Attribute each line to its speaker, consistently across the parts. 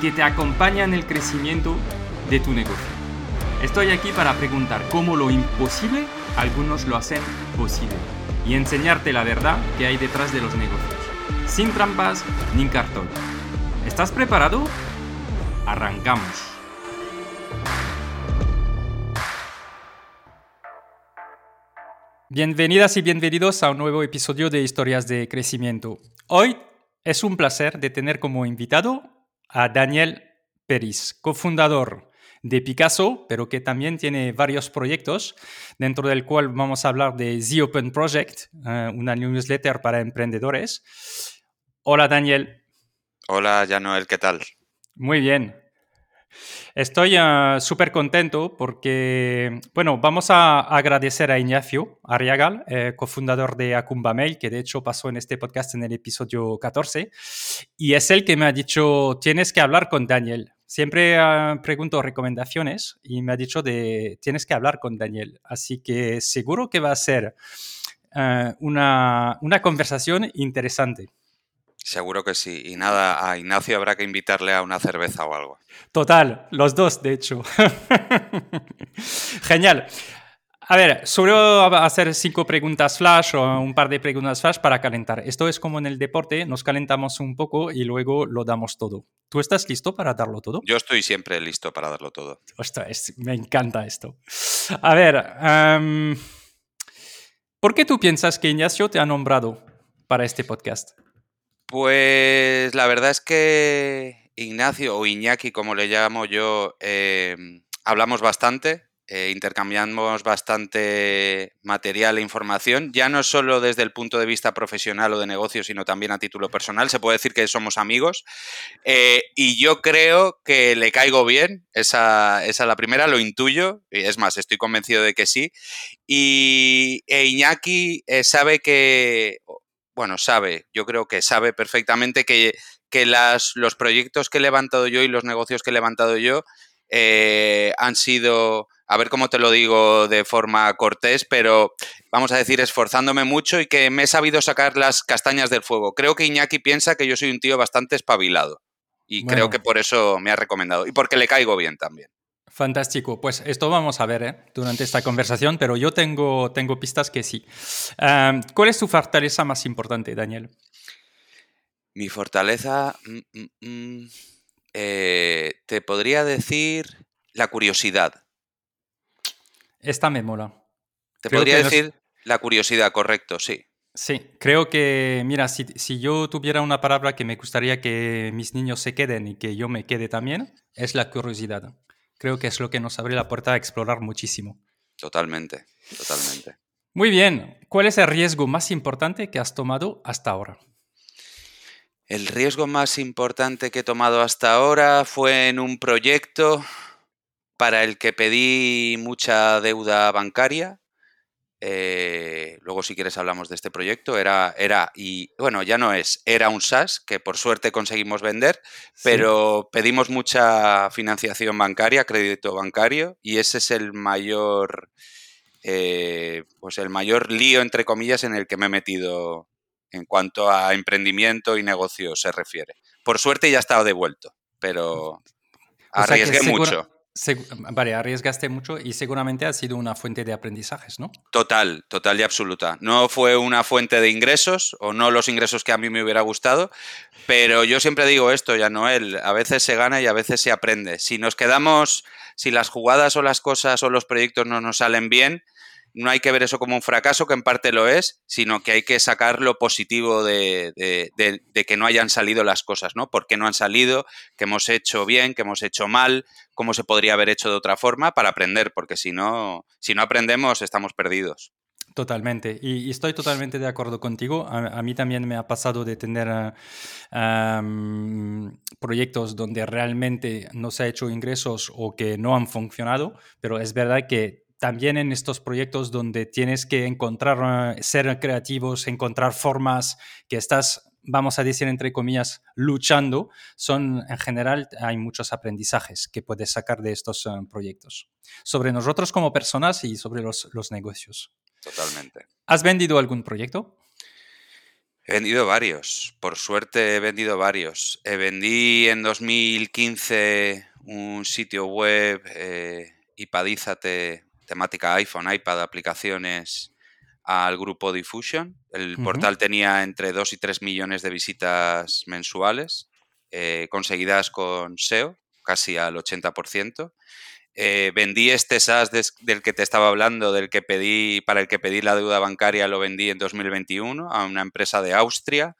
Speaker 1: que te acompaña en el crecimiento de tu negocio. Estoy aquí para preguntar cómo lo imposible algunos lo hacen posible y enseñarte la verdad que hay detrás de los negocios, sin trampas ni cartón. ¿Estás preparado? Arrancamos. Bienvenidas y bienvenidos a un nuevo episodio de Historias de Crecimiento. Hoy es un placer de tener como invitado a Daniel Peris, cofundador de Picasso, pero que también tiene varios proyectos, dentro del cual vamos a hablar de The Open Project, eh, una newsletter para emprendedores. Hola Daniel.
Speaker 2: Hola Noel, ¿qué tal?
Speaker 1: Muy bien. Estoy uh, súper contento porque, bueno, vamos a agradecer a Ignacio Arriagal, eh, cofundador de Acumba Mail, que de hecho pasó en este podcast en el episodio 14, y es el que me ha dicho, tienes que hablar con Daniel. Siempre uh, pregunto recomendaciones y me ha dicho de, tienes que hablar con Daniel. Así que seguro que va a ser uh, una, una conversación interesante.
Speaker 2: Seguro que sí. Y nada, a Ignacio habrá que invitarle a una cerveza o algo.
Speaker 1: Total, los dos, de hecho. Genial. A ver, solo hacer cinco preguntas flash o un par de preguntas flash para calentar. Esto es como en el deporte, nos calentamos un poco y luego lo damos todo. ¿Tú estás listo para darlo todo?
Speaker 2: Yo estoy siempre listo para darlo todo.
Speaker 1: Ostras, me encanta esto. A ver, em, ¿por qué tú piensas que Ignacio te ha nombrado para este podcast?
Speaker 2: Pues la verdad es que Ignacio o Iñaki, como le llamo yo, em, hablamos bastante, eh, intercambiamos bastante material e información, ya no solo desde el punto de vista profesional o de negocio, sino también a título personal. Se puede decir que somos amigos eh, y yo creo que le caigo bien, esa, esa es la primera, lo intuyo, y es más, estoy convencido de que sí. Y e Iñaki eh, sabe que, bueno, sabe, yo creo que sabe perfectamente que, las, los proyectos que he levantado yo y los negocios que he levantado yo eh, han sido, a ver cómo te lo digo de forma cortés, pero vamos a decir, esforzándome mucho y que me he sabido sacar las castañas del fuego. Creo que Iñaki piensa que yo soy un tío bastante espabilado y creo que por eso me ha recomendado y porque le caigo bien también.
Speaker 1: Fantástico. Pues esto vamos a ver ¿eh? durante esta conversación, pero yo tengo, tengo pistas que sí. ¿Cuál es tu fortaleza más importante, Daniel?
Speaker 2: Mi fortaleza, mm, mm, mm, eh, te podría decir la curiosidad.
Speaker 1: Esta me mola.
Speaker 2: Te podría decir la curiosidad, correcto, sí.
Speaker 1: Sí, creo que, mira, si, si, yo tuviera una palabra que me gustaría que mis niños se queden y que yo me quede también, es la curiosidad creo que es lo que nos abre la puerta a explorar muchísimo.
Speaker 2: Totalmente, totalmente.
Speaker 1: Muy bien, ¿cuál es el riesgo más importante que has tomado hasta ahora?
Speaker 2: El riesgo más importante que he tomado hasta ahora fue en un proyecto para el que pedí mucha deuda bancaria eh, luego, si quieres, hablamos de este proyecto. Era, era, y bueno, ya no es, era un SaaS que por suerte conseguimos vender, pero pedimos mucha financiación bancaria, crédito bancario, y ese es el mayor, eh, pues el mayor lío, entre comillas, en el que me he metido en cuanto a emprendimiento y negocio se refiere. Por suerte ya ha estado devuelto, pero arriesgué mucho
Speaker 1: vale, arriesgaste mucho y seguramente ha sido una fuente de aprendizajes, ¿no?
Speaker 2: Total, total y absoluta. No fue una fuente de ingresos o no los ingresos que a mí me hubiera gustado, pero yo siempre digo esto, ya Noel, a veces se gana y a veces se aprende. Si nos quedamos, si las jugadas o las cosas o los proyectos no nos salen bien, no hay que ver eso como un fracaso, que en parte lo es, sino que hay que sacar lo positivo de, que no hayan salido las cosas, ¿no? ¿Por qué no han salido? ¿Qué hemos hecho bien? ¿Qué hemos hecho mal? ¿Cómo se podría haber hecho de otra forma? Para aprender, porque si no, si no aprendemos, estamos perdidos.
Speaker 1: Totalmente, y, estoy totalmente de acuerdo contigo. A, mí también me ha pasado de tener proyectos donde realmente no se ha hecho ingresos o que no han funcionado, pero es verdad que también en estos proyectos donde tienes que encontrar, eh, ser creativos, encontrar formas que estás, vamos a decir entre comillas, luchando, son en general, hay muchos aprendizajes que puedes sacar de estos eh, proyectos. Sobre nosotros como personas y sobre los, los negocios.
Speaker 2: Totalmente.
Speaker 1: ¿Has vendido algún proyecto?
Speaker 2: He vendido varios, por suerte he vendido varios. Eh, vendí en 2015 un sitio web, eh, iPadízate, temática iPhone, iPad, aplicaciones al grupo Diffusion. El portal tenía entre 2 y 3 millones de visitas mensuales, eh, conseguidas con SEO, casi al 80%. Eh, vendí este SaaS del que te estaba hablando, del que pedí, para el que pedí la deuda bancaria, lo vendí en 2021 a una empresa de Austria.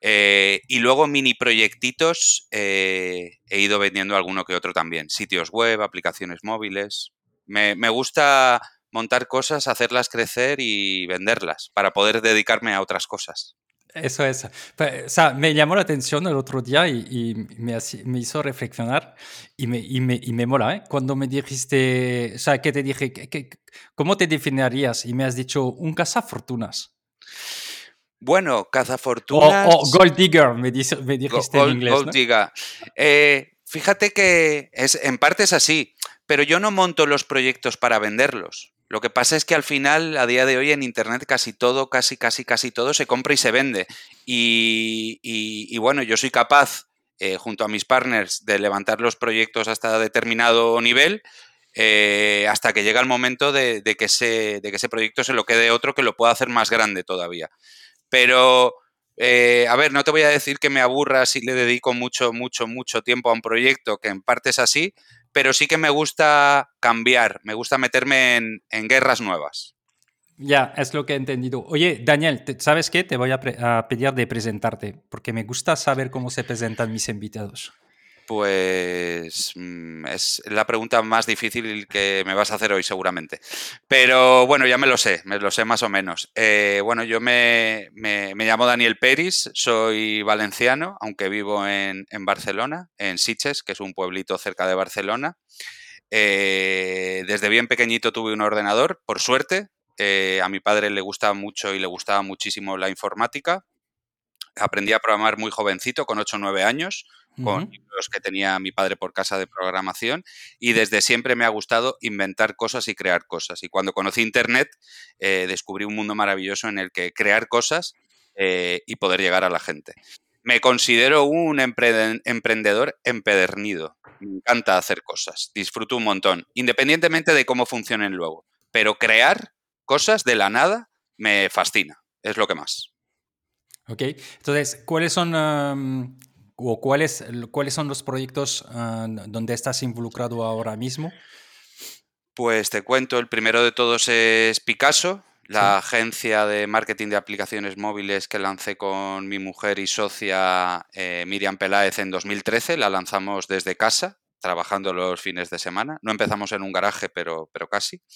Speaker 2: Eh, y luego mini proyectitos he ido vendiendo alguno que otro también. Sitios web, aplicaciones móviles. Me, gusta montar cosas, hacerlas crecer y venderlas para poder dedicarme a otras cosas.
Speaker 1: Eso es. O sea, me llamó la atención el otro día y, me, me, hizo reflexionar y me, y me, y me mola. ¿eh? Cuando me dijiste, o sea, que te dije, ¿cómo te definirías? Y me has dicho un cazafortunas.
Speaker 2: Bueno, cazafortunas.
Speaker 1: O, o gold digger, me, me dijiste en inglés.
Speaker 2: Gold digger. Eh, fíjate que es, en parte es así pero yo no monto los proyectos para venderlos. Lo que pasa es que al final, a día de hoy, en Internet casi todo, casi, casi, casi todo se compra y se vende. Y, bueno, yo soy capaz, eh, junto a mis partners, de levantar los proyectos hasta determinado nivel, eh, hasta que llega el momento de, que ese, proyecto se lo quede otro que lo pueda hacer más grande todavía. Pero, eh, a ver, no te voy a decir que me aburra si le dedico mucho, mucho, mucho tiempo a un proyecto, que en parte es así, pero sí que me gusta cambiar, me gusta meterme en, guerras nuevas.
Speaker 1: Ya, es lo que he entendido. Oye, Daniel, ¿sabes qué? Te voy a, a, pedir de presentarte, porque me gusta saber cómo se presentan mis invitados.
Speaker 2: Pues mm, es la pregunta más difícil que me vas a hacer hoy seguramente. Pero bueno, ya me lo sé, me lo sé más o menos. Eh, bueno, yo me, llamo Daniel Peris, soy valenciano, aunque vivo en, Barcelona, en Siches, que es un pueblito cerca de Barcelona. Eh, desde bien pequeñito tuve un ordenador, por suerte. Eh, a mi padre le gustaba mucho y le gustaba muchísimo la informática. Aprendí a programar muy jovencito, con 8 o 9 años con libros que tenía mi padre por casa de programación y desde siempre me ha gustado inventar cosas y crear cosas. Y cuando conocí Internet eh, descubrí un mundo maravilloso en el que crear cosas eh, y poder llegar a la gente. Me considero un emprendedor empedernido. Me encanta hacer cosas, disfruto un montón, independientemente de cómo funcionen luego. Pero crear cosas de la nada me fascina, es lo que más.
Speaker 1: Ok, entonces, ¿cuáles son o cuáles, cuáles son los proyectos donde estás involucrado ahora mismo?
Speaker 2: Pues te cuento, el primero de todos es Picasso, la agencia de marketing de aplicaciones móviles que lancé con mi mujer y socia eh, Miriam Peláez en 2013. La lanzamos desde casa, trabajando los fines de semana. No empezamos en un garaje, pero, pero casi.
Speaker 1: por,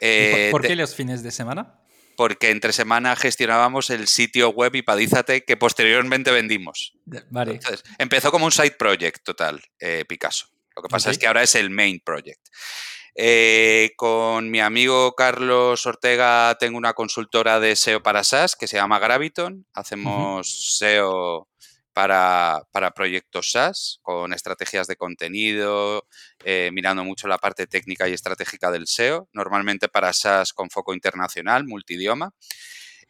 Speaker 1: eh, qué los fines de semana?
Speaker 2: Porque entre semana gestionábamos el sitio web y Padízate que posteriormente vendimos. Vale. empezó como un side project total, eh, Picasso. Lo que pasa es que ahora es el main project. Eh, con mi amigo Carlos Ortega tengo una consultora de SEO para SaaS que se llama Graviton. Hacemos SEO para, proyectos SaaS, con estrategias de contenido, eh, mirando mucho la parte técnica y estratégica del SEO, normalmente para SaaS con foco internacional, multidioma.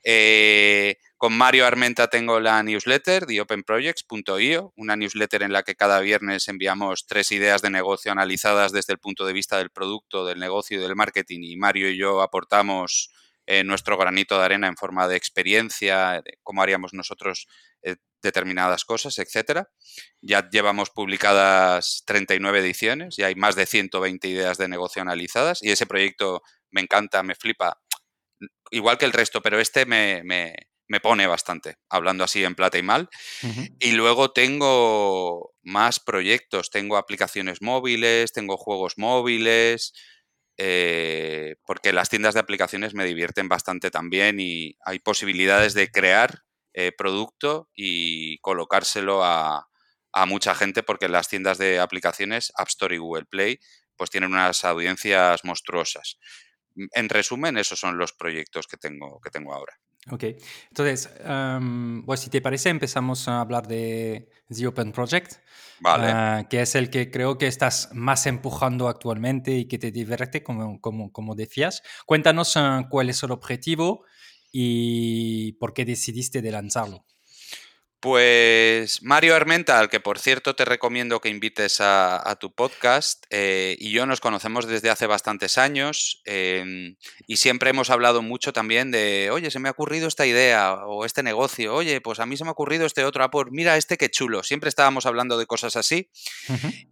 Speaker 2: Eh, con Mario Armenta tengo la newsletter, theopenprojects.io, una newsletter en la que cada viernes enviamos tres ideas de negocio analizadas desde el punto de vista del producto, del negocio y del marketing. Y Mario y yo aportamos eh, nuestro granito de arena en forma de experiencia, de cómo haríamos nosotros eh, determinadas cosas, etcétera. Ya llevamos publicadas 39 ediciones y hay más de 120 ideas de negocio analizadas y ese proyecto me encanta, me flipa, igual que el resto, pero este me, pone bastante, hablando así en plata y mal. Y luego tengo más proyectos, tengo aplicaciones móviles, tengo juegos móviles, eh, porque las tiendas de aplicaciones me divierten bastante también y hay posibilidades de crear eh, producto y colocárselo a, mucha gente porque las tiendas de aplicaciones, App Store y Google Play, pues tienen unas audiencias monstruosas. En resumen, esos son los proyectos que tengo, que tengo ahora.
Speaker 1: Ok, entonces, pues si te parece, empezamos a hablar de The Open Project, vale. Ah, que es el que creo que estás más empujando actualmente y que te divierte, como, como, como decías. Cuéntanos ah, cuál es el objetivo y por qué decidiste de lanzarlo.
Speaker 2: Pues Mario Armenta, al que por cierto te recomiendo que invites a, tu podcast, eh, y yo nos conocemos desde hace bastantes años em, y siempre hemos hablado mucho también de, oye, se me ha ocurrido esta idea o este negocio, oye, pues a mí se me ha ocurrido este otro, ah, pues mira este qué chulo, siempre estábamos hablando de cosas así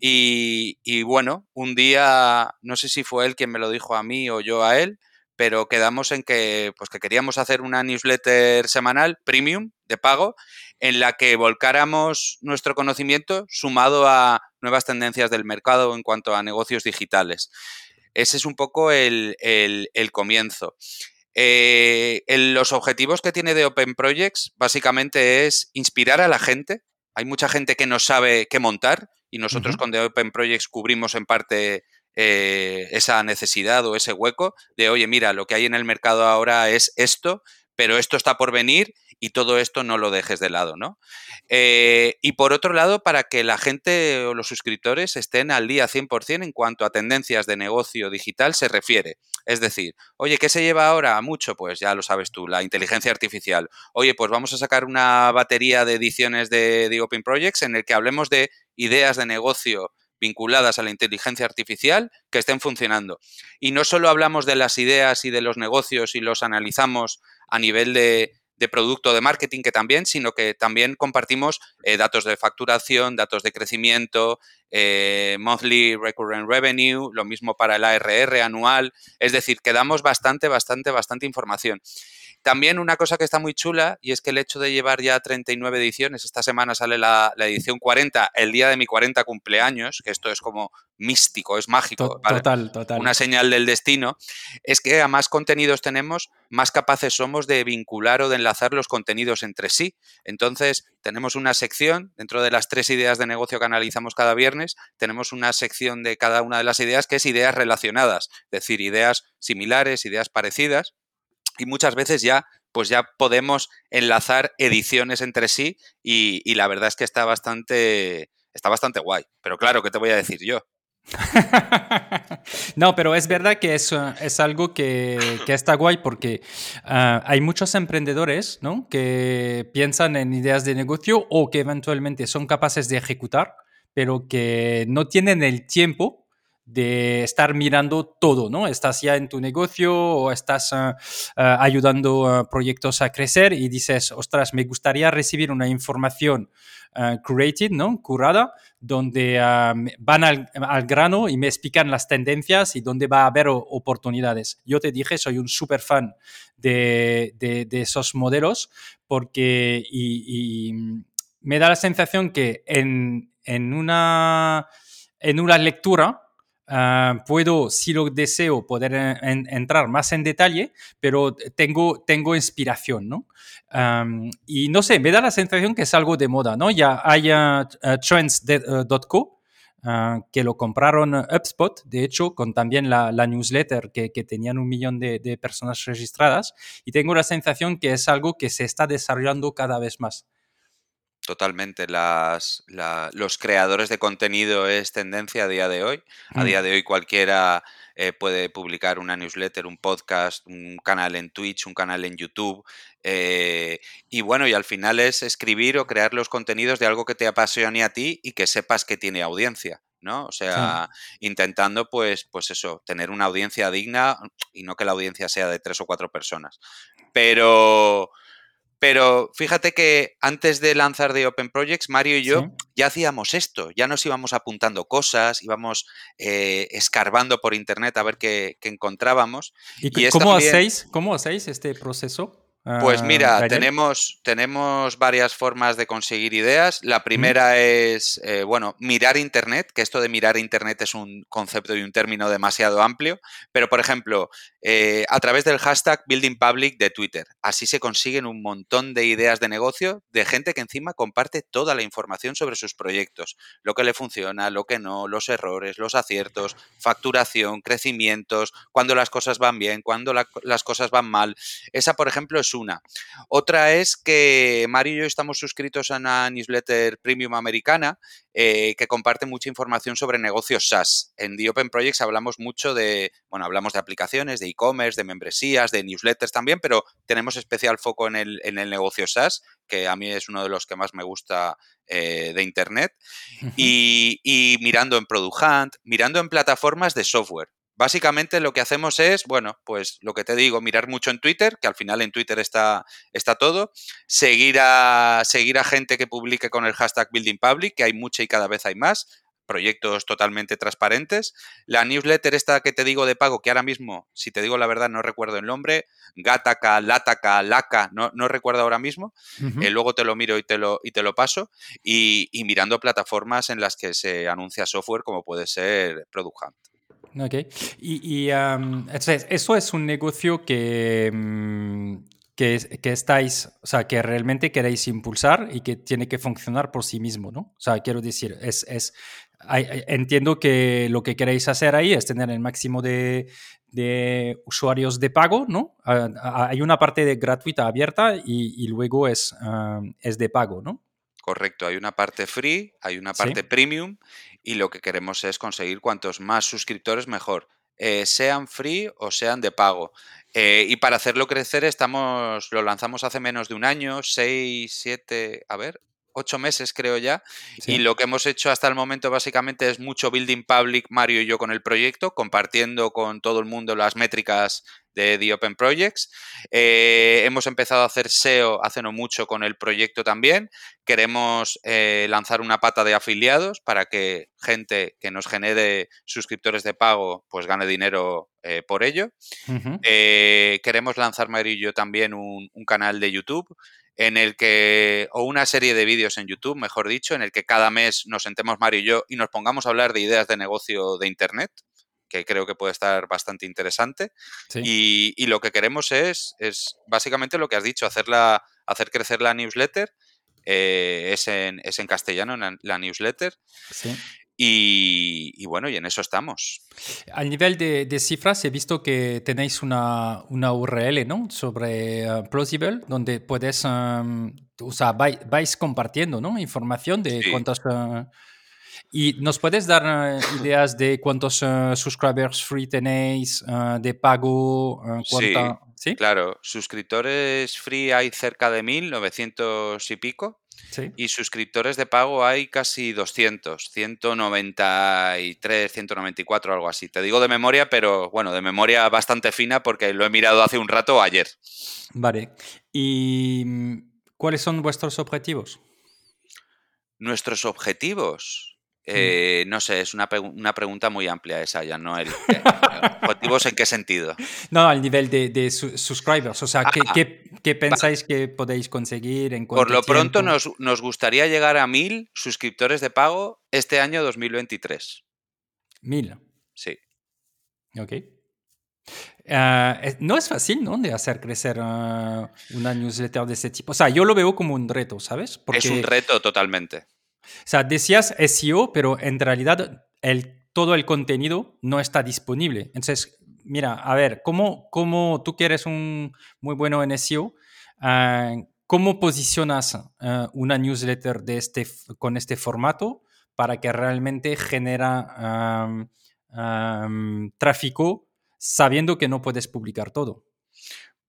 Speaker 2: y, y bueno, un día, no sé si fue él quien me lo dijo a mí o yo a él, pero quedamos en que, pues que queríamos hacer una newsletter semanal premium de pago en la que volcáramos nuestro conocimiento sumado a nuevas tendencias del mercado en cuanto a negocios digitales. Ese es un poco el, comienzo. Eh, los objetivos que tiene de Open Projects básicamente es inspirar a la gente. Hay mucha gente que no sabe qué montar y nosotros con The Open Projects cubrimos en parte eh, esa necesidad o ese hueco de, oye, mira, lo que hay en el mercado ahora es esto, pero esto está por venir y todo esto no lo dejes de lado, ¿no? Eh, y por otro lado, para que la gente o los suscriptores estén al día 100% en cuanto a tendencias de negocio digital se refiere. Es decir, oye, ¿qué se lleva ahora? Mucho, pues ya lo sabes tú, la inteligencia artificial. Oye, pues vamos a sacar una batería de ediciones de, de Open Projects en el que hablemos de ideas de negocio vinculadas a la inteligencia artificial que estén funcionando. Y no solo hablamos de las ideas y de los negocios y los analizamos a nivel de, producto de marketing que también, sino que también compartimos eh, datos de facturación, datos de crecimiento, eh, monthly recurrent revenue, lo mismo para el ARR anual, es decir, que damos bastante, bastante, bastante información. También una cosa que está muy chula y es que el hecho de llevar ya 39 ediciones, esta semana sale la, edición 40, el día de mi 40 cumpleaños, que esto es como místico, es mágico.
Speaker 1: Total, total.
Speaker 2: Una señal del destino, es que a más contenidos tenemos, más capaces somos de vincular o de enlazar los contenidos entre sí. Entonces, tenemos una sección, dentro de las tres ideas de negocio que analizamos cada viernes, tenemos una sección de cada una de las ideas que es ideas relacionadas, es decir, ideas similares, ideas parecidas y muchas veces ya pues ya podemos enlazar ediciones entre sí y, la verdad es que está bastante, está bastante guay. Pero claro, ¿qué te voy a decir yo?
Speaker 1: no, pero es verdad que es, es algo que, está guay porque ah, hay muchos emprendedores ¿no? que piensan en ideas de negocio o que eventualmente son capaces de ejecutar, pero que no tienen el tiempo de estar mirando todo, ¿no? Estás ya en tu negocio o estás ah, ah, ayudando a proyectos a crecer y dices, ostras, me gustaría recibir una información curated, ¿no? Curada, donde van al, grano y me explican las tendencias y dónde va a haber oportunidades. Yo te dije, soy un súper fan de, esos modelos porque y, me da la sensación que en, en, una, en una lectura Ah, puedo, si lo deseo, poder entrar más en detalle, pero tengo, tengo inspiración, ¿no? y no sé, me da la sensación que es algo de moda, ¿no? Ya hay uh, trends.co, que lo compraron HubSpot, de hecho, con también la, newsletter que, que, tenían un millón de, de, personas registradas, y tengo la sensación que es algo que se está desarrollando cada vez más.
Speaker 2: Totalmente. Las, los creadores de contenido es tendencia a día de hoy. A mm. día de hoy cualquiera eh, puede publicar una newsletter, un podcast, un canal en Twitch, un canal en YouTube. Eh, y bueno, y al final es escribir o crear los contenidos de algo que te apasione a ti y que sepas que tiene audiencia. ¿no? O sea, intentando, pues, pues eso, tener una audiencia digna y no que la audiencia sea de tres o cuatro personas. Pero, pero fíjate que antes de lanzar The Open Projects, Mario y yo ya hacíamos esto, ya nos íbamos apuntando cosas, íbamos eh, escarbando por internet a ver qué, encontrábamos.
Speaker 1: ¿Y, cómo, hacéis, cómo hacéis este proceso?
Speaker 2: Pues ah, mira, tenemos, tenemos varias formas de conseguir ideas. La primera es, eh, bueno, mirar Internet, que esto de mirar Internet es un concepto y un término demasiado amplio, pero por ejemplo, eh, a través del hashtag Building Public de Twitter. Así se consiguen un montón de ideas de negocio de gente que encima comparte toda la información sobre sus proyectos, lo que le funciona, lo que no, los errores, los aciertos, facturación, crecimientos, cuando las cosas van bien, cuando las cosas van mal. Esa, por ejemplo, es una. Otra es que Mario y yo estamos suscritos a una newsletter premium americana eh, que comparte mucha información sobre negocios SaaS. En The Open Projects hablamos mucho de, bueno, hablamos de aplicaciones, de e-commerce, de membresías, de newsletters también, pero tenemos especial foco en el, en el negocio SaaS, que a mí es uno de los que más me gusta eh, de Internet. y, y, mirando en Product Hunt, mirando en plataformas de software. Básicamente lo que hacemos es, bueno, pues lo que te digo, mirar mucho en Twitter, que al final en Twitter está, está todo, seguir a, seguir a gente que publique con el hashtag Building Public, que hay mucha y cada vez hay más, proyectos totalmente transparentes. La newsletter esta que te digo de pago, que ahora mismo, si te digo la verdad, no recuerdo el nombre, Gataca, Lataca, Laca, no, no recuerdo ahora mismo, eh, luego te lo miro y te lo, y te lo paso, y, y mirando plataformas en las que se anuncia software como puede ser Product Hunt.
Speaker 1: Ok. Y, eso es un negocio que, mm, que, estáis, o sea, que realmente queréis impulsar y que tiene que funcionar por sí mismo, ¿no? O sea, quiero decir, es, es entiendo que lo que queréis hacer ahí es tener el máximo de, de usuarios de pago, ¿no? hay una parte de gratuita abierta y, y luego es, es de pago, ¿no?
Speaker 2: Correcto, hay una parte free, hay una parte premium y lo que queremos es conseguir cuantos más suscriptores mejor, eh, sean free o sean de pago. Eh, y para hacerlo crecer estamos, lo lanzamos hace menos de un año, seis, siete, a ver, ocho meses, creo ya. Y lo que hemos hecho hasta el momento básicamente es mucho building public, Mario y yo, con el proyecto, compartiendo con todo el mundo las métricas de The Open Projects. Eh, hemos empezado a hacer SEO hace no mucho con el proyecto también. Queremos eh, lanzar una pata de afiliados para que gente que nos genere suscriptores de pago pues gane dinero eh, por ello. queremos lanzar Mario y yo también un, un canal de YouTube en el que, o una serie de vídeos en YouTube, mejor dicho, en el que cada mes nos sentemos Mario y yo y nos pongamos a hablar de ideas de negocio de Internet, que creo que puede estar bastante interesante. Y, lo que queremos es, es básicamente lo que has dicho, hacerla, hacer crecer la newsletter. Eh, es, en, es en castellano la, la newsletter. Sí. Y, bueno, y en eso estamos.
Speaker 1: Al nivel de, cifras, he visto que tenéis una, una URL ¿no? sobre uh, Plausible, donde puedes, um, o sea, vais, compartiendo ¿no? información de cuántos... Uh, y nos puedes dar uh, ideas de cuántos subscribers free tenéis, de pago,
Speaker 2: cuánta... sí, claro. Suscriptores free hay cerca de mil, 900 y pico. Y suscriptores de pago hay casi 200, 193, 194, algo así. Te digo de memoria, pero bueno, de memoria bastante fina porque lo he mirado hace un rato ayer.
Speaker 1: Vale. ¿Y mm, cuáles son vuestros objetivos?
Speaker 2: Nuestros objetivos. Eh, no sé, es una, pregunta muy amplia esa, ya no el, ¿Objetivos en qué sentido?
Speaker 1: No, al nivel de, subscribers, o sea, ¿qué, ah, pensáis que podéis conseguir en
Speaker 2: Por lo pronto nos, gustaría llegar a mil suscriptores de pago este año 2023.
Speaker 1: ¿Mil?
Speaker 2: Sí.
Speaker 1: Ok. Ah, no es fácil, ¿no? De hacer crecer uh, una newsletter de ese tipo. O sea, yo lo veo como un reto, ¿sabes?
Speaker 2: Es un reto totalmente.
Speaker 1: O sea, decías SEO, pero en realidad el, todo el contenido no está disponible. Entonces, mira, a ver, ¿cómo, cómo tú que eres un muy bueno en SEO, ah, ¿cómo posicionas eh, una newsletter de este, con este formato para que realmente genera tráfico sabiendo que no puedes publicar todo?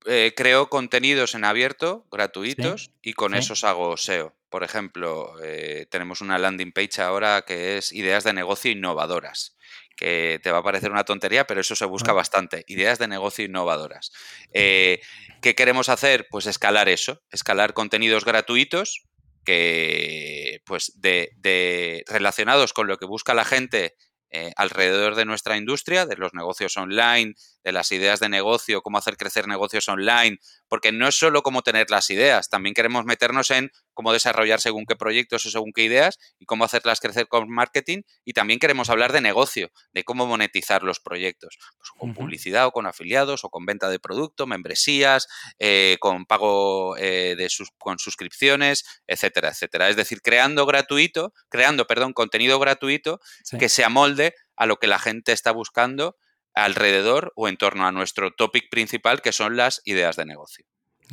Speaker 2: Eh, creo contenidos en abierto, gratuitos, y con esos hago SEO. Por ejemplo, eh, tenemos una landing page ahora que es ideas de negocio innovadoras, que te va a parecer una tontería, pero eso se busca bastante. Ideas de negocio innovadoras. Eh, ¿Qué queremos hacer? Pues escalar eso, escalar contenidos gratuitos que, pues, de relacionados con lo que busca la gente eh, alrededor de nuestra industria, de los negocios online, de las ideas de negocio, cómo hacer crecer negocios online, porque no es solo cómo tener las ideas, también queremos meternos en cómo desarrollar según qué proyectos o según qué ideas y cómo hacerlas crecer con marketing y también queremos hablar de negocio, de cómo monetizar los proyectos, pues con publicidad o con afiliados o con venta de producto, membresías, eh, con pago eh, de sus, con suscripciones, etcétera, etcétera. Es decir, creando gratuito, creando, perdón, contenido gratuito que se amolde a lo que la gente está buscando alrededor o en torno a nuestro topic principal, que son las ideas de negocio.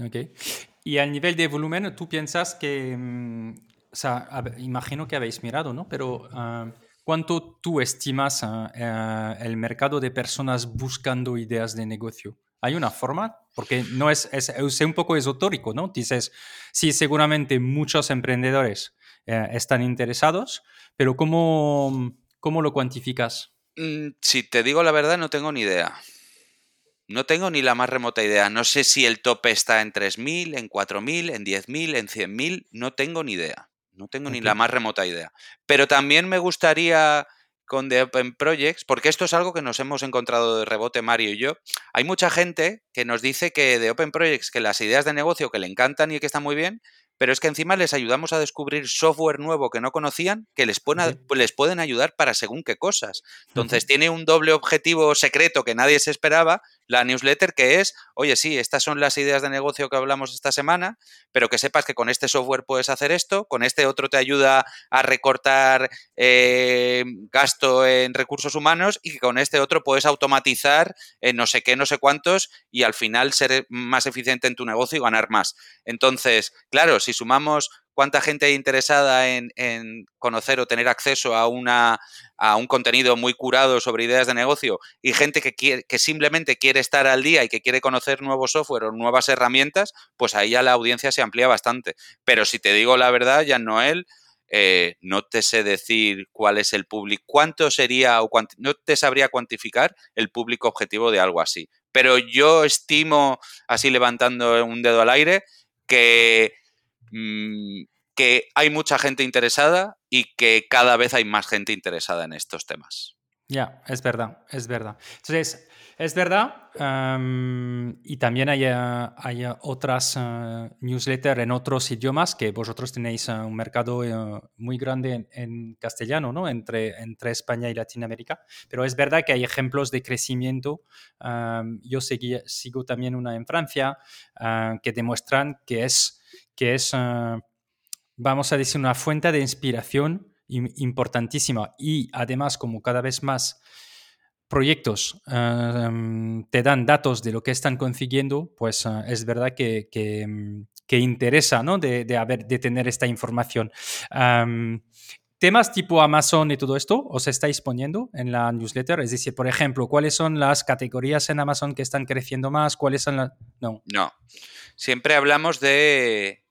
Speaker 1: Okay. Y al nivel de volumen, tú piensas que, mm, o sea, imagino que habéis mirado, ¿no? Pero ah, ¿cuánto tú estimas ah, eh, el mercado de personas buscando ideas de negocio? ¿Hay una forma? Porque no es, es, es un poco esotérico, ¿no? Dices, sí, seguramente muchos emprendedores eh, están interesados, pero ¿cómo, cómo lo cuantificas?
Speaker 2: Mm, si te digo la verdad, no tengo ni idea. No tengo ni la más remota idea. No sé si el tope está en 3.000, en 4.000, en 10.000, en 100.000. No tengo ni idea. No tengo ni la más remota idea. Pero también me gustaría con The Open Projects, porque esto es algo que nos hemos encontrado de rebote Mario y yo. Hay mucha gente que nos dice que de Open Projects, que las ideas de negocio que le encantan y que están muy bien, pero es que encima les ayudamos a descubrir software nuevo que no conocían que les, les pueden ayudar para según qué cosas. Entonces tiene un doble objetivo secreto que nadie se esperaba, la newsletter, que es, oye, sí, estas son las ideas de negocio que hablamos esta semana, pero que sepas que con este software puedes hacer esto, con este otro te ayuda a recortar eh, gasto en recursos humanos y que con este otro puedes automatizar en no sé qué, no sé cuántos y al final ser más eficiente en tu negocio y ganar más. Entonces, claro, si sumamos cuánta gente interesada en, conocer o tener acceso a, un contenido muy curado sobre ideas de negocio y gente que, quiere, que simplemente quiere estar al día y que quiere conocer nuevo software o nuevas herramientas, pues ahí ya la audiencia se amplía bastante. Pero si te digo la verdad, ya Noel, eh, no te sé decir cuál es el público, cuánto sería o no te sabría cuantificar el público objetivo de algo así. Pero yo estimo, así levantando un dedo al aire, que Mm, que hay mucha gente interesada y que cada vez hay más gente interesada en estos temas.
Speaker 1: Ya, es verdad, es verdad. Entonces, es verdad, y también hay, eh, hay otras uh, newsletters en otros idiomas que vosotros tenéis eh, un mercado eh, muy grande en, castellano, ¿no? Entre, entre España y Latinoamérica. Pero es verdad que hay ejemplos de crecimiento. yo sigo también una en Francia que demuestran que es que es, ah, vamos a decir, una fuente de inspiración importantísima. Y además, como cada vez más proyectos ah, te dan datos de lo que están consiguiendo, pues ah, es verdad que, que, mm, interesa ¿no? de, de, tener esta información. temas tipo Amazon y todo esto os estáis poniendo en la newsletter, es decir, por ejemplo, ¿cuáles son las categorías en Amazon que están creciendo más? ¿Cuáles son las...?
Speaker 2: No. No. Siempre hablamos de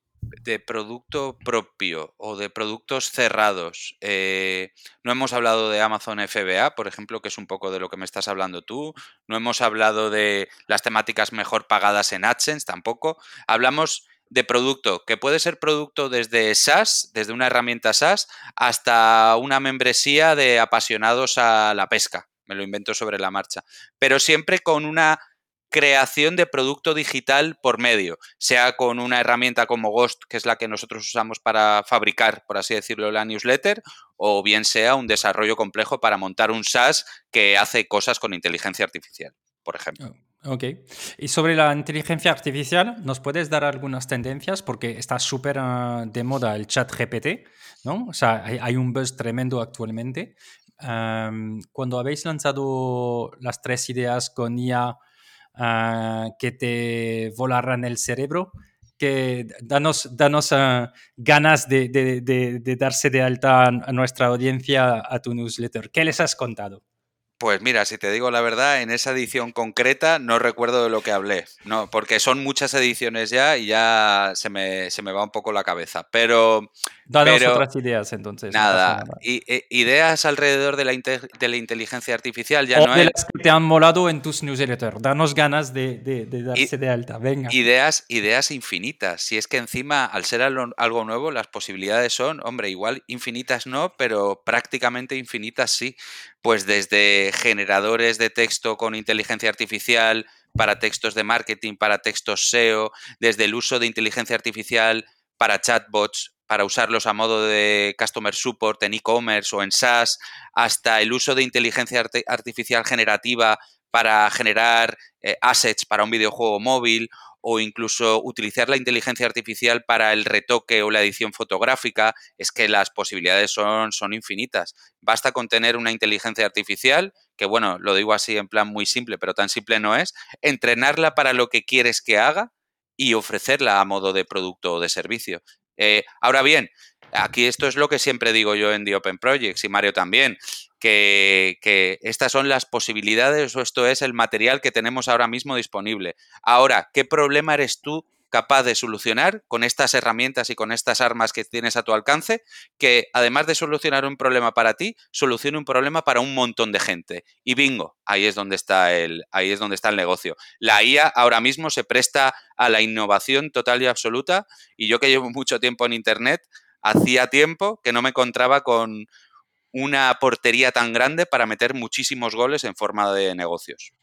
Speaker 2: producto propio o de productos cerrados. Eh, no hemos hablado de Amazon FBA, por ejemplo, que es un poco de lo que me estás hablando tú. No hemos hablado de las temáticas mejor pagadas en AdSense tampoco. Hablamos de producto, que puede ser producto desde SaaS, desde una herramienta SaaS, hasta una membresía de apasionados a la pesca. Me lo invento sobre la marcha. Pero siempre con una creación de producto digital por medio, sea con una herramienta como Ghost, que es la que nosotros usamos para fabricar, por así decirlo, la newsletter, o bien sea un desarrollo complejo para montar un SaaS que hace cosas con inteligencia artificial, por ejemplo.
Speaker 1: Oh, ok. Y sobre la inteligencia artificial, ¿nos puedes dar algunas tendencias? Porque está súper ah, de moda el chat GPT, ¿no? O sea, hay, un buzz tremendo actualmente. cuando habéis lanzado las tres ideas con IA, Ah, que te volarán el cerebro. que danos, danos ah, ganas de, de, darse de alta a nuestra audiencia a tu newsletter. ¿Qué les has contado?
Speaker 2: Pues mira, si te digo la verdad, en esa edición concreta no recuerdo de lo que hablé, no, porque son muchas ediciones ya y ya se me, se me va un poco la cabeza. Pero.
Speaker 1: Danos otras ideas entonces.
Speaker 2: Nada, e, ideas alrededor de la, de la inteligencia artificial ya no
Speaker 1: de las que te han molado en tus newsletters. Danos ganas de, de, darse de alta. Venga.
Speaker 2: Ideas, ideas infinitas. Si es que encima, al ser algo nuevo, las posibilidades son, hombre, igual infinitas no, pero prácticamente infinitas sí pues desde generadores de texto con inteligencia artificial para textos de marketing, para textos SEO, desde el uso de inteligencia artificial para chatbots, para usarlos a modo de customer support en e-commerce o en SaaS, hasta el uso de inteligencia artificial generativa para generar eh, assets para un videojuego móvil o incluso utilizar la inteligencia artificial para el retoque o la edición fotográfica, es que las posibilidades son, son infinitas. Basta con tener una inteligencia artificial, que bueno, lo digo así en plan muy simple, pero tan simple no es, entrenarla para lo que quieres que haga y ofrecerla a modo de producto o de servicio. Eh, ahora bien, aquí esto es lo que siempre digo yo en The Open Projects y Mario también que, estas son las posibilidades o esto es el material que tenemos ahora mismo disponible. Ahora, ¿qué problema eres tú capaz de solucionar con estas herramientas y con estas armas que tienes a tu alcance, que además de solucionar un problema para ti, solucione un problema para un montón de gente. Y bingo, ahí es donde está el, ahí es donde está el negocio. La IA ahora mismo se presta a la innovación total y absoluta, y yo que llevo mucho tiempo en internet, hacía tiempo que no me encontraba con, una portería tan grande para meter muchísimos goles en forma de negocios.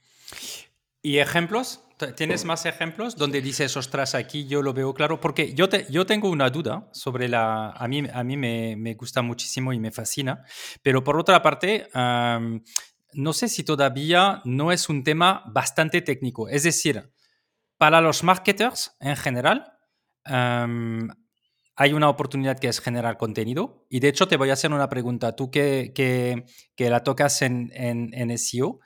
Speaker 1: ¿Y ejemplos? ¿Tienes más ejemplos donde dices, ostras, aquí yo lo veo claro? Porque yo, te, yo tengo una duda sobre la... A mí, a mí me, me gusta muchísimo y me fascina, pero por otra parte, no sé si todavía no es un tema bastante técnico. Es decir, para los marketers en general, hay una oportunidad que es generar contenido. Y de hecho te voy a hacer una pregunta. Tú que, que, que la tocas en, en, SEO,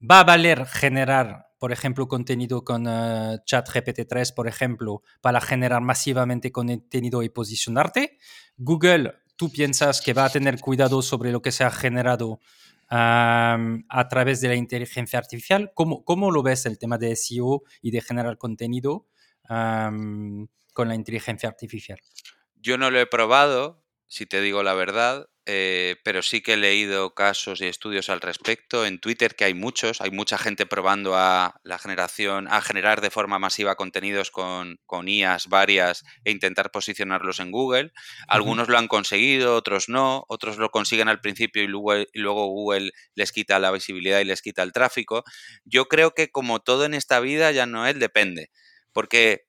Speaker 1: ¿va a valer generar, por ejemplo, contenido con eh, ChatGPT3, por ejemplo, para generar masivamente contenido y posicionarte? Google, ¿tú piensas que va a tener cuidado sobre lo que se ha generado a través de la inteligencia artificial? ¿Cómo, ¿Cómo, lo ves el tema de SEO y de generar contenido? con la inteligencia artificial?
Speaker 2: Yo no lo he probado, si te digo la verdad, eh, pero sí que he leído casos y estudios al respecto. En Twitter, que hay muchos, hay mucha gente probando a la generación, a generar de forma masiva contenidos con, con IAs varias e intentar posicionarlos en Google. Algunos lo han conseguido, otros no, otros lo consiguen al principio y luego, y luego Google les quita la visibilidad y les quita el tráfico. Yo creo que como todo en esta vida, ya no es, depende. Porque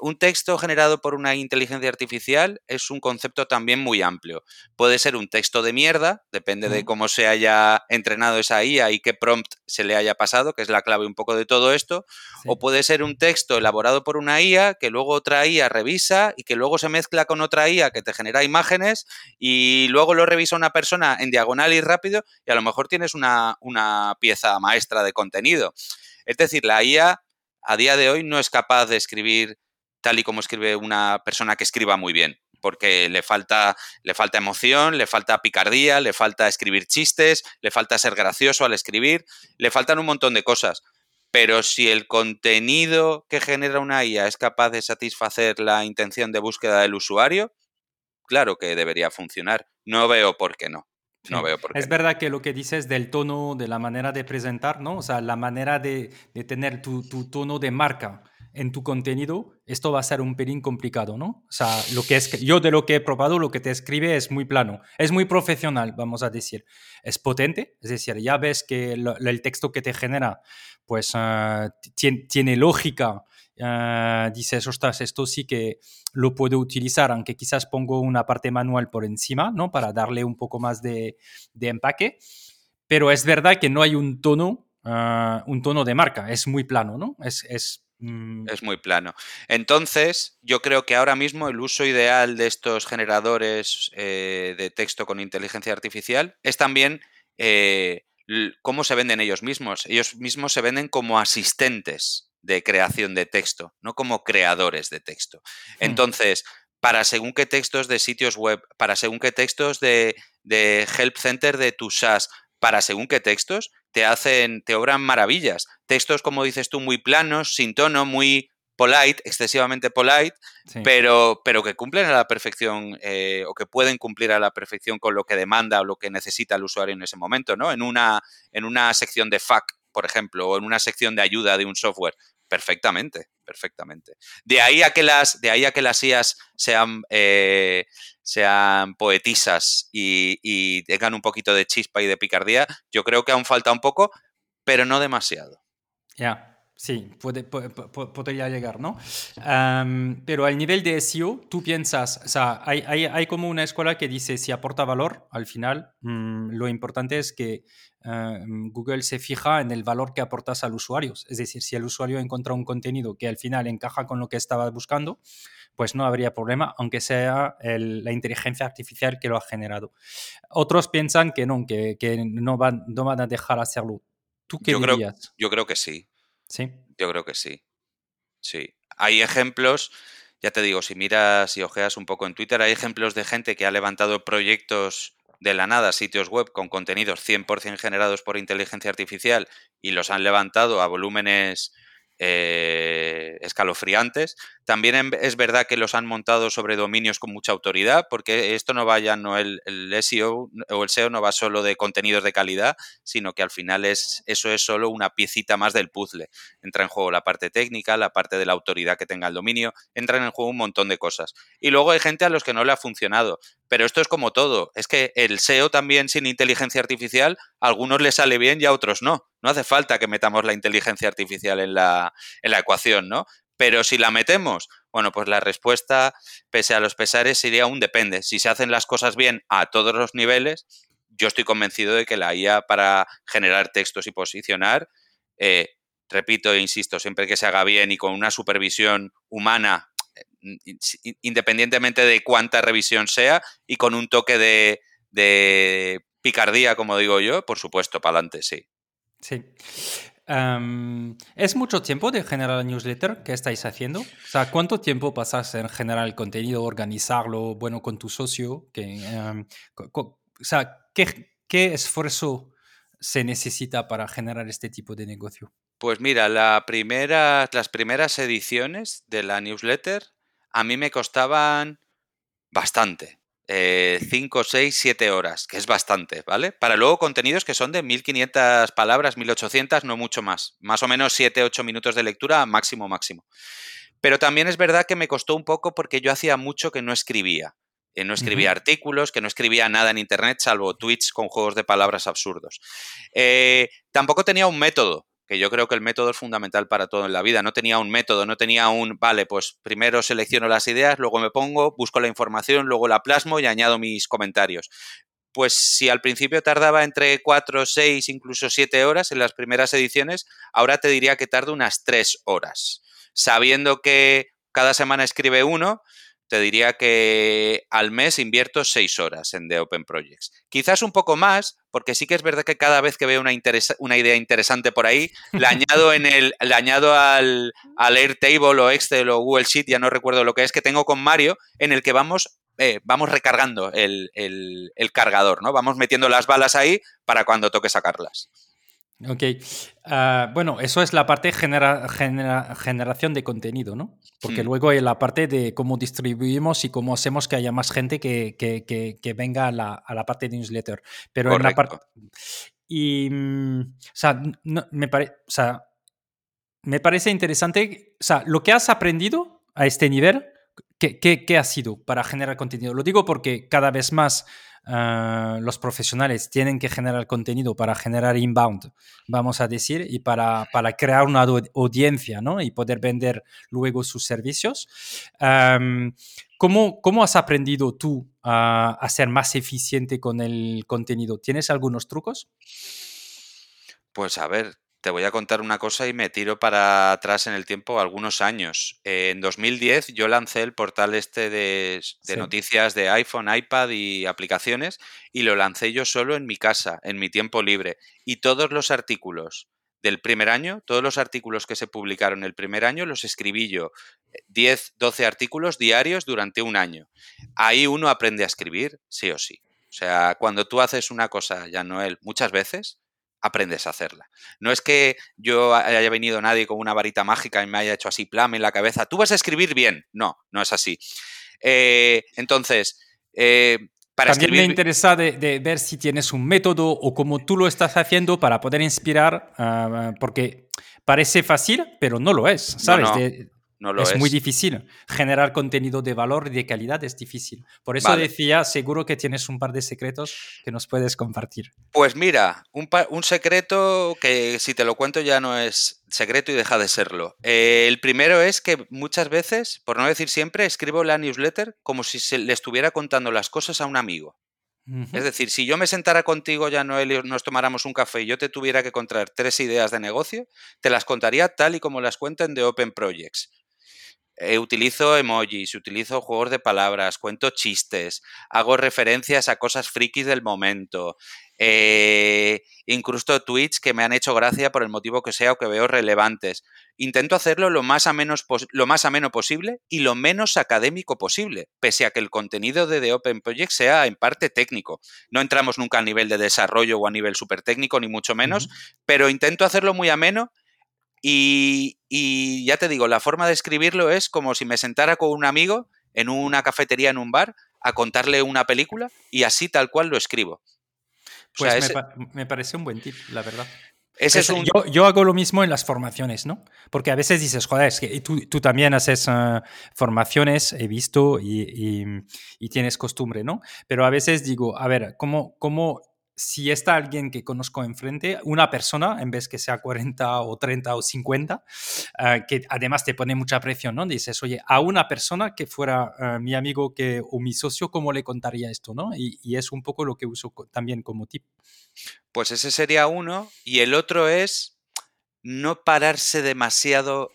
Speaker 2: un texto generado por una inteligencia artificial es un concepto también muy amplio. Puede ser un texto de mierda, depende de cómo se haya entrenado esa IA y qué prompt se le haya pasado, que es la clave un poco de todo esto, o puede ser un texto elaborado por una IA que luego otra IA revisa y que luego se mezcla con otra IA que te genera imágenes y luego lo revisa una persona en diagonal y rápido y a lo mejor tienes una, una pieza maestra de contenido. Es decir, la IA a día de hoy no es capaz de escribir tal y como escribe una persona que escriba muy bien, porque le falta, le falta emoción, le falta picardía, le falta escribir chistes, le falta ser gracioso al escribir, le faltan un montón de cosas. Pero si el contenido que genera una IA es capaz de satisfacer la intención de búsqueda del usuario, claro que debería funcionar. No veo por qué no. No veo por qué.
Speaker 1: Es verdad que lo que dices del tono, de la manera de presentar, ¿no? O sea, la manera de, tener tu, tu tono de marca en tu contenido, esto va a ser un pelín complicado, ¿no? O sea, lo que es, yo de lo que he probado, lo que te escribe es muy plano, es muy profesional, vamos a decir. Es potente, es decir, ya ves que el texto que te genera, pues ah, tiene, lógica. Uh, dices, ostras, esto sí que lo puedo utilizar, aunque quizás pongo una parte manual por encima, ¿no? Para darle un poco más de, empaque. Pero es verdad que no hay un tono, ah, un tono de marca, es muy plano, ¿no? Es. Es
Speaker 2: muy plano. Entonces, yo creo que ahora mismo el uso ideal de estos generadores eh, de texto con inteligencia artificial es también eh, cómo se venden ellos mismos. Ellos mismos se venden como asistentes de creación de texto, no como creadores de texto.
Speaker 1: Hmm.
Speaker 2: Entonces, para según qué textos de sitios web, para según qué textos de, de Help Center de tu SaaS, para según qué textos, te hacen, te obran maravillas. Textos, como dices tú, muy planos, sin tono, muy polite, excesivamente polite,
Speaker 1: Sí.
Speaker 2: pero, pero que cumplen a la perfección eh, o que pueden cumplir a la perfección con lo que demanda o lo que necesita el usuario en ese momento, ¿no? En una, en una sección de FAQ, por ejemplo, o en una sección de ayuda de un software. Perfectamente, perfectamente. De ahí a que las, de ahí a que las IAS sean, eh, sean poetisas y, y tengan un poquito de chispa y de picardía, yo creo que aún falta un poco, pero no demasiado.
Speaker 1: Ya, sí, puede, po- po- po- podría llegar, ¿no? Pero al nivel de SEO, tú piensas, o sea, hay, hay, hay como una escuela que dice si aporta valor, al final mm, lo importante es que eh, Google se fija en el valor que aportas al usuario. Es decir, si el usuario encuentra un contenido que al final encaja con lo que estaba buscando, pues no habría problema, aunque sea el- la inteligencia artificial que lo ha generado. Otros piensan que no, que, que no, van, no van a dejar hacerlo. ¿Tú qué
Speaker 2: Yo creo-? Yo creo que sí.
Speaker 1: Sí.
Speaker 2: Yo creo que sí. Sí. Hay ejemplos, ya te digo, si miras y ojeas un poco en Twitter, hay ejemplos de gente que ha levantado proyectos de la nada, sitios web con contenidos 100% generados por inteligencia artificial y los han levantado a volúmenes eh, escalofriantes. También es verdad que los han montado sobre dominios con mucha autoridad, porque esto no vaya, no el, SEO o el SEO no va solo de contenidos de calidad, sino que al final es, eso es solo una piecita más del puzzle entra en juego la parte técnica, la parte de la autoridad que tenga el dominio, entran en juego un montón de cosas. Y luego hay gente a los que no le ha funcionado. Pero esto es como todo. Es que el SEO también sin inteligencia artificial, a algunos les sale bien y a otros no. No hace falta que metamos la inteligencia artificial en la, en la ecuación, ¿no? Pero si la metemos, bueno, pues la respuesta, pese a los pesares, sería un depende. Si se hacen las cosas bien a todos los niveles, yo estoy convencido de que la IA para generar textos y posicionar eh, repito e insisto, siempre que se haga bien y con una supervisión humana, eh, independientemente de cuánta revisión sea, y con un toque de, de picardía, como digo yo, por supuesto, para adelante, sí.
Speaker 1: Sí. Um, ¿Es mucho tiempo de generar newsletter que estáis haciendo? O sea, ¿cuánto tiempo pasas en generar el contenido, organizarlo, bueno, con tu socio? Que, um, o sea, ¿qué, ¿qué esfuerzo se necesita para generar este tipo de negocio?
Speaker 2: Pues mira, la primera, las primeras ediciones de la newsletter a mí me costaban bastante. 5, 6, 7 horas, que es bastante, ¿vale? Para luego contenidos que son de 1500 palabras, 1800, no mucho más. Más o menos 7, 8 minutos de lectura, máximo, máximo. Pero también es verdad que me costó un poco porque yo hacía mucho que no escribía. Que no escribía uh -huh. artículos, que no escribía nada en internet, salvo tweets con juegos de palabras absurdos. Eh, tampoco tenía un método que yo creo que el método es fundamental para todo en la vida. No tenía un método, no tenía un, vale, pues primero selecciono las ideas, luego me pongo, busco la información, luego la plasmo y añado mis comentarios. Pues si al principio tardaba entre 4, 6, incluso 7 horas en las primeras ediciones, ahora te diría que tarda unas 3 horas. Sabiendo que cada semana escribe uno, te diría que al mes invierto 6 horas en The Open Projects. Quizás un poco más, porque sí que es verdad que cada vez que veo una, idea interesante por ahí, la añado, en el, la añado al, al Airtable o Excel o Google Sheet, ya no recuerdo lo que es, que tengo con Mario, en el que vamos, eh, vamos recargando el, el, cargador, ¿no? Vamos metiendo las balas ahí para cuando toque sacarlas.
Speaker 1: Ok. Uh, bueno, eso es la parte genera, genera, generación de contenido, ¿no? Porque hmm. luego hay la parte de cómo distribuimos y cómo hacemos que haya más gente que, que, que, que venga a la, a la, parte de newsletter. Pero
Speaker 2: Correcto.
Speaker 1: en la parte. Y. O sea, no, me, pare, o sea, me parece interesante. O sea, lo que has aprendido a este nivel, ¿qué, qué, qué ha sido para generar contenido? Lo digo porque cada vez más. Uh, los profesionales tienen que generar contenido para generar inbound, vamos a decir, y para, para crear una audiencia ¿no? y poder vender luego sus servicios. Um, ¿cómo, ¿Cómo has aprendido tú a ser más eficiente con el contenido? ¿Tienes algunos trucos?
Speaker 2: Pues a ver, te voy a contar una cosa y me tiro para atrás en el tiempo algunos años. Eh, en 2010 yo lancé el portal este de, de sí. noticias de iPhone, iPad y aplicaciones y lo lancé yo solo en mi casa, en mi tiempo libre. Y todos los artículos del primer año, todos los artículos que se publicaron el primer año los escribí yo 10, eh, 12 artículos diarios durante un año. Ahí uno aprende a escribir, sí o sí. O sea, cuando tú haces una cosa, ya Noel, muchas veces, aprendes a hacerla. No es que yo haya venido nadie con una varita mágica y me haya hecho así plame en la cabeza, tú vas a escribir bien. No, no es así. Eh, entonces, eh,
Speaker 1: para También me interesa de, ver si tienes un método o cómo tú lo estás haciendo para poder inspirar, ah, porque parece fácil, pero no lo es, ¿sabes? Es, muy difícil. Generar contenido de valor y de calidad es difícil. Por eso decía, seguro que tienes un par de secretos que nos puedes compartir.
Speaker 2: Pues mira, un, un secreto que si te lo cuento ya no es secreto y deja de serlo. Eh, el primero es que muchas veces, por no decir siempre, escribo la newsletter como si se le estuviera contando las cosas a un amigo. Es decir, si yo me sentara contigo, ya Noel, y nos tomáramos un café y yo te tuviera que contar tres ideas de negocio, te las contaría tal y como las cuentan de Open Projects. Eh, utilizo emojis, utilizo juegos de palabras, cuento chistes, hago referencias a cosas frikis del momento, eh, incluso tweets que me han hecho gracia por el motivo que sea o que veo relevantes. Intento hacerlo lo más, lo más ameno posible y lo menos académico posible, pese a que el contenido de The Open Project sea en parte técnico. No entramos nunca a nivel de desarrollo o a nivel súper técnico, ni mucho menos, pero intento hacerlo muy ameno y, ya te digo, la forma de escribirlo es como si me sentara con un amigo en una cafetería, en un bar, a contarle una película y así tal cual lo escribo.
Speaker 1: Pues me, parece un buen tip, la verdad. yo, hago lo mismo en las formaciones, ¿no? Porque a veces dices, joder, es que tú, tú también haces ah, formaciones, he visto, y, y, tienes costumbre, ¿no? Pero a veces digo, a ver, ¿cómo, cómo si está alguien que conozco enfrente, una persona, en vez que sea 40 o 30 o 50, eh, que además te pone mucha presión, ¿no? Dices, oye, a una persona que fuera eh, mi amigo que, o mi socio, ¿cómo le contaría esto, no? Y, y, es un poco lo que uso también como tip.
Speaker 2: Pues ese sería uno. Y el otro es no pararse demasiado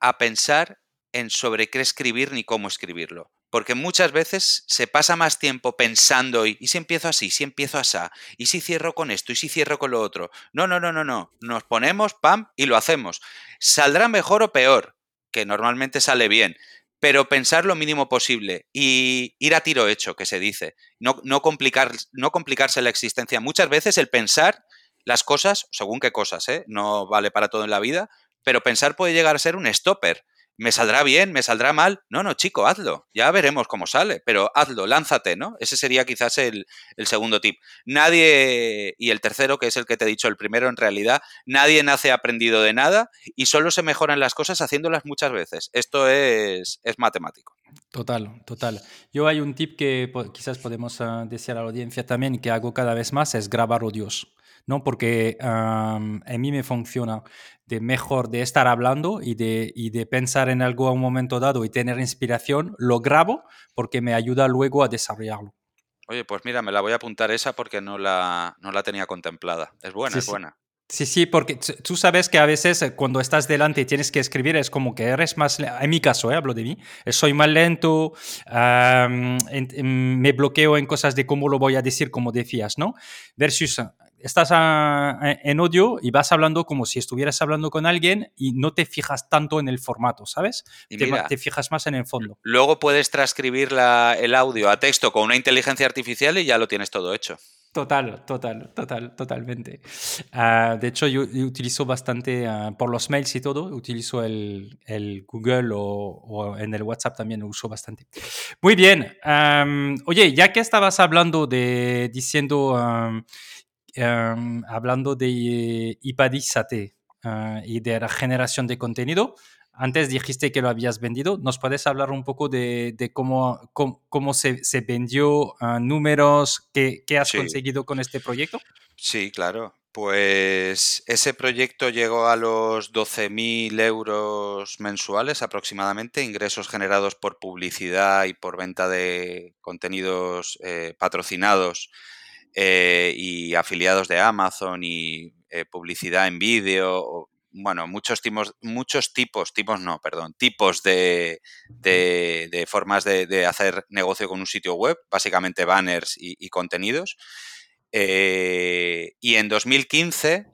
Speaker 2: a pensar en sobre qué escribir ni cómo escribirlo porque muchas veces se pasa más tiempo pensando y, si empiezo así, si empiezo así, y si cierro con esto, y si cierro con lo otro. No, no, no, no, no. Nos ponemos, pam, y lo hacemos. Saldrá mejor o peor, que normalmente sale bien, pero pensar lo mínimo posible y ir a tiro hecho, que se dice. No, no, complicar, no complicarse la existencia. Muchas veces el pensar las cosas, según qué cosas, ¿eh? no vale para todo en la vida, pero pensar puede llegar a ser un stopper ¿Me saldrá bien? ¿Me saldrá mal? No, no, chico, hazlo. Ya veremos cómo sale, pero hazlo, lánzate, ¿no? Ese sería quizás el, segundo tip. Nadie, y el tercero, que es el que te he dicho, el primero en realidad, nadie nace aprendido de nada y solo se mejoran las cosas haciéndolas muchas veces. Esto es, es matemático.
Speaker 1: Total, total. Yo hay un tip que quizás podemos uh, decir a la audiencia también que hago cada vez más, es grabar audios. ¿No? Porque a mí me funciona de mejor de estar hablando y de, y de pensar en algo a un momento dado y tener inspiración, lo grabo porque me ayuda luego a desarrollarlo.
Speaker 2: Oye, pues mira, me la voy a apuntar esa porque no la, no la tenía contemplada. Es buena, es buena.
Speaker 1: Sí, sí, porque tú sabes que a veces eh, cuando estás delante y tienes que escribir es como que eres más, en mi caso, eh, hablo de mí, soy más lento, me bloqueo en cosas de cómo lo voy a decir, como decías, ¿no? Versus estás en audio y vas hablando como si estuvieras hablando con alguien y no te fijas tanto en el formato, ¿sabes? Te, fijas más en el fondo.
Speaker 2: Luego puedes transcribir el audio a texto con una inteligencia artificial y ya lo tienes todo hecho.
Speaker 1: Total, total, total, totalmente. Ah, de hecho, yo, utilizo bastante ah, por los mails y todo, utilizo el, Google o, en el WhatsApp también lo uso bastante. Muy bien. oye, ya que estabas hablando de, diciendo Em, hablando de Ipadízate uh, y de la generación de contenido. Antes dijiste que lo habías vendido. ¿Nos puedes hablar un poco de, cómo, cómo, se, se, vendió, uh, números, qué, qué has conseguido con este proyecto?
Speaker 2: Sí, claro. Pues ese proyecto llegó a los 12.000 euros mensuales aproximadamente, ingresos generados por publicidad y por venta de contenidos eh, patrocinados eh, y afiliados de Amazon y eh, publicidad en vídeo, bueno, muchos tipos, muchos tipos, tipos no, perdón, tipos de, de, formas de, hacer negocio con un sitio web, básicamente banners y, contenidos. Eh, y en 2015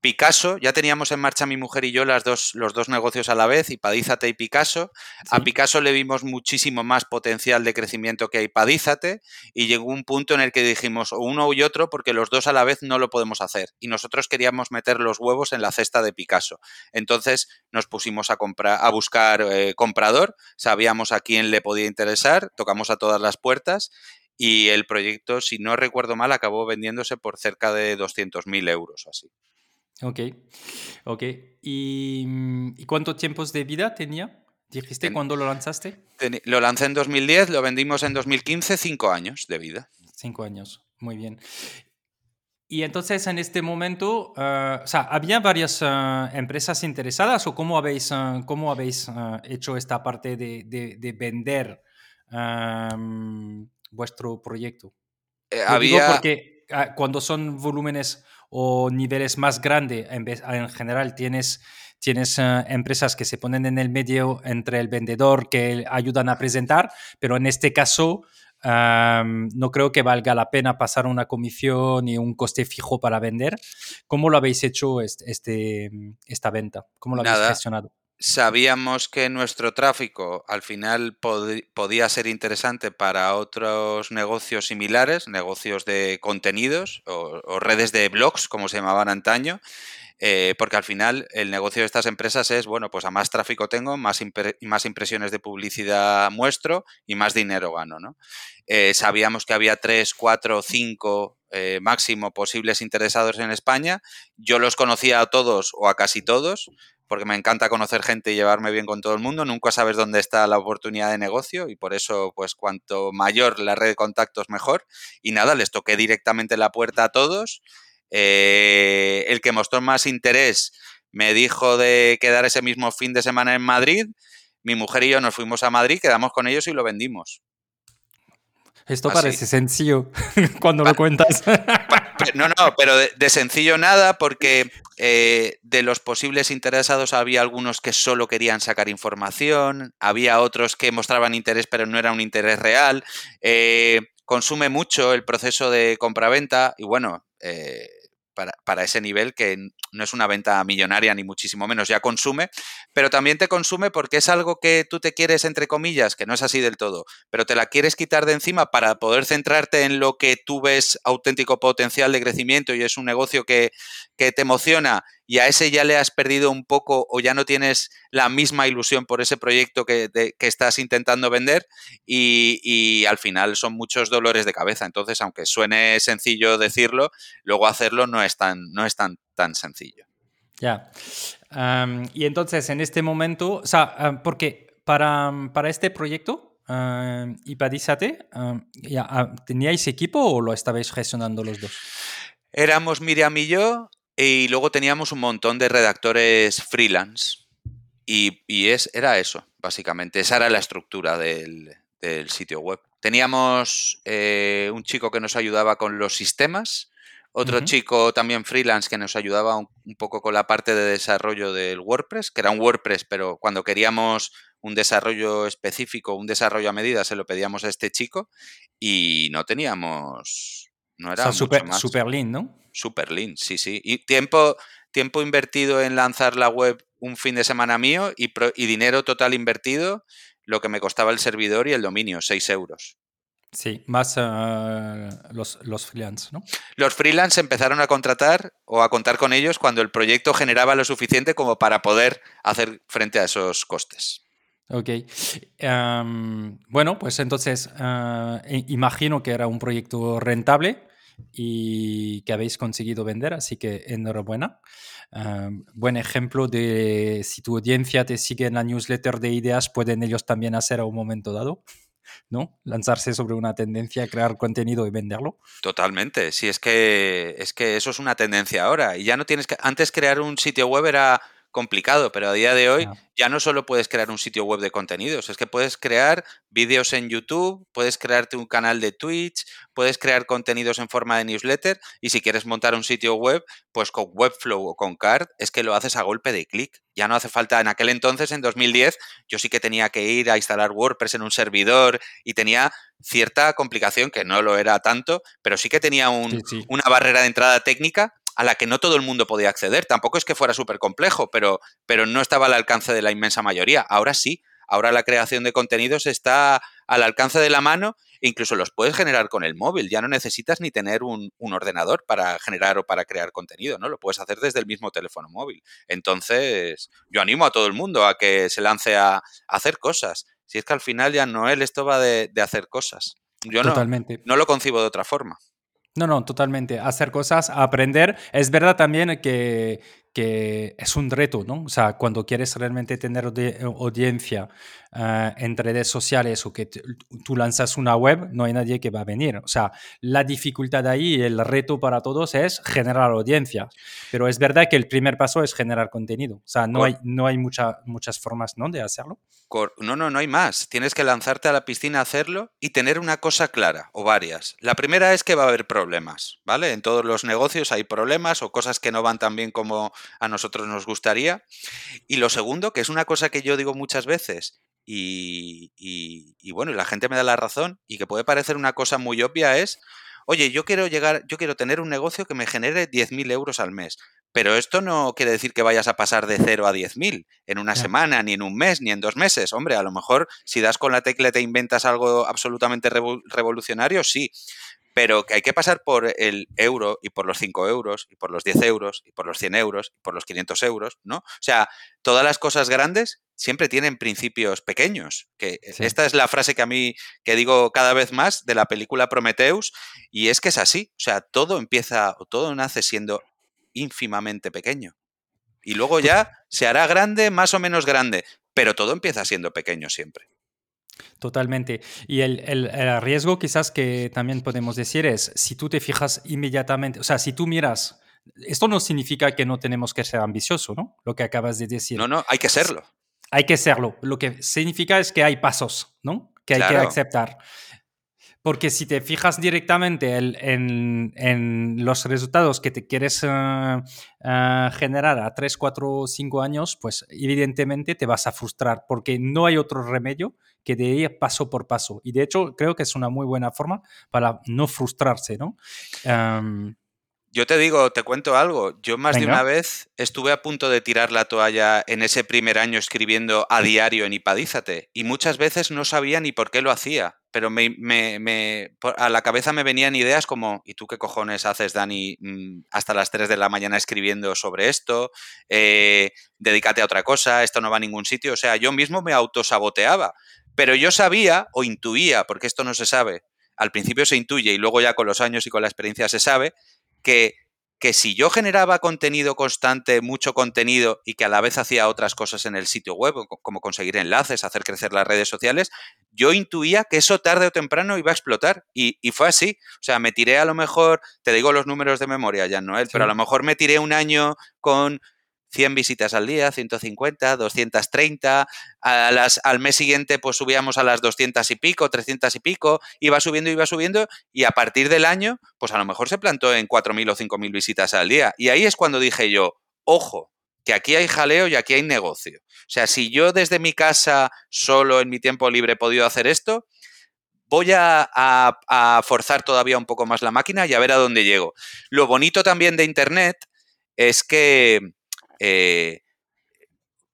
Speaker 2: Picasso, ya teníamos en marcha mi mujer y yo las dos, los dos negocios a la vez, Ipadízate y Picasso. A Picasso le vimos muchísimo más potencial de crecimiento que a Ipadízate y llegó un punto en el que dijimos o uno y otro porque los dos a la vez no lo podemos hacer. Y nosotros queríamos meter los huevos en la cesta de Picasso. Entonces nos pusimos a, comprar, a buscar eh, comprador, sabíamos a quién le podía interesar, tocamos a todas las puertas y el proyecto, si no recuerdo mal, acabó vendiéndose por cerca de 200.000 euros así.
Speaker 1: Ok, ok. ¿Y, mm, ¿Y cuántos tiempos de vida tenía? ¿Dijiste cuándo lo lanzaste?
Speaker 2: lo lancé en 2010, lo vendimos en 2015, cinco años de vida.
Speaker 1: Cinco años, muy bien. Y entonces en este momento, ah, o sea, ¿había varias ah, empresas interesadas o cómo habéis, ah, cómo habéis hecho esta parte de, de, vender vuestro proyecto?
Speaker 2: Eh, había...
Speaker 1: porque cuando son volúmenes o niveles más grandes, en, en general tienes, tienes eh, empresas que se ponen en el medio entre el vendedor que ayudan a presentar, pero en este caso no creo que valga la pena pasar una comisión y un coste fijo para vender. ¿Cómo lo habéis hecho este, esta venta? ¿Cómo lo habéis gestionado?
Speaker 2: Sabíamos que nuestro tráfico al final podía ser interesante para otros negocios similares, negocios de contenidos o, redes de blogs, como se llamaban antaño, eh, porque al final el negocio de estas empresas es, bueno, pues a más tráfico tengo, más, impresiones de publicidad muestro y más dinero gano, ¿no? Eh, sabíamos que había tres, cuatro, cinco eh, máximo posibles interesados en España. Yo los conocía a todos o a casi todos, porque me encanta conocer gente y llevarme bien con todo el mundo. Nunca sabes dónde está la oportunidad de negocio y por eso, pues cuanto mayor la red de contactos, mejor. Y nada, les toqué directamente la puerta a todos. Eh, el que mostró más interés me dijo de quedar ese mismo fin de semana en Madrid. Mi mujer y yo nos fuimos a Madrid, quedamos con ellos y lo vendimos.
Speaker 1: Esto parece sencillo cuando lo cuentas.
Speaker 2: No, no, pero de, sencillo nada, porque eh, de los posibles interesados había algunos que solo querían sacar información, había otros que mostraban interés pero no era un interés real. Eh, consume mucho el proceso de compraventa y bueno, eh, para, ese nivel que no es una venta millonaria ni muchísimo menos, ya consume, pero también te consume porque es algo que tú te quieres, entre comillas, que no es así del todo, pero te la quieres quitar de encima para poder centrarte en lo que tú ves auténtico potencial de crecimiento y es un negocio que, que te emociona y a ese ya le has perdido un poco o ya no tienes la misma ilusión por ese proyecto que, que estás intentando vender y, y, al final son muchos dolores de cabeza. Entonces, aunque suene sencillo decirlo, luego hacerlo no es tan, no es tan, tan sencillo.
Speaker 1: Ya. y entonces, en este momento, o sea, porque para, para este proyecto, uh, Ipadízate, ya, ¿teníais equipo o lo estabais gestionando los dos?
Speaker 2: Éramos Miriam y yo y luego teníamos un montón de redactores freelance. Y, es, era eso, básicamente. Esa era la estructura del, sitio web. Teníamos eh, un chico que nos ayudaba con los sistemas, otro chico también freelance que nos ayudaba un, poco con la parte de desarrollo del WordPress, que era un WordPress, pero cuando queríamos un desarrollo específico, un desarrollo a medida, se lo pedíamos a este chico y no teníamos... No era
Speaker 1: super, super lean, ¿no?
Speaker 2: Super lean, sí, sí. Y tiempo, tiempo invertido en lanzar la web un fin de semana mío y, y dinero total invertido, lo que me costaba el servidor y el dominio, 6 euros.
Speaker 1: Sí, más eh, los, los freelance, ¿no?
Speaker 2: Los freelance empezaron a contratar o a contar con ellos cuando el proyecto generaba lo suficiente como para poder hacer frente a esos costes.
Speaker 1: Ok. Em, bueno, pues entonces eh, imagino que era un proyecto rentable y que habéis conseguido vender, así que enhorabuena. Em, buen ejemplo de si tu audiencia te sigue en la newsletter de ideas, pueden ellos también hacer a un momento dado. ¿no? Lanzarse sobre una tendencia, crear contenido y venderlo.
Speaker 2: Totalmente. Sí, es que es que eso es una tendencia ahora. Y ya no tienes que. Antes crear un sitio web era complicado, pero a día de hoy ya no solo puedes crear un sitio web de contenidos, es que puedes crear vídeos en YouTube, puedes crearte un canal de Twitch, puedes crear contenidos en forma de newsletter y si quieres montar un sitio web, pues con Webflow o con Card es que lo haces a golpe de clic. Ya no hace falta, en aquel entonces, en 2010, yo sí que tenía que ir a instalar WordPress en un servidor y tenía cierta complicación, que no lo era tanto, pero sí que tenía una barrera de entrada técnica a la que no todo el mundo podía acceder. Tampoco es que fuera súper complejo, pero, pero no estaba al alcance de la inmensa mayoría. Ahora sí, ahora la creación de contenidos está al alcance de la mano e incluso los puedes generar con el móvil. Ya no necesitas ni tener un, ordenador para generar o para crear contenido, ¿no? Lo puedes hacer desde el mismo teléfono móvil. Entonces, yo animo a todo el mundo a que se lance a, hacer cosas. Si es que al final ya Noel esto va de, hacer cosas. Yo Totalmente. no lo concibo de otra forma.
Speaker 1: No, no, totalmente. Hacer cosas, aprender. Es verdad también que, que es un reto, ¿no? O sea, cuando quieres realmente tener audiencia uh, en redes sociales o que tú lanzas una web, no hay nadie que va a venir. O sea, la dificultad ahí, el reto para todos es generar audiencia. Pero es verdad que el primer paso es generar contenido. O sea, no hay, no hay mucha, muchas formas, ¿no? De hacerlo.
Speaker 2: No, no, no hay más. Tienes que lanzarte a la piscina a hacerlo y tener una cosa clara o varias. La primera es que va a haber problemas, ¿vale? En todos los negocios hay problemas o cosas que no van tan bien como a nosotros nos gustaría. Y lo segundo, que es una cosa que yo digo muchas veces y, y, bueno, y la gente me da la razón y que puede parecer una cosa muy obvia es, oye, yo quiero llegar, yo quiero tener un negocio que me genere 10.000 euros al mes. Pero esto no quiere decir que vayas a pasar de 0 a 10.000 en una semana, ni en un mes, ni en dos meses. Hombre, a lo mejor si das con la tecla te inventas algo absolutamente revolucionario, sí pero que hay que pasar por el euro y por los 5 euros y por los 10 euros y por los 100 euros y por los 500 euros, ¿no? O sea, todas las cosas grandes siempre tienen principios pequeños. Que Esta es la frase que a mí que digo cada vez más de la película Prometheus y es que es así. O sea, todo empieza o todo nace siendo ínfimamente pequeño. Y luego pues ya se hará grande, más o menos grande, pero todo empieza siendo pequeño siempre.
Speaker 1: Totalmente. Y el, el, riesgo quizás que también podemos decir es, si tú te fijas inmediatamente, o sea, si tú miras, esto no significa que no tenemos que ser ambiciosos, ¿no? Lo que acabas de decir.
Speaker 2: No, no, hay que serlo.
Speaker 1: Hay que serlo. Lo que significa es que hay pasos, ¿no? Que hay que aceptar. Porque si te fijas directamente en, en, los resultados que te quieres eh, eh, generar a 3, 4, 5 años, pues evidentemente te vas a frustrar porque no hay otro remedio que de ir paso por paso. Y de hecho creo que es una muy buena forma para no frustrarse, ¿no? Em,
Speaker 2: yo te digo, te cuento algo. Yo más de una vez estuve a punto de tirar la toalla en ese primer año escribiendo a diario en Ipadízate y muchas veces no sabía ni por qué lo hacía, pero me, me, a la cabeza me venían ideas como, ¿y tú qué cojones haces, Dani, mm, hasta las 3 de la mañana escribiendo sobre esto? Eh, dedícate a otra cosa, esto no va a ningún sitio. O sea, yo mismo me autosaboteaba, pero yo sabía o intuía, porque esto no se sabe, al principio se intuye y luego ya con los años y con la experiencia se sabe, que, que si yo generaba contenido constante, mucho contenido y que a la vez hacía otras cosas en el sitio web, como conseguir enlaces, hacer crecer las redes sociales, yo intuía que eso tarde o temprano iba a explotar. Y, fue así. O sea, me tiré a lo mejor, te digo los números de memoria ya, Noel, pero a lo mejor me tiré un año con 100 visitas al día, 150, 230, a las, al mes siguiente pues subíamos a las 200 y pico, 300 y pico, iba subiendo, iba subiendo y a partir del año pues a lo mejor se plantó en 4.000 o 5.000 visitas al día. Y ahí es cuando dije yo, ojo, que aquí hay jaleo y aquí hay negocio. O sea, si yo desde mi casa, solo en mi tiempo libre he podido hacer esto, voy a, a, forzar todavía un poco más la máquina y a ver a dónde llego. Lo bonito también de Internet es que eh,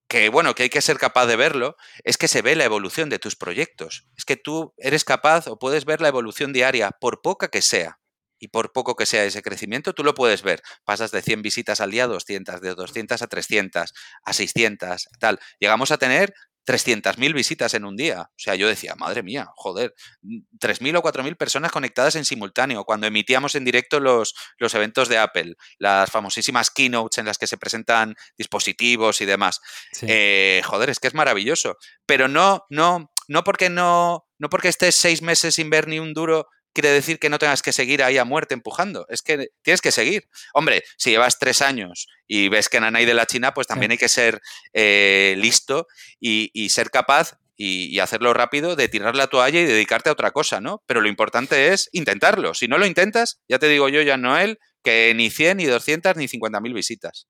Speaker 2: que bueno, que hay que ser capaz de verlo, es que se ve la evolución de tus proyectos. Es que tú eres capaz o puedes ver la evolución diaria, por poca que sea. Y por poco que sea ese crecimiento, tú lo puedes ver. Pasas de 100 visitas al día a 200, de 200 a 300, a 600, tal. Llegamos a tener 300.000 visitas en un día. O sea, yo decía, madre mía, joder, 3.000 o 4.000 personas conectadas en simultáneo cuando emitíamos en directo los, los eventos de Apple, las famosísimas keynotes en las que se presentan dispositivos y demás. Eh, joder, es que es maravilloso. Pero no, no, no porque no, no porque estés seis meses sin ver ni un duro, quiere decir que no tengas que seguir ahí a muerte empujando. Es que tienes que seguir. Hombre, si llevas tres años y ves que Nanay de la China, pues también hay que ser eh, listo y, ser capaz y, hacerlo rápido de tirar la toalla y dedicarte a otra cosa, ¿no? Pero lo importante es intentarlo. Si no lo intentas, ya te digo yo, ya Noel, que ni 100, ni 200, ni 50 mil visitas.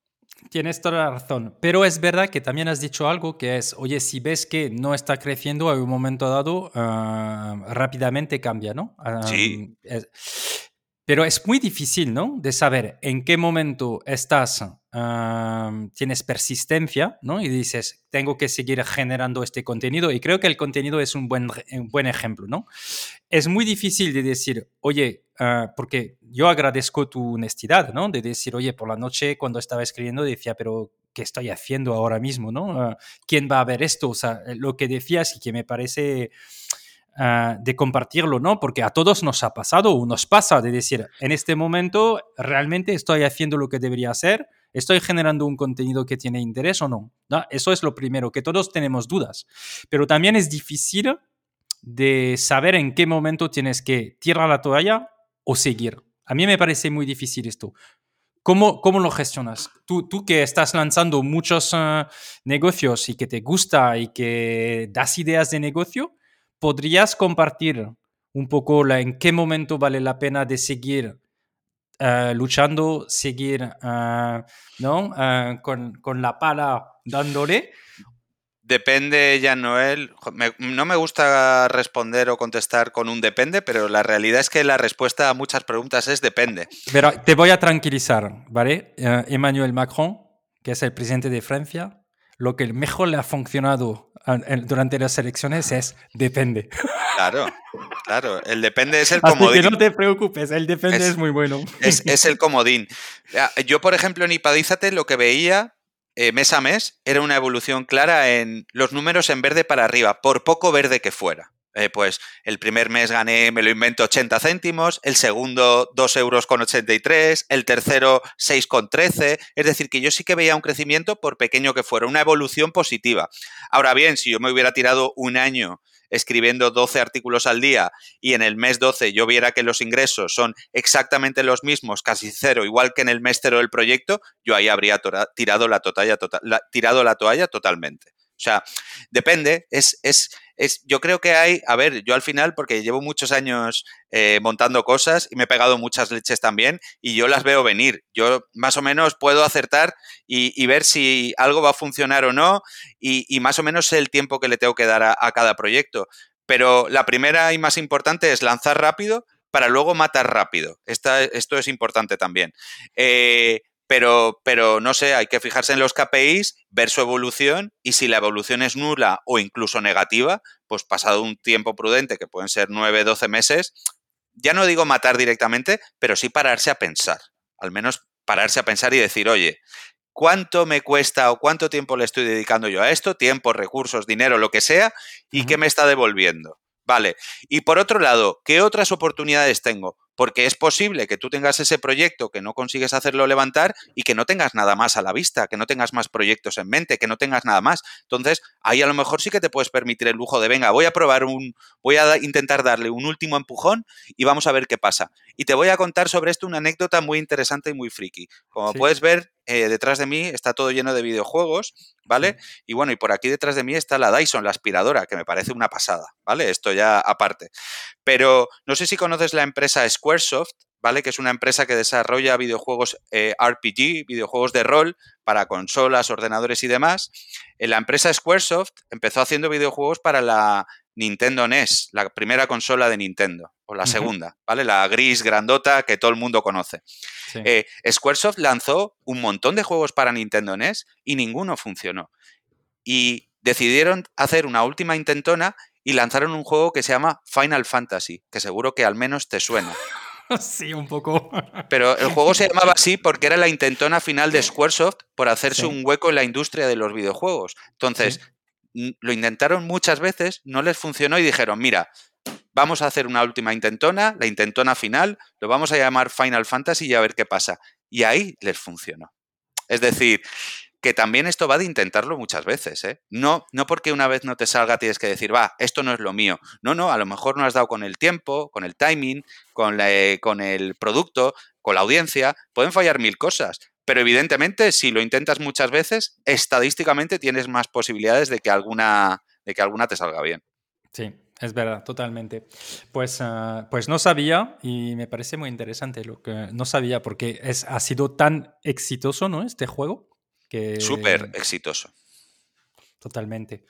Speaker 1: Tienes toda la razón, pero es verdad que también has dicho algo que es, oye, si ves que no está creciendo en un momento dado, ah, rápidamente cambia, ¿no?
Speaker 2: sí.
Speaker 1: Pero es muy difícil, ¿no? De saber en qué momento estás, tienes persistencia, ¿no? Y dices, tengo que seguir generando este contenido. Y creo que el contenido es un buen, un buen ejemplo, ¿no? Es muy difícil de decir, oye, ah, porque yo agradezco tu honestidad, ¿no? De decir, oye, por la noche cuando estaba escribiendo decía, pero ¿qué estoy haciendo ahora mismo, ¿no? Ah, ¿Quién va a ver esto? O sea, lo que decías y que me parece Ah, de compartirlo, ¿no? Porque a todos nos ha pasado o nos pasa de decir, en este momento realmente estoy haciendo lo que debería hacer, estoy generando un contenido que tiene interés o no. Eso es lo primero, que todos tenemos dudas. Pero también es difícil de saber en qué momento tienes que tirar la toalla o seguir. A mí me parece muy difícil esto. ¿Cómo, cómo lo gestionas? Tú, tú que estás lanzando muchos ah, negocios y que te gusta y que das ideas de negocio, ¿podrías compartir un poco la, en qué momento vale la pena de seguir eh, luchando, seguir eh, ¿no? Eh, con, con, la pala dándole?
Speaker 2: Depende, ya Noel. no me gusta responder o contestar con un depende, pero la realidad es que la respuesta a muchas preguntas es depende.
Speaker 1: Pero te voy a tranquilizar, ¿vale? Emmanuel Macron, que es el presidente de Francia, lo que mejor le ha funcionado durante las elecciones es depende.
Speaker 2: Claro, claro, el depende es el comodín.
Speaker 1: que no te preocupes, el depende es, muy bueno.
Speaker 2: Es, el comodín. Yo, por ejemplo, en Ipadízate lo que veía eh, mes a mes era una evolución clara en los números en verde para arriba, por poco verde que fuera. Eh, pues el primer mes gané, me lo invento, 80 céntimos, el segundo 2 euros con 83, el tercero 6 con 13, es decir, que yo sí que veía un crecimiento por pequeño que fuera, una evolución positiva. Ahora bien, si yo me hubiera tirado un año escribiendo 12 artículos al día y en el mes 12 yo viera que los ingresos son exactamente los mismos, casi cero, igual que en el mes cero del proyecto, yo ahí habría tirado la, toalla, tota-, tirado la toalla totalmente. O sea, depende, es, es, es, yo creo que hay, a ver, yo al final, porque llevo muchos años eh, montando cosas y me he pegado muchas leches también y yo las veo venir. Yo más o menos puedo acertar y, ver si algo va a funcionar o no y, más o menos el tiempo que le tengo que dar a, cada proyecto. Pero la primera y más importante es lanzar rápido para luego matar rápido. Esta, esto es importante también. Eh, pero, pero no sé, hay que fijarse en los KPIs, ver su evolución y si la evolución es nula o incluso negativa, pues pasado un tiempo prudente, que pueden ser 9, 12 meses, ya no digo matar directamente, pero sí pararse a pensar. Al menos pararse a pensar y decir, oye, ¿cuánto me cuesta o cuánto tiempo le estoy dedicando yo a esto? Tiempo, recursos, dinero, lo que sea, y qué me está devolviendo. Vale. Y por otro lado, ¿qué otras oportunidades tengo? Porque es posible que tú tengas ese proyecto que no consigues hacerlo levantar y que no tengas nada más a la vista, que no tengas más proyectos en mente, que no tengas nada más. Entonces, ahí a lo mejor sí que te puedes permitir el lujo de, venga, voy a probar un, voy a intentar darle un último empujón y vamos a ver qué pasa. Y te voy a contar sobre esto una anécdota muy interesante y muy friki. Como puedes ver, eh, detrás de mí está todo lleno de videojuegos, ¿vale? Y bueno, y por aquí detrás de mí está la Dyson, la aspiradora, que me parece una pasada, ¿vale? Esto ya aparte. Pero no sé si conoces la empresa Squaresoft, ¿vale? Que es una empresa que desarrolla videojuegos eh, RPG, videojuegos de rol para consolas, ordenadores y demás. Eh, la empresa Squaresoft empezó haciendo videojuegos para la Nintendo NES, la primera consola de Nintendo, o la segunda, ¿vale? La gris grandota que todo el mundo conoce. Eh, Squaresoft lanzó un montón de juegos para Nintendo NES y ninguno funcionó. Y decidieron hacer una última intentona y lanzaron un juego que se llama Final Fantasy, que seguro que al menos te suena.
Speaker 1: Sí, un poco.
Speaker 2: Pero el juego se llamaba así porque era la intentona final de Squaresoft por hacerse un hueco en la industria de los videojuegos. Entonces, lo intentaron muchas veces, no les funcionó y dijeron, mira, vamos a hacer una última intentona, la intentona final, lo vamos a llamar Final Fantasy y a ver qué pasa. Y ahí les funcionó. Es decir, que también esto va de intentarlo muchas veces, ¿eh? No, no porque una vez no te salga tienes que decir, va, esto no es lo mío. No, no, a lo mejor no has dado con el tiempo, con el timing, con, con el producto, con la audiencia, pueden fallar mil cosas, pero evidentemente, si lo intentas muchas veces, estadísticamente tienes más posibilidades de que alguna, de que alguna te salga bien.
Speaker 1: Sí, es verdad, totalmente. Pues, ah, pues no sabía y me parece muy interesante lo que no sabía porque es, ha sido tan exitoso, ¿no? Este juego. Que...
Speaker 2: Súper exitoso.
Speaker 1: Totalmente.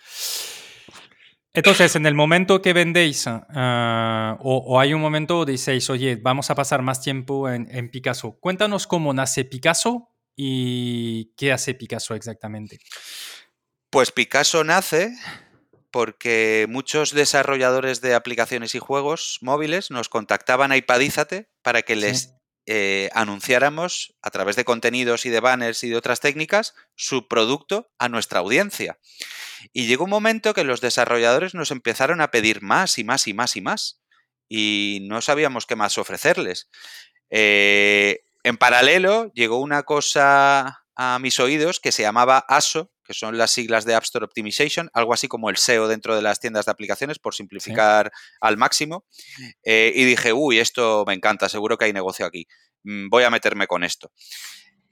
Speaker 1: Entonces, en el momento que vendéis, ah, o, hay un momento donde decís, oye, vamos a pasar más tiempo en, en, Picasso. Cuéntanos cómo nace Picasso y qué hace Picasso exactamente.
Speaker 2: Pues Picasso nace porque muchos desarrolladores de aplicaciones y juegos móviles nos contactaban a iPadízate para que les eh, anunciáramos a través de contenidos y de banners y de otras técnicas su producto a nuestra audiencia. Y llegó un momento que los desarrolladores nos empezaron a pedir más y más y más y más. Y no sabíamos qué más ofrecerles. Eh, en paralelo llegó una cosa a mis oídos que se llamaba ASO, que son las siglas de App Store Optimization, algo así como el SEO dentro de las tiendas de aplicaciones, por simplificar al máximo. Eh, y dije, uy, esto me encanta, seguro que hay negocio aquí. Mm, voy a meterme con esto.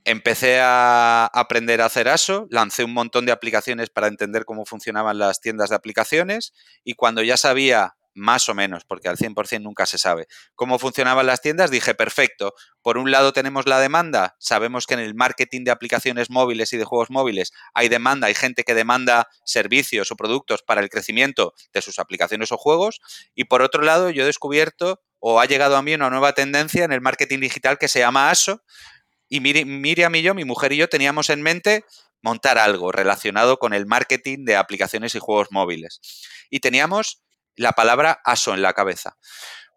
Speaker 2: Empecé a aprender a hacer ASO, lancé un montón de aplicaciones para entender cómo funcionaban las tiendas de aplicaciones y cuando ya sabía más o menos, porque al 100% nunca se sabe. ¿Cómo funcionaban las tiendas? Dije, perfecto, por un lado tenemos la demanda, sabemos que en el marketing de aplicaciones móviles y de juegos móviles hay demanda, hay gente que demanda servicios o productos para el crecimiento de sus aplicaciones o juegos, y por otro lado yo he descubierto o ha llegado a mí una nueva tendencia en el marketing digital que se llama ASO, y Miriam y yo, mi mujer y yo, teníamos en mente montar algo relacionado con el marketing de aplicaciones y juegos móviles. Y teníamos la palabra ASO en la cabeza.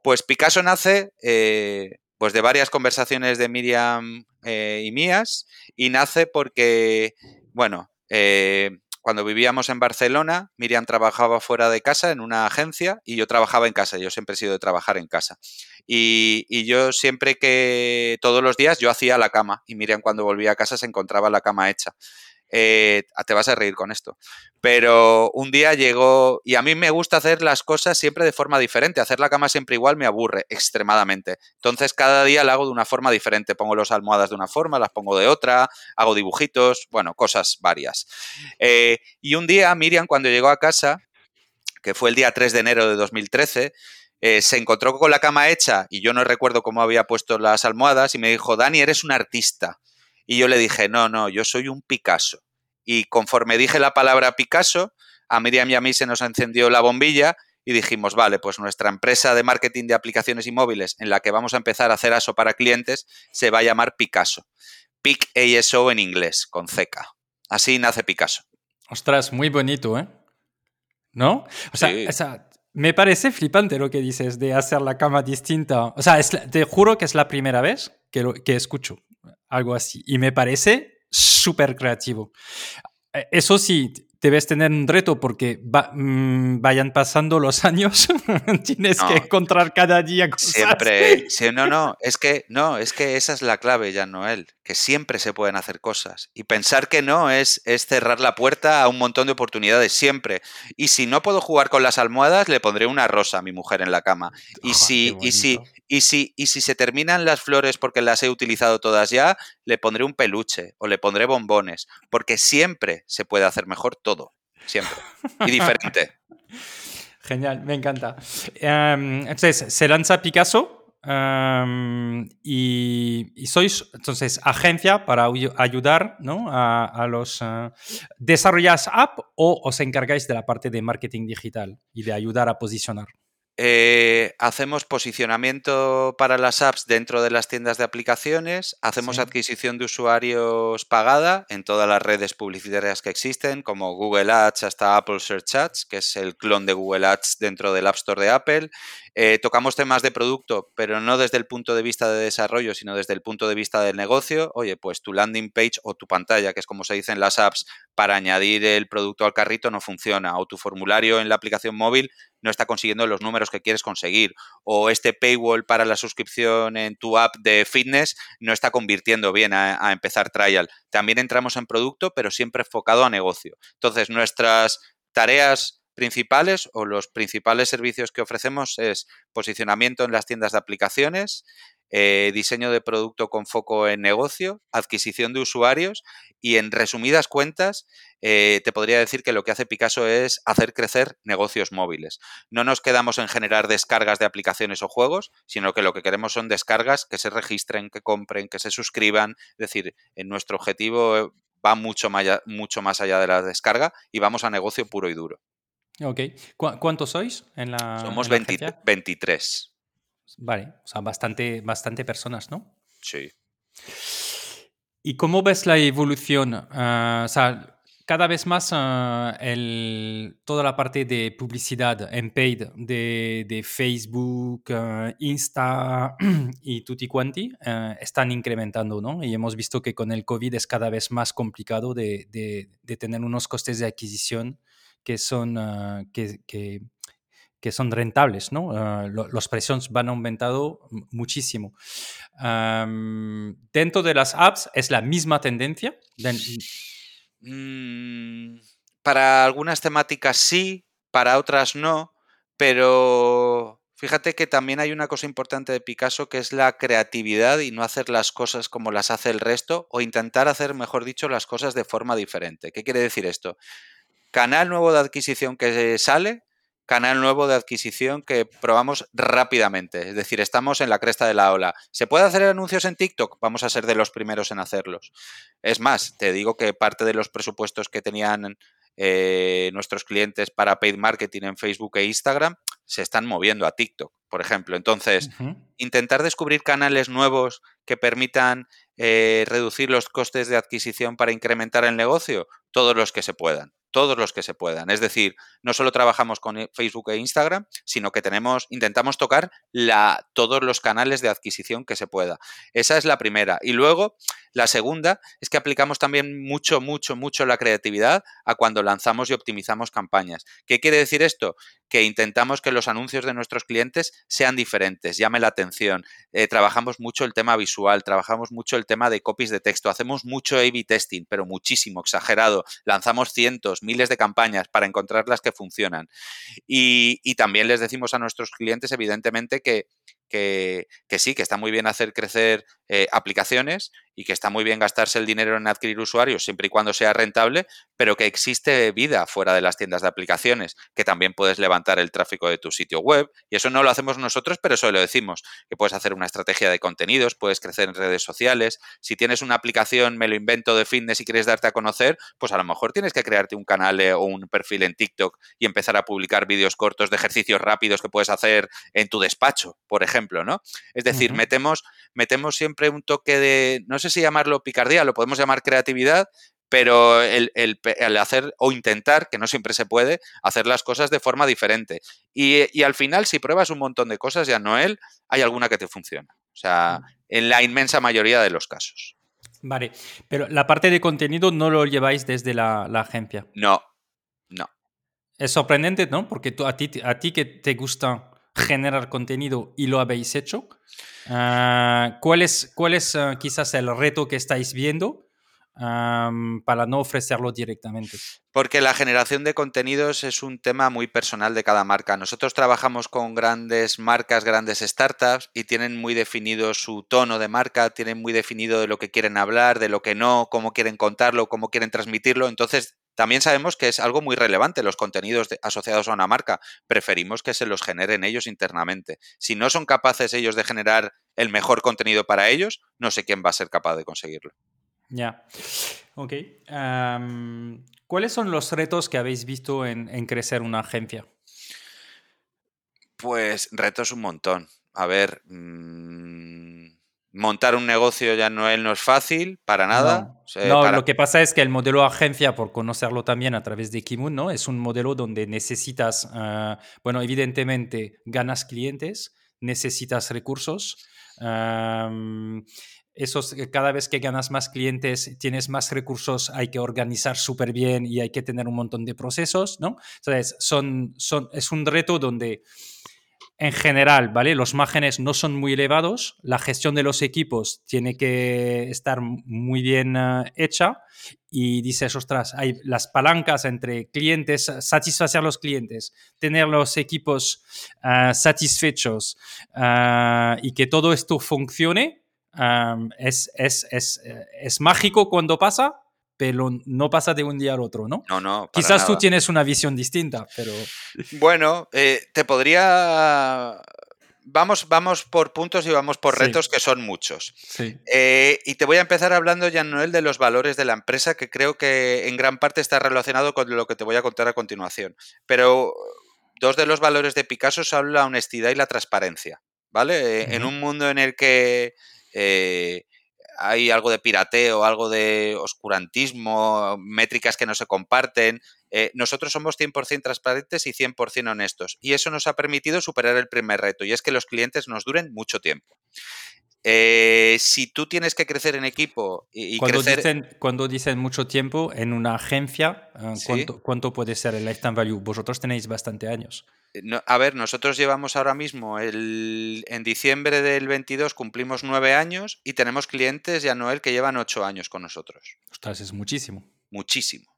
Speaker 2: Pues Picasso nace eh, pues de varias conversaciones de Miriam eh, y mías y nace porque, bueno, eh, cuando vivíamos en Barcelona, Miriam trabajaba fuera de casa en una agencia y yo trabajaba en casa. Yo siempre he sido de trabajar en casa. Y, y, yo siempre que todos los días yo hacía la cama y Miriam cuando volvía a casa se encontraba la cama hecha. Eh, te vas a reír con esto. Pero un día llegó, y a mí me gusta hacer las cosas siempre de forma diferente. Hacer la cama siempre igual me aburre extremadamente. Entonces cada día la hago de una forma diferente. Pongo las almohadas de una forma, las pongo de otra, hago dibujitos, bueno, cosas varias. Eh, y un día Miriam cuando llegó a casa, que fue el día 3 de enero de 2013, eh, se encontró con la cama hecha y yo no recuerdo cómo había puesto las almohadas y me dijo, Dani, eres un artista. Y yo le dije, no, no, yo soy un Picasso. Y conforme dije la palabra Picasso, a Miriam y a mí se nos encendió la bombilla y dijimos, vale, pues nuestra empresa de marketing de aplicaciones y móviles en la que vamos a empezar a hacer ASO para clientes se va a llamar Picasso. PIC ASO en inglés, con CK. Así nace Picasso.
Speaker 1: Ostras, muy bonito, ¿eh? ¿No? O sea, me parece flipante lo que dices de hacer la cama distinta. O sea, te juro que es la primera vez que, lo, que escucho algo así. Y me parece súper creativo. Eh, eso sí, debes tener un reto porque mm, vayan pasando los años, tienes que encontrar cada día cosas.
Speaker 2: Siempre, no, no, es que no, es que esa es la clave, ya Noel, que siempre se pueden hacer cosas y pensar que no es es cerrar la puerta a un montón de oportunidades siempre. Y si no puedo jugar con las almohadas, le pondré una rosa a mi mujer en la cama. Y si y si y si y si se terminan las flores porque las he utilizado todas ya, le pondré un peluche o le pondré bombones, porque siempre se puede hacer mejor todo, siempre. Y diferente.
Speaker 1: Genial, me encanta. Em, entonces, se lanza Picasso em, y, sois entonces agencia para ayudar ¿no? a, los uh, desarrollas app o os encargáis de la parte de marketing digital y de ayudar a posicionar.
Speaker 2: Eh, hacemos posicionamiento para las apps dentro de las tiendas de aplicaciones, hacemos adquisición de usuarios pagada en todas las redes publicitarias que existen, como Google Ads hasta Apple Search Ads, que es el clon de Google Ads dentro del App Store de Apple. Eh, tocamos temas de producto, pero no desde el punto de vista de desarrollo, sino desde el punto de vista del negocio. Oye, pues tu landing page o tu pantalla, que es como se dice en las apps, para añadir el producto al carrito no funciona, o tu formulario en la aplicación móvil no está consiguiendo los números que quieres conseguir, o este paywall para la suscripción en tu app de fitness no está convirtiendo bien a, a empezar trial. También entramos en producto, pero siempre enfocado a negocio. Entonces, nuestras tareas principales o los principales servicios que ofrecemos es posicionamiento en las tiendas de aplicaciones, eh, diseño de producto con foco en negocio, adquisición de usuarios y en resumidas cuentas eh, te podría decir que lo que hace Picasso es hacer crecer negocios móviles. No nos quedamos en generar descargas de aplicaciones o juegos, sino que lo que queremos son descargas que se registren, que compren, que se suscriban. Es decir, en nuestro objetivo va mucho más, mucho más allá de la descarga y vamos a negocio puro y duro.
Speaker 1: Ok. ¿Cuántos sois en la
Speaker 2: Somos 23.
Speaker 1: Vale, o sea, bastante, bastante personas, ¿no?
Speaker 2: Sí.
Speaker 1: ¿Y cómo ves la evolución? Ah, o sea, cada vez más ah, el, toda la parte de publicidad en paid de, Facebook, uh, Insta y tutti quanti están incrementando, ¿no? Y hemos visto que con el COVID es cada vez más complicado de, de, tener unos costes de adquisición que son, que, que, que, son rentables, ¿no? los precios van aumentando muchísimo. dentro de las apps es la misma tendencia.
Speaker 2: Mm, para algunas temáticas sí, para otras no, pero fíjate que también hay una cosa importante de Picasso que es la creatividad y no hacer las cosas como las hace el resto o intentar hacer, mejor dicho, las cosas de forma diferente. ¿Qué quiere decir esto? Canal nuevo de adquisición que sale, canal nuevo de adquisición que probamos rápidamente. Es decir, estamos en la cresta de la ola. ¿Se puede hacer anuncios en TikTok? Vamos a ser de los primeros en hacerlos. Es más, te digo que parte de los presupuestos que tenían eh, nuestros clientes para paid marketing en Facebook e Instagram se están moviendo a TikTok, por ejemplo. Entonces, intentar descubrir canales nuevos que permitan eh, reducir los costes de adquisición para incrementar el negocio, todos los que se puedan todos los que se puedan. Es decir, no solo trabajamos con eh, Facebook e Instagram, sino que tenemos, intentamos tocar todos los canales de adquisición que se pueda. Esa es la primera. Y luego, la segunda es que aplicamos también mucho, mucho, mucho la creatividad a cuando lanzamos y optimizamos campañas. ¿Qué quiere decir esto? Que intentamos que los anuncios de nuestros clientes sean diferentes, llame la atención. Eh, trabajamos mucho el tema visual, trabajamos mucho el tema de copies de texto, hacemos mucho A-B testing, pero muchísimo, exagerado. Lanzamos cientos, miles de campañas para encontrar las que funcionan. Y, también les decimos a nuestros clientes, evidentemente, que que, sí, que está muy bien hacer crecer eh, aplicaciones y que está muy bien gastarse el dinero en adquirir usuarios siempre y cuando sea rentable, pero que existe vida fuera de las tiendas de aplicaciones, que también puedes levantar el tráfico de tu sitio web. Y eso no lo hacemos nosotros, pero eso lo decimos, que puedes hacer una estrategia de contenidos, puedes crecer en redes sociales. Si tienes una aplicación, me lo invento de fitness y quieres darte a conocer, pues a lo mejor tienes que crearte un canal eh, o un perfil en TikTok y empezar a publicar vídeos cortos de ejercicios rápidos que puedes hacer en tu despacho, por ejemplo ¿no? Es decir, metemos, metemos siempre un toque de, no sé si llamarlo picardía, lo podemos llamar creatividad, pero el, hacer o intentar, que no siempre se puede, hacer las cosas de forma diferente. Y, al final, si pruebas un montón de cosas, ya Noel, hay alguna que te funciona. O sea, en la inmensa mayoría de los casos.
Speaker 1: Vale, pero la parte de contenido no lo lleváis desde la, agencia.
Speaker 2: No, no.
Speaker 1: Es sorprendente, ¿no? Porque tú, a, ti, a ti que te gusta generar contenido y lo habéis hecho. Ah, ¿Cuál es, cuál es ah, quizás el reto que estáis viendo para no ofrecerlo directamente?
Speaker 2: Porque la generación de contenidos es un tema muy personal de cada marca. Nosotros trabajamos con grandes marcas, grandes startups y tienen muy definido su tono de marca, tienen muy definido de lo que quieren hablar, de lo que no, cómo quieren contarlo, cómo quieren transmitirlo. Entonces también sabemos que es algo muy relevante los contenidos asociados a una marca. Preferimos que se los generen ellos internamente. Si no son capaces ellos de generar el mejor contenido para ellos, no sé quién va a ser capaz de conseguirlo.
Speaker 1: Ya. Ok. ¿Cuáles son los retos que habéis visto en, crecer una agencia?
Speaker 2: Pues retos un montón. A ver, mm, montar un negocio ya no, no es fácil, para nada.
Speaker 1: No, lo que pasa es que el modelo agencia, por conocerlo también a través de Kimun, ¿no? es un modelo donde necesitas, ah, bueno, evidentemente ganas clientes, necesitas recursos. esos, cada vez que ganas más clientes, tienes más recursos, hay que organizar súper bien y hay que tener un montón de procesos, ¿no? Entonces, son, son, es un reto donde en general, ¿vale? Los márgenes no son muy elevados, la gestión de los equipos tiene que estar muy bien eh, hecha y dices, ostras, hay las palancas entre clientes, satisfacer a los clientes, tener los equipos eh, satisfechos eh, y que todo esto funcione, es, es, es, es mágico cuando pasa, pero no pasa de un día al otro, ¿no?
Speaker 2: No, no.
Speaker 1: Quizás tú tienes una visión distinta, pero...
Speaker 2: Bueno, eh, te podría vamos, vamos por puntos y vamos por retos que son muchos. Eh, y te voy a empezar hablando, ya Noel, de los valores de la empresa, que creo que en gran parte está relacionado con lo que te voy a contar a continuación. Pero dos de los valores de Picasso son la honestidad y la transparencia. ¿Vale? Eh, en un mundo en el que eh, hay algo de pirateo, algo de oscurantismo, métricas que no se comparten. Eh, nosotros somos 100% transparentes y 100% honestos. Y eso nos ha permitido superar el primer reto, y es que los clientes nos duren mucho tiempo. Eh, si tú tienes que crecer en equipo y,
Speaker 1: cuando
Speaker 2: crecer...
Speaker 1: Dicen, cuando dicen mucho tiempo en una agencia, eh, ¿cuánto, puede ser el lifetime value? Vosotros tenéis bastante años.
Speaker 2: a ver, nosotros llevamos ahora mismo, el, en diciembre del 22 cumplimos nueve años y tenemos clientes, ya Noel, que llevan ocho años con nosotros.
Speaker 1: Ostras, es muchísimo.
Speaker 2: Muchísimo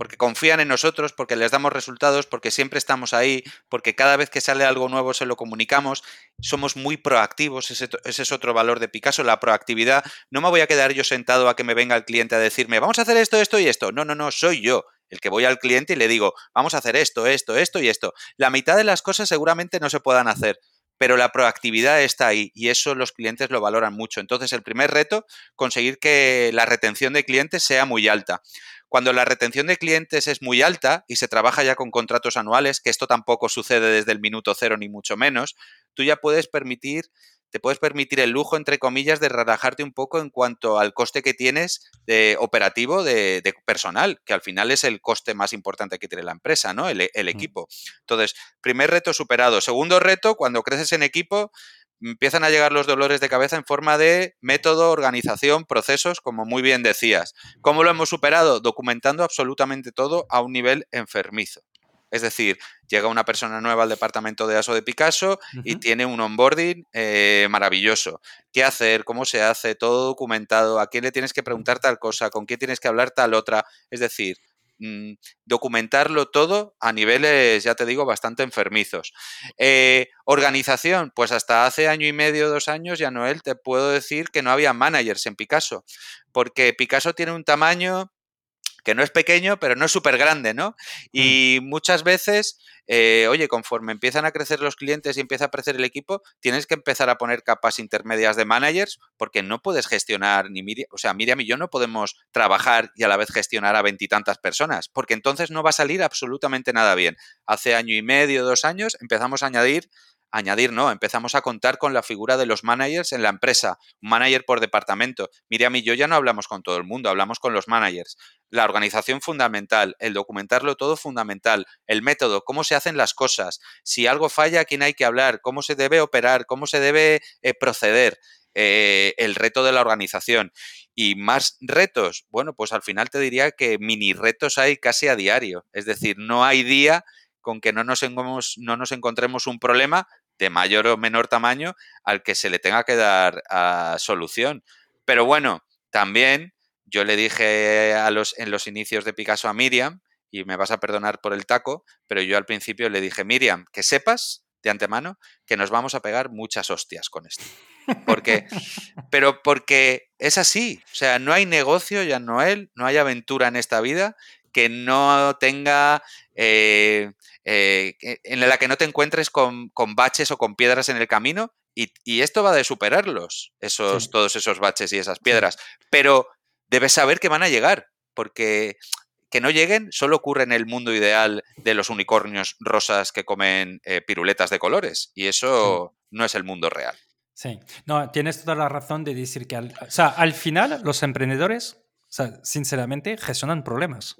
Speaker 2: porque confían en nosotros, porque les damos resultados, porque siempre estamos ahí, porque cada vez que sale algo nuevo se lo comunicamos, somos muy proactivos, ese, es otro valor de Picasso, la proactividad. No me voy a quedar yo sentado a que me venga el cliente a decirme, vamos a hacer esto, esto y esto. No, no, no, soy yo el que voy al cliente y le digo, vamos a hacer esto, esto, esto y esto. La mitad de las cosas seguramente no se puedan hacer, pero la proactividad está ahí y eso los clientes lo valoran mucho. Entonces, el primer reto, conseguir que la retención de clientes sea muy alta. Cuando la retención de clientes es muy alta y se trabaja ya con contratos anuales, que esto tampoco sucede desde el minuto cero ni mucho menos, tú ya puedes permitir te puedes permitir el lujo, entre comillas, de relajarte un poco en cuanto al coste que tienes de operativo de, personal, que al final es el coste más importante que tiene la empresa, ¿no? El, el equipo. Entonces, primer reto superado. Segundo reto, cuando creces en equipo, empiezan a llegar los dolores de cabeza en forma de método, organización, procesos, como muy bien decías. ¿Cómo lo hemos superado? Documentando absolutamente todo a un nivel enfermizo. Es decir, llega una persona nueva al departamento de ASO de Picasso y tiene un onboarding eh, maravilloso. ¿Qué hacer? ¿Cómo se hace? Todo documentado. ¿A quién le tienes que preguntar tal cosa? ¿Con quién tienes que hablar tal otra? Es decir, Mm, documentarlo todo a niveles, ya te digo, bastante enfermizos. Eh, organización, pues hasta hace año y medio, dos años, ya Noel, te puedo decir que no había managers en Picasso, porque Picasso tiene un tamaño que no es pequeño, pero no es súper grande, ¿no? Mm. Y muchas veces, eh, oye, conforme empiezan a crecer los clientes y empieza a crecer el equipo, tienes que empezar a poner capas intermedias de managers porque no puedes gestionar ni Miriam, o sea, Miriam y yo no podemos trabajar y a la vez gestionar a veintitantas personas, porque entonces no va a salir absolutamente nada bien. Hace año y medio, dos años, empezamos a añadir añadir, no, empezamos a contar con la figura de los managers en la empresa, un manager por departamento. Miriam y yo ya no hablamos con todo el mundo, hablamos con los managers. La organización fundamental, el documentarlo todo fundamental, el método, cómo se hacen las cosas, si algo falla, quién hay que hablar, cómo se debe operar, cómo se debe eh, proceder. Eh, el reto de la organización. Y más retos, bueno, pues al final te diría que mini retos hay casi a diario. Es decir, no hay día con que no nos, no nos encontremos un problema de mayor o menor tamaño al que se le tenga que dar a solución. Pero bueno, también yo le dije a los, en los inicios de Picasso a Miriam, y me vas a perdonar por el taco, pero yo al principio le dije, Miriam, que sepas de antemano que nos vamos a pegar muchas hostias con esto. Porque, pero porque es así. O sea, no hay negocio, ya Noel, no hay aventura en esta vida que no tenga eh, eh, en la que no te encuentres con, baches o con piedras en el camino. Y, esto va de superarlos, esos, todos esos baches y esas piedras. Pero debes saber que van a llegar, porque que no lleguen solo ocurre en el mundo ideal de los unicornios rosas que comen eh, piruletas de colores. Y eso no es el mundo real.
Speaker 1: Sí, no, tienes toda la razón de decir que al, o sea, al final los emprendedores, sinceramente, gestionan problemas.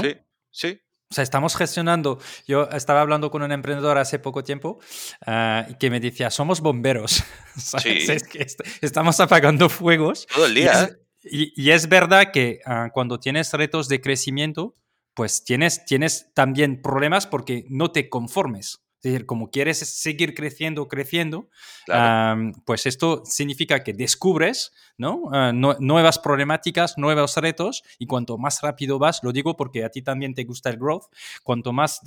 Speaker 2: Sí, sí.
Speaker 1: O sea, estamos gestionando. Yo estaba hablando con un emprendedor hace poco tiempo uh, que me decía: somos bomberos. Sí. Es que estamos apagando fuegos.
Speaker 2: Todo el día.
Speaker 1: Es, y, es verdad que uh, cuando tienes retos de crecimiento, pues tienes, tienes también problemas porque no te conformes. Es decir, como quieres seguir creciendo, creciendo, pues esto significa que descubres ah, ¿no? nuevas problemáticas, nuevos retos, y cuanto más rápido vas, lo digo porque a ti también te gusta el growth, cuanto más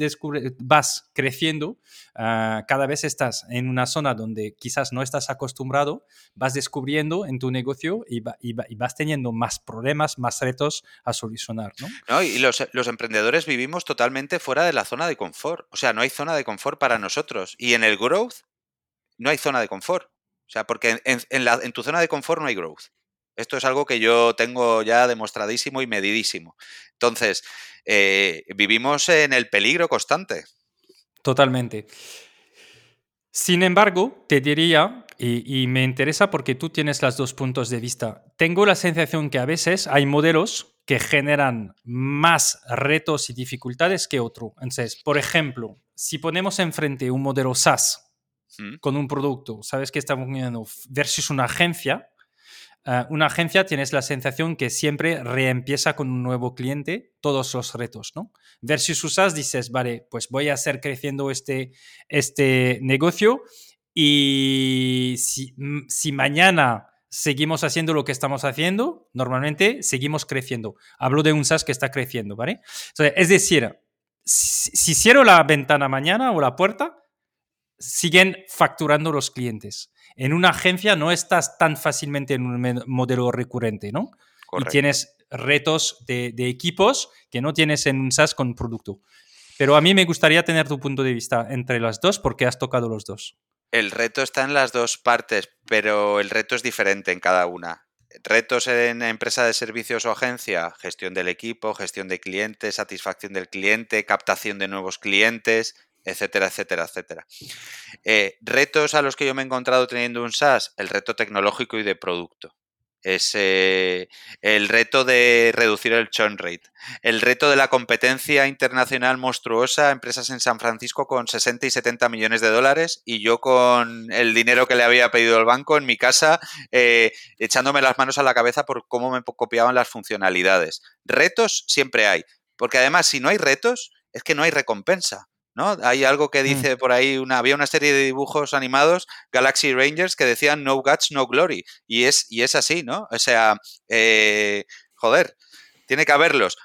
Speaker 1: vas creciendo, ah, cada vez estás en una zona donde quizás no estás acostumbrado, vas descubriendo en tu negocio y, vas teniendo más problemas, más retos a solucionar.
Speaker 2: ¿no? y los, los emprendedores vivimos totalmente fuera de la zona de confort. O sea, no hay zona de confort para nosotros. Y en el growth no hay zona de confort. O sea, porque en tu zona de confort no hay growth. Esto es algo que yo tengo ya demostradísimo y medidísimo. Entonces, eh, vivimos en el peligro constante.
Speaker 1: Totalmente. Sin embargo, te diría, y, me interesa porque tú tienes los dos puntos de vista, tengo la sensación que a veces hay modelos que generan más retos y dificultades que otro. Entonces, por ejemplo, si ponemos enfrente un modelo SaaS mm. con un producto, sabes que estamos viendo versus una agencia, eh, una agencia tienes la sensación que siempre reempieza con un nuevo cliente todos los retos, ¿no? Versus usas dices, vale, pues voy a hacer creciendo este, este negocio y si, si mañana seguimos haciendo lo que estamos haciendo, normalmente seguimos creciendo. Hablo de un SaaS que está creciendo, ¿vale? es decir, si, si cierro la ventana mañana o la puerta, siguen facturando los clientes en una agencia no estás tan fácilmente en un modelo recurrente, ¿no? Y tienes retos de, equipos que no tienes en un SaaS con producto. Pero a mí me gustaría tener tu punto de vista entre las dos porque has tocado los dos.
Speaker 2: El reto está en las dos partes, pero el reto es diferente en cada una. Retos en empresa de servicios o agencia, gestión del equipo, gestión de clientes, satisfacción del cliente, captación de nuevos clientes, etcétera, etcétera, etcétera. Eh, retos a los que yo me he encontrado teniendo un SaaS, el reto tecnológico y de producto. Es el reto de reducir el churn rate, el reto de la competencia internacional monstruosa, empresas en San Francisco con 60 y 70 millones de dólares y yo con el dinero que le había pedido el banco en mi casa, eh, echándome las manos a la cabeza por cómo me copiaban las funcionalidades. Retos siempre hay, porque además si no hay retos, es que no hay recompensa. ¿No? Hay algo que mm. dice por ahí, una, había una serie de dibujos animados, Galaxy Rangers, que decían No Guts, No Glory. Y es, y es así, ¿no? O sea, eh, joder, tiene que haberlos.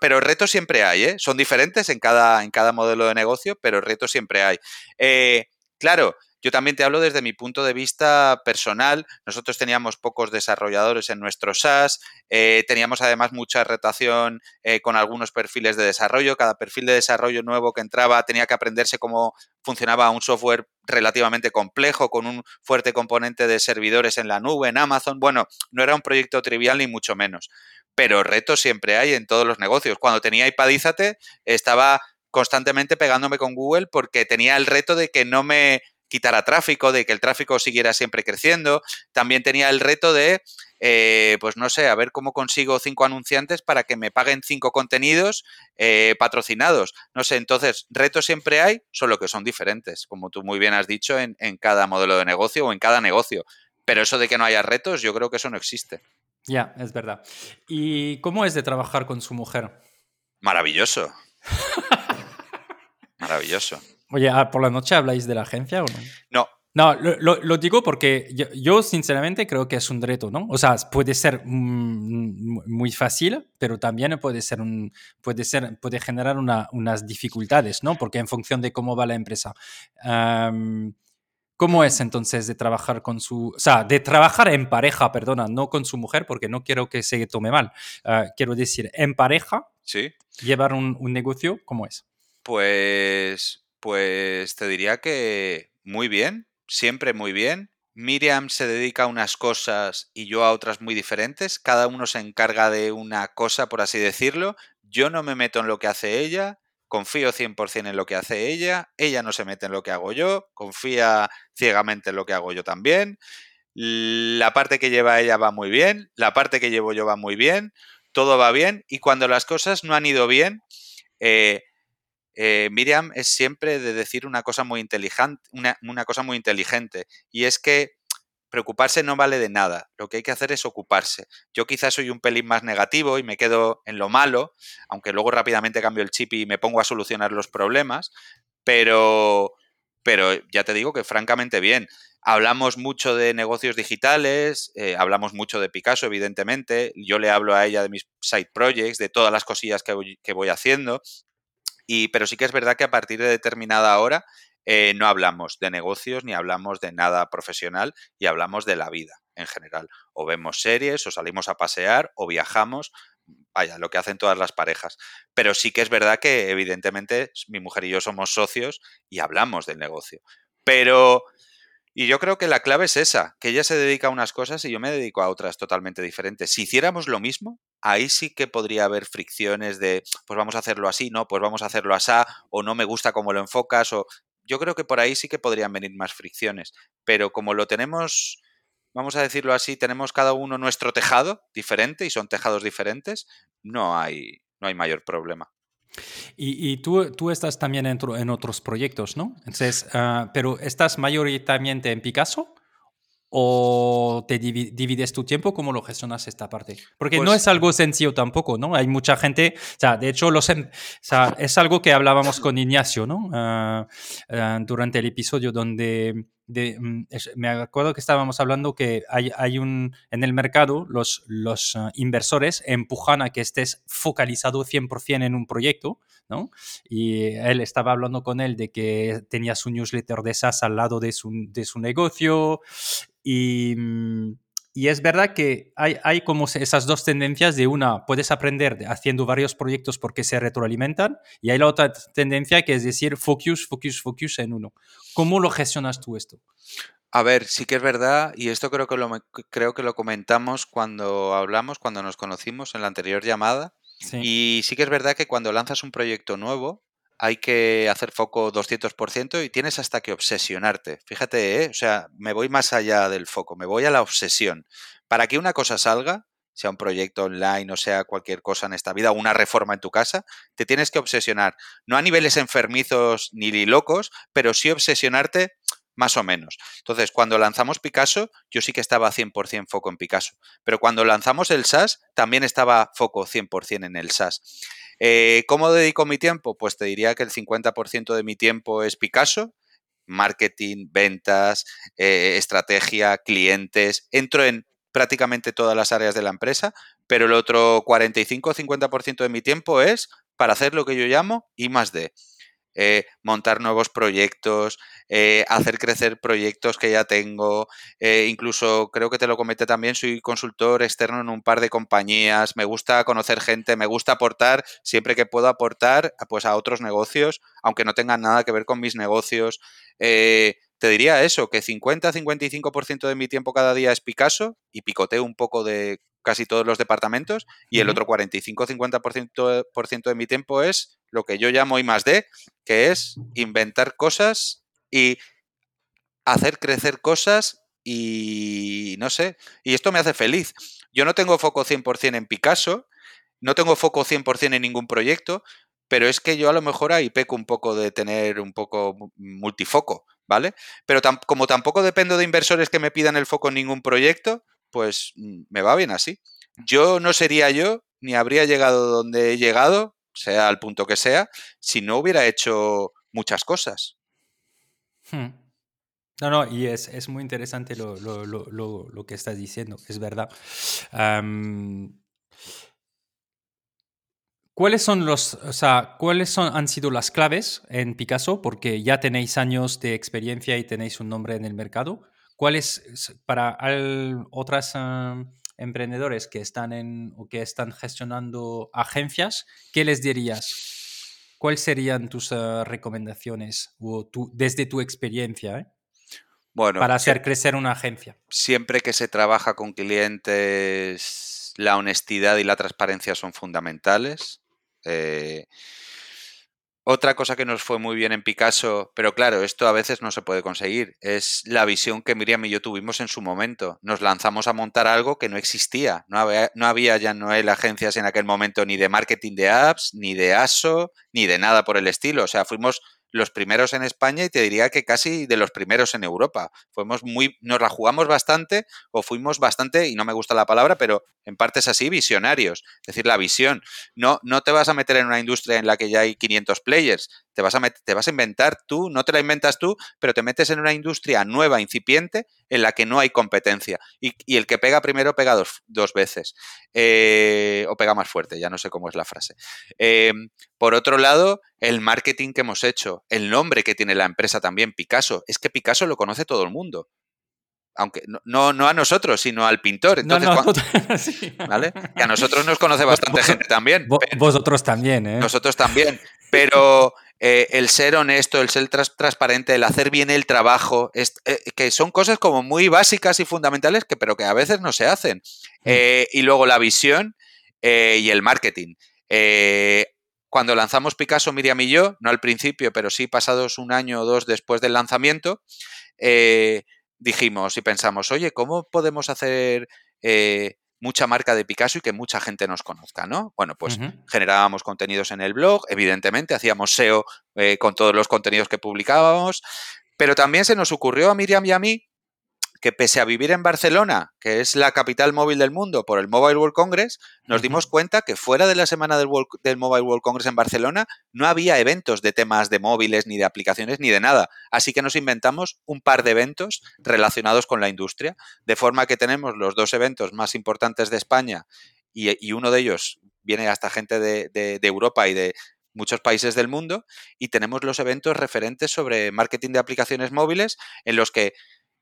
Speaker 2: pero retos siempre hay, ¿eh? Son diferentes en cada, en cada modelo de negocio, pero retos siempre hay. Eh, claro, yo también te hablo desde mi punto de vista personal. Nosotros teníamos pocos desarrolladores en nuestro SaaS, eh, teníamos además mucha rotación eh, con algunos perfiles de desarrollo. Cada perfil de desarrollo nuevo que entraba tenía que aprenderse cómo funcionaba un software relativamente complejo, con un fuerte componente de servidores en la nube, en Amazon. Bueno, no era un proyecto trivial ni mucho menos. Pero retos siempre hay en todos los negocios. Cuando tenía iPadízate, estaba constantemente pegándome con Google porque tenía el reto de que no me quitara tráfico, de que el tráfico siguiera siempre creciendo. También tenía el reto de, eh, pues no sé, a ver cómo consigo cinco anunciantes para que me paguen cinco contenidos eh, patrocinados. No sé, entonces, retos siempre hay, solo que son diferentes, como tú muy bien has dicho, en, en cada modelo de negocio o en cada negocio. Pero eso de que no haya retos, yo creo que eso no existe.
Speaker 1: Ya, es verdad. ¿Y cómo es de trabajar con su mujer?
Speaker 2: Maravilloso. Maravilloso.
Speaker 1: Oye, ah, ¿por la noche habláis de la agencia o no?
Speaker 2: No.
Speaker 1: No, lo, digo porque yo, sinceramente creo que es un reto, ¿no? O sea, puede ser mm, muy fácil, pero también puede ser un, puede ser, puede generar unas dificultades, ¿no? Porque en función de cómo va la empresa. ¿Cómo es entonces de trabajar con su, o sea, de trabajar en pareja, perdona, no con su mujer, porque no quiero que se tome mal. Ah, quiero decir, en pareja,
Speaker 2: ¿Sí?
Speaker 1: llevar un, un negocio, ¿cómo es?
Speaker 2: Pues pues te diría que muy bien, siempre muy bien. Miriam se dedica a unas cosas y yo a otras muy diferentes. Cada uno se encarga de una cosa, por así decirlo. Yo no me meto en lo que hace ella, confío 100% en lo que hace ella, ella no se mete en lo que hago yo, confía ciegamente en lo que hago yo también. La parte que lleva ella va muy bien, la parte que llevo yo va muy bien, todo va bien y cuando las cosas no han ido bien, eh, eh, Miriam es siempre de decir una cosa muy inteligente, una, cosa muy inteligente, y es que preocuparse no vale de nada. Lo que hay que hacer es ocuparse. Yo quizás soy un pelín más negativo y me quedo en lo malo, aunque luego rápidamente cambio el chip y me pongo a solucionar los problemas, pero, pero ya te digo que francamente bien. Hablamos mucho de negocios digitales, eh, hablamos mucho de Picasso, evidentemente. Yo le hablo a ella de mis side projects, de todas las cosillas que voy haciendo pero sí que es verdad que a partir de determinada hora eh, no hablamos de negocios ni hablamos de nada profesional y hablamos de la vida en general. O vemos series, o salimos a pasear, o viajamos, vaya, lo que hacen todas las parejas. Pero sí que es verdad que evidentemente mi mujer y yo somos socios y hablamos del negocio. Pero Y yo creo que la clave es esa, que ella se dedica a unas cosas y yo me dedico a otras totalmente diferentes. Si hiciéramos lo mismo, ahí sí que podría haber fricciones de, pues vamos a hacerlo así, no, pues vamos a hacerlo así, o no me gusta cómo lo enfocas, o yo creo que por ahí sí que podrían venir más fricciones. Pero como lo tenemos, vamos a decirlo así, tenemos cada uno nuestro tejado diferente y son tejados diferentes, no hay, no hay mayor problema.
Speaker 1: Y, tú, tú, estás también en, otros proyectos, ¿no? Entonces, ah, pero ¿estás mayoritariamente en Picasso? ¿O te divides tu tiempo? ¿Cómo lo gestionas esta parte? Porque no pues es algo sencillo tampoco, ¿no? Hay mucha gente, o sea, de hecho, los, em, o sea, es algo que hablábamos con Ignacio, ¿no? Ah, ah, durante el episodio donde Mm, me acuerdo que estábamos hablando que hay, hay un, en el mercado los, los ah, inversores empujan a que estés focalizado 100% en un proyecto, ¿no? Y él estaba hablando con él de que tenía su newsletter de SaaS al lado de su, de su negocio y... Mm, y es verdad que hay, hay, como esas dos tendencias de una, puedes aprender haciendo varios proyectos porque se retroalimentan, y hay la otra tendencia que es decir, focus, focus, focus en uno. ¿Cómo lo gestionas tú esto?
Speaker 2: A ver, sí que es verdad, y esto creo que lo, creo que lo comentamos cuando hablamos, cuando nos conocimos en la anterior llamada, y sí que es verdad que cuando lanzas un proyecto nuevo, hay que hacer foco 200% y tienes hasta que obsesionarte. Fíjate, ¿eh? o sea, me voy más allá del foco, me voy a la obsesión. Para que una cosa salga, sea un proyecto online o sea cualquier cosa en esta vida, una reforma en tu casa, te tienes que obsesionar. No a niveles enfermizos ni locos, pero sí obsesionarte más o menos. Entonces, cuando lanzamos Picasso, yo sí que estaba 100% foco en Picasso, pero cuando lanzamos el SaaS, también estaba foco 100% en el SaaS. Eh, ¿Cómo dedico mi tiempo? Pues te diría que el 50% de mi tiempo es Picasso, marketing, ventas, eh, estrategia, clientes. Entro en prácticamente todas las áreas de la empresa, pero el otro 45-50% de mi tiempo es para hacer lo que yo llamo I más D. Eh, montar nuevos proyectos, eh, hacer crecer proyectos que ya tengo. Eh, incluso creo que te lo comenté también, soy consultor externo en un par de compañías. Me gusta conocer gente, me gusta aportar siempre que puedo aportar pues, a otros negocios, aunque no tengan nada que ver con mis negocios. te diría eso, que 50-55% de mi tiempo cada día es Picasso y picoteo un poco de casi todos los departamentos y el otro 45-50% de mi tiempo es lo que yo llamo I más D, que es inventar cosas y hacer crecer cosas y no sé, y esto me hace feliz. Yo no tengo foco 100% en Picasso, no tengo foco 100% en ningún proyecto, pero es que yo a lo mejor ahí peco un poco de tener un poco multifoco, ¿vale? Pero como tampoco dependo de inversores que me pidan el foco en ningún proyecto, pues mm, me va bien así. Yo no sería yo, ni habría llegado donde he llegado, sea al punto que sea, si no hubiera hecho muchas cosas.
Speaker 1: Hmm. No, no, y es, muy interesante lo, que estás diciendo, es verdad. ¿Cuáles son los, o sea, cuáles son, han sido las claves en Picasso? Porque ya tenéis años de experiencia y tenéis un nombre en el mercado. ¿Cuáles para otras emprendedores que están en o que están gestionando agencias, ¿qué les dirías? ¿Cuáles serían tus eh, recomendaciones o desde tu experiencia eh? bueno, para hacer crecer una agencia?
Speaker 2: Siempre que se trabaja con clientes, la honestidad y la transparencia son fundamentales. Eh, otra cosa que nos fue muy bien en Picasso, pero claro, esto a veces no se puede conseguir, es la visión que Miriam y yo tuvimos en su momento. Nos lanzamos a montar algo que no existía. No había, no había ya no hay agencias en aquel momento ni de marketing de apps, ni de ASO, ni de nada por el estilo. O sea, fuimos los primeros en España y te diría que casi de los primeros en Europa. Fuimos muy, nos la jugamos bastante o fuimos bastante, y no me gusta la palabra, pero en partes así, visionarios. Es decir, la visión. No, no te vas a meter en una industria en la que ya hay 500 players. Te vas, a te vas a inventar tú, no te la inventas tú, pero te metes en una industria nueva, incipiente, en la que no hay competencia. Y, el que pega primero pega dos, dos veces. Eh, o pega más fuerte, ya no sé cómo es la frase. Eh, por otro lado, el marketing que hemos hecho, el nombre que tiene la empresa también, Picasso. Es que Picasso lo conoce todo el mundo aunque no, no a nosotros, sino al pintor. Entonces, ¿vale? Que a nosotros nos conoce bastante gente también.
Speaker 1: Vosotros también, ¿eh?
Speaker 2: Nosotros también. Pero eh, el ser honesto, el ser transparente, el hacer bien el trabajo, eh, que son cosas como muy básicas y fundamentales, que, pero que a veces no se hacen. Mm. Eh, y luego la visión y el marketing. cuando lanzamos Picasso, Miriam y yo, no al principio, pero sí pasados un año o dos después del lanzamiento, dijimos y pensamos, oye, ¿cómo podemos hacer mucha marca de Picasso y que mucha gente nos conozca, ¿no? Bueno, pues generábamos contenidos en el blog, evidentemente, hacíamos SEO eh, con todos los contenidos que publicábamos, pero también se nos ocurrió a Miriam y a mí que pese a vivir en Barcelona, que es la capital móvil del mundo por el Mobile World Congress, nos dimos cuenta que fuera de la semana del, del, Mobile World Congress en Barcelona no había eventos de temas de móviles, ni de aplicaciones, ni de nada. Así que nos inventamos un par de eventos relacionados con la industria, de forma que tenemos los dos eventos más importantes de España y, uno de ellos viene hasta gente de, de Europa y de muchos países del mundo y tenemos los eventos referentes sobre marketing de aplicaciones móviles en los que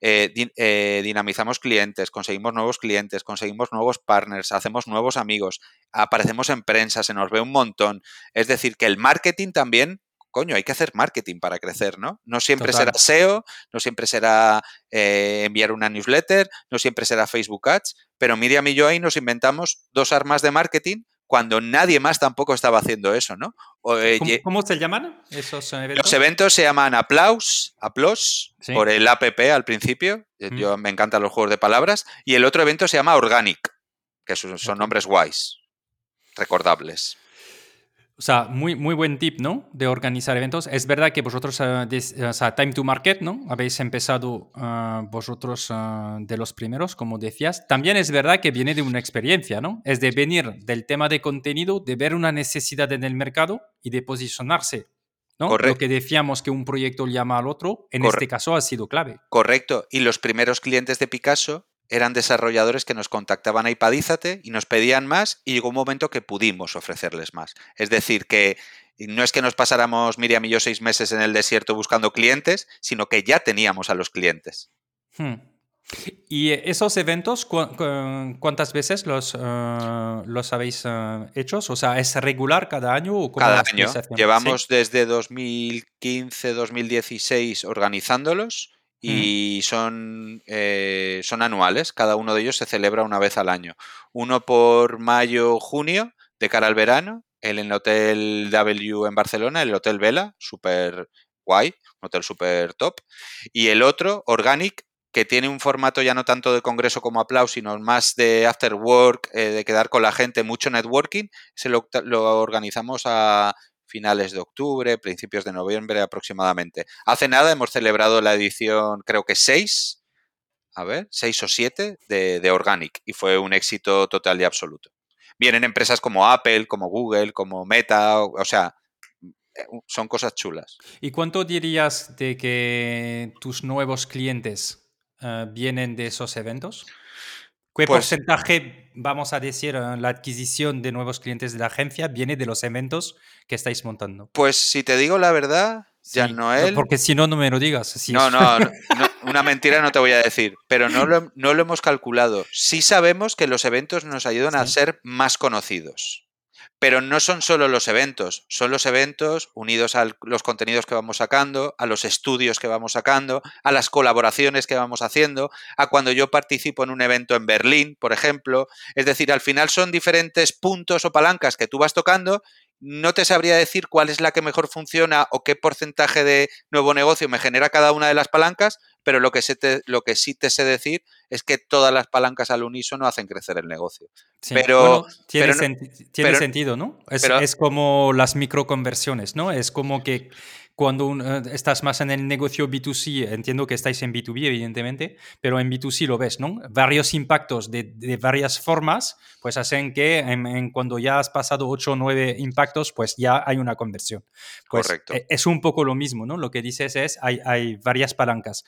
Speaker 2: eh, eh, dinamizamos clientes, conseguimos nuevos clientes, conseguimos nuevos partners, hacemos nuevos amigos, aparecemos en prensa, se nos ve un montón. Es decir, que el marketing también, coño, hay que hacer marketing para crecer, ¿no? No siempre será SEO, no siempre será eh, enviar una newsletter, no siempre será Facebook Ads, pero Miriam y yo ahí nos inventamos dos armas de marketing cuando nadie más tampoco estaba haciendo eso, ¿no?
Speaker 1: Eh, ¿Cómo, se llaman esos eventos?
Speaker 2: Los eventos se llaman Applaus, Applause, por el APP al principio. Eh, yo me encantan los juegos de palabras. Y el otro evento se llama Organic, que son, son nombres guays, recordables.
Speaker 1: O sea, muy, muy buen tip, ¿no? De organizar eventos. Es verdad que vosotros, uh, o sea, Time to Market, ¿no? Habéis empezado uh, vosotros uh, de los primeros, como decías. También es verdad que viene de una experiencia, ¿no? Es de venir del tema de contenido, de ver una necesidad en el mercado y de posicionarse. ¿no? Correcto. Lo que decíamos que un proyecto llama al otro, en este caso ha sido clave.
Speaker 2: Correcto. Y los primeros clientes de Picasso eran desarrolladores que nos contactaban a Ipadízate y nos pedían más y llegó un momento que pudimos ofrecerles más. Es decir, que no es que nos pasáramos Miriam y yo seis meses en el desierto buscando clientes, sino que ya teníamos a los clientes. Hmm.
Speaker 1: ¿Y esos eventos cuántas veces los, eh, los habéis uh, hecho? O sea, ¿es regular cada año? O
Speaker 2: cada año. Llevamos desde 2015, 2016 organizándolos y son, eh, son anuales, cada uno de ellos se celebra una vez al año. Uno por mayo, junio, de cara al verano, el en el Hotel W en Barcelona, el Hotel Vela, súper guay, un hotel súper top, y el otro, Organic, que tiene un formato ya no tanto de congreso como aplauso, sino más de after work, eh, de quedar con la gente, mucho networking, se lo, lo organizamos a finales de octubre, principios de noviembre aproximadamente. Hace nada hemos celebrado la edición, creo que 6, a ver, 6 o 7 de, de Organic y fue un éxito total y absoluto. Vienen empresas como Apple, como Google, como Meta, o, sea, eh, son cosas chulas.
Speaker 1: ¿Y cuánto dirías de que tus nuevos clientes eh, vienen de esos eventos? ¿Qué pues porcentaje, vamos a decir, la adquisición de nuevos clientes de la agencia viene de los eventos que estáis montando?
Speaker 2: Pues si te digo la verdad, ya no Noel.
Speaker 1: Porque si no, no me lo digas.
Speaker 2: no, no, no, una mentira no te voy a decir, pero no lo, no lo hemos calculado. Sí sabemos que los eventos nos ayudan a ser más conocidos. Pero no son solo los eventos, son los eventos unidos a los contenidos que vamos sacando, a los estudios que vamos sacando, a las colaboraciones que vamos haciendo, a cuando yo participo en un evento en Berlín, por ejemplo. Es decir, al final son diferentes puntos o palancas que tú vas tocando no te sabría decir cuál es la que mejor funciona o qué porcentaje de nuevo negocio me genera cada una de las palancas, pero lo que, lo que sí te sé decir es que todas las palancas al unísono hacen crecer el negocio. Pero,
Speaker 1: tiene, sentido, ¿no? Es, es como las microconversiones, ¿no? Es como que cuando eh, estás más en el negocio B2C, entiendo que estáis en B2B, evidentemente, pero en B2C lo ves, ¿no? Varios impactos de, de varias formas, pues hacen que en, cuando ya has pasado 8 o 9 impactos, pues ya hay una conversión. Pues Correcto. E, es un poco lo mismo, ¿no? Lo que dices es, hay, hay varias palancas.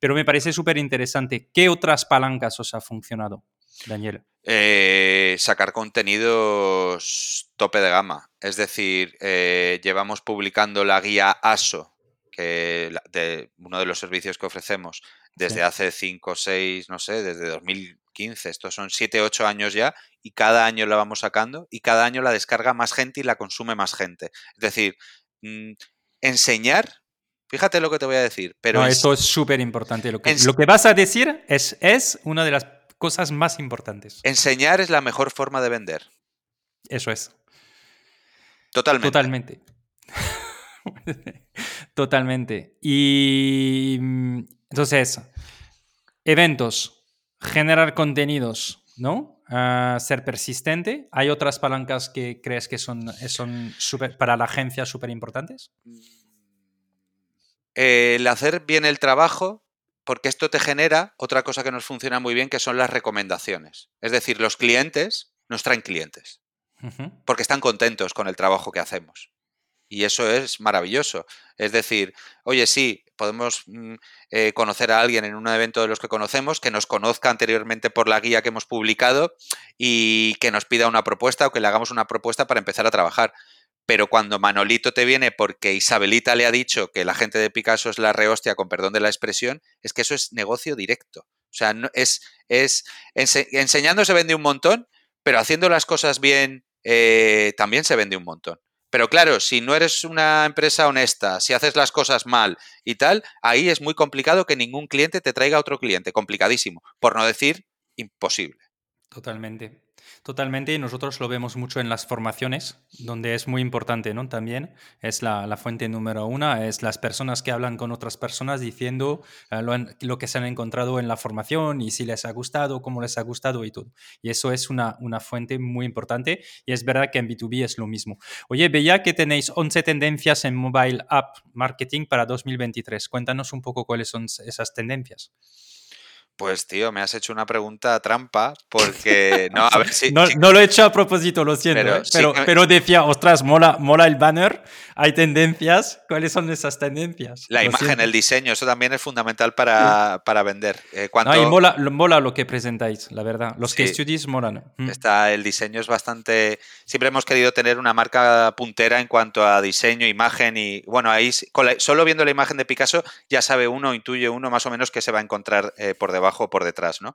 Speaker 1: Pero me parece súper interesante. ¿Qué otras palancas os ha funcionado, Daniel?
Speaker 2: Eh, sacar contenidos tope de gama. Es decir, eh, llevamos publicando la guía ASO, que de uno de los servicios que ofrecemos desde hace 5 o 6, no sé, desde 2015. Estos son 7, 8 años ya y cada año la vamos sacando y cada año la descarga más gente y la consume más gente. Es decir, mm, enseñar, fíjate lo que te voy a decir, pero...
Speaker 1: No, esto es súper importante. Lo que, lo que vas a decir es, es una de las cosas más importantes.
Speaker 2: Enseñar es la mejor forma de vender.
Speaker 1: Eso es.
Speaker 2: Totalmente.
Speaker 1: Totalmente. Totalmente. Y mm, entonces, eventos, generar contenidos, ¿no? Ah, ser persistente. ¿Hay otras palancas que crees que son, son para la agencia súper importantes?
Speaker 2: El hacer bien el trabajo, porque esto te genera otra cosa que nos funciona muy bien, que son las recomendaciones. Es decir, los clientes nos traen clientes, porque están contentos con el trabajo que hacemos. Y eso es maravilloso. Es decir, oye, sí, podemos mm, eh, conocer a alguien en un evento de los que conocemos, que nos conozca anteriormente por la guía que hemos publicado y que nos pida una propuesta o que le hagamos una propuesta para empezar a trabajar. Pero cuando Manolito te viene porque Isabelita le ha dicho que la gente de Picasso es la rehostia, con perdón de la expresión, es que eso es negocio directo. O sea, no, es, es enseñando se vende un montón, pero haciendo las cosas bien eh, también se vende un montón. Pero claro, si no eres una empresa honesta, si haces las cosas mal y tal, ahí es muy complicado que ningún cliente te traiga otro cliente, complicadísimo, por no decir imposible.
Speaker 1: Totalmente. Totalmente, y nosotros lo vemos mucho en las formaciones, donde es muy importante, ¿no? También es la, fuente número una, es las personas que hablan con otras personas diciendo eh, lo, que se han encontrado en la formación y si les ha gustado, cómo les ha gustado y todo. Y eso es una, una fuente muy importante y es verdad que en B2B es lo mismo. Oye, veía que tenéis 11 tendencias en mobile app marketing para 2023. Cuéntanos un poco cuáles son esas tendencias.
Speaker 2: Pues tío, me has hecho una pregunta trampa porque no, a ver si,
Speaker 1: no, lo he hecho a propósito, lo siento, pero, ¿eh? pero, decía, ostras, mola, mola el banner, hay tendencias, ¿cuáles son esas tendencias?
Speaker 2: La imagen, el diseño, eso también es fundamental para, para vender.
Speaker 1: Eh, y mola, mola, lo que presentáis, la verdad. Los que studies molan.
Speaker 2: Mm. Está, el diseño es bastante. Siempre hemos querido tener una marca puntera en cuanto a diseño, imagen y bueno, ahí solo viendo la imagen de Picasso ya sabe uno, intuye uno más o menos que se va a encontrar eh, por debajo por detrás, ¿no?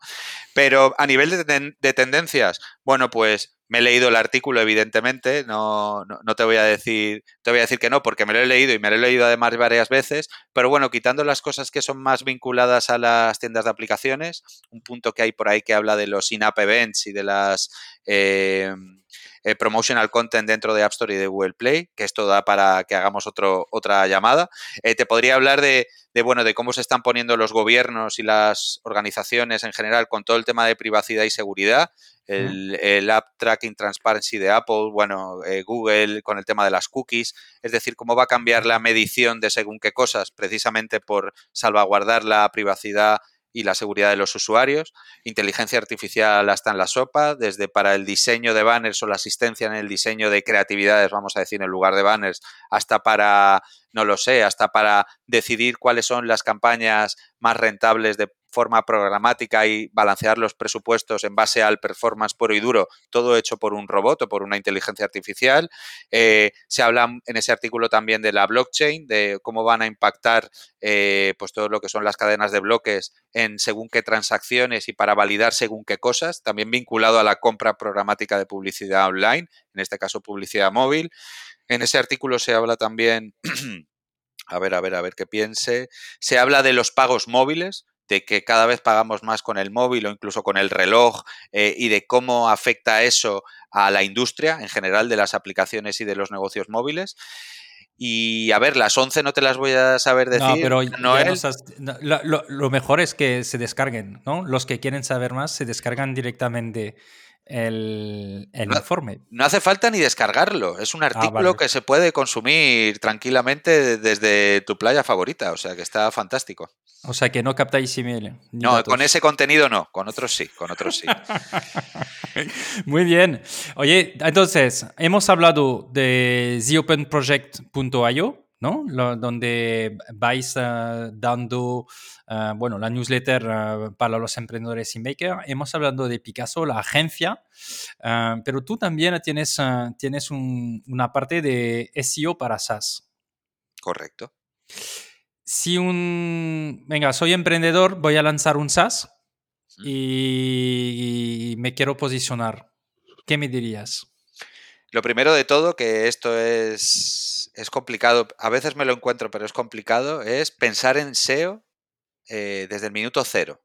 Speaker 2: Pero a nivel de, tendencias, bueno, pues me he leído el artículo, evidentemente, no, no, te voy a decir, te voy a decir que no, porque me lo he leído y me lo he leído además varias veces, pero bueno, quitando las cosas que son más vinculadas a las tiendas de aplicaciones, un punto que hay por ahí que habla de los in-app events y de las eh, eh, promotional content dentro de App Store y de Google Play, que esto da para que hagamos otro, otra llamada. Eh, te podría hablar de, de, bueno, de cómo se están poniendo los gobiernos y las organizaciones en general con todo el tema de privacidad y seguridad. El, App Tracking Transparency de Apple, bueno, eh, Google con el tema de las cookies, es decir, cómo va a cambiar la medición de según qué cosas, precisamente por salvaguardar la privacidad y la seguridad de los usuarios. Inteligencia artificial hasta en la sopa, desde para el diseño de banners o la asistencia en el diseño de creatividades, vamos a decir, en lugar de banners, hasta para, no lo sé, hasta para decidir cuáles son las campañas más rentables de forma programática y balancear los presupuestos en base al performance puro y duro, todo hecho por un robot o por una inteligencia artificial. Eh, se habla en ese artículo también de la blockchain, de cómo van a impactar eh, pues todo lo que son las cadenas de bloques en según qué transacciones y para validar según qué cosas, también vinculado a la compra programática de publicidad online, en este caso publicidad móvil. En ese artículo se habla también a ver, a ver, a ver qué piense. Se habla de los pagos móviles, de que cada vez pagamos más con el móvil o incluso con el reloj eh, y de cómo afecta eso a la industria en general de las aplicaciones y de los negocios móviles. Y a ver, las 11 no te las voy a saber decir. No,
Speaker 1: pero lo, mejor es que se descarguen, ¿no? Los que quieren saber más se descargan directamente el, informe.
Speaker 2: No hace falta ni descargarlo. Es un ah, artículo que se puede consumir tranquilamente desde tu playa favorita. O sea que está fantástico.
Speaker 1: O sea que no captáis email.
Speaker 2: No, con ese contenido no. Con otros sí. Con otros sí.
Speaker 1: Muy bien. Oye, entonces, hemos hablado de theopenproject.io. ¿no? donde vais eh, dando, eh, bueno, la newsletter eh, para los emprendedores y maker. Hemos hablado de Picasso, la agencia, pero tú también tienes, tienes una parte de SEO para SaaS.
Speaker 2: Correcto.
Speaker 1: Si un, venga, soy emprendedor, voy a lanzar un SaaS y me quiero posicionar, ¿qué me dirías?
Speaker 2: Lo primero de todo, que esto es es complicado, a veces me lo encuentro, pero es complicado, es pensar en SEO eh, desde el minuto cero.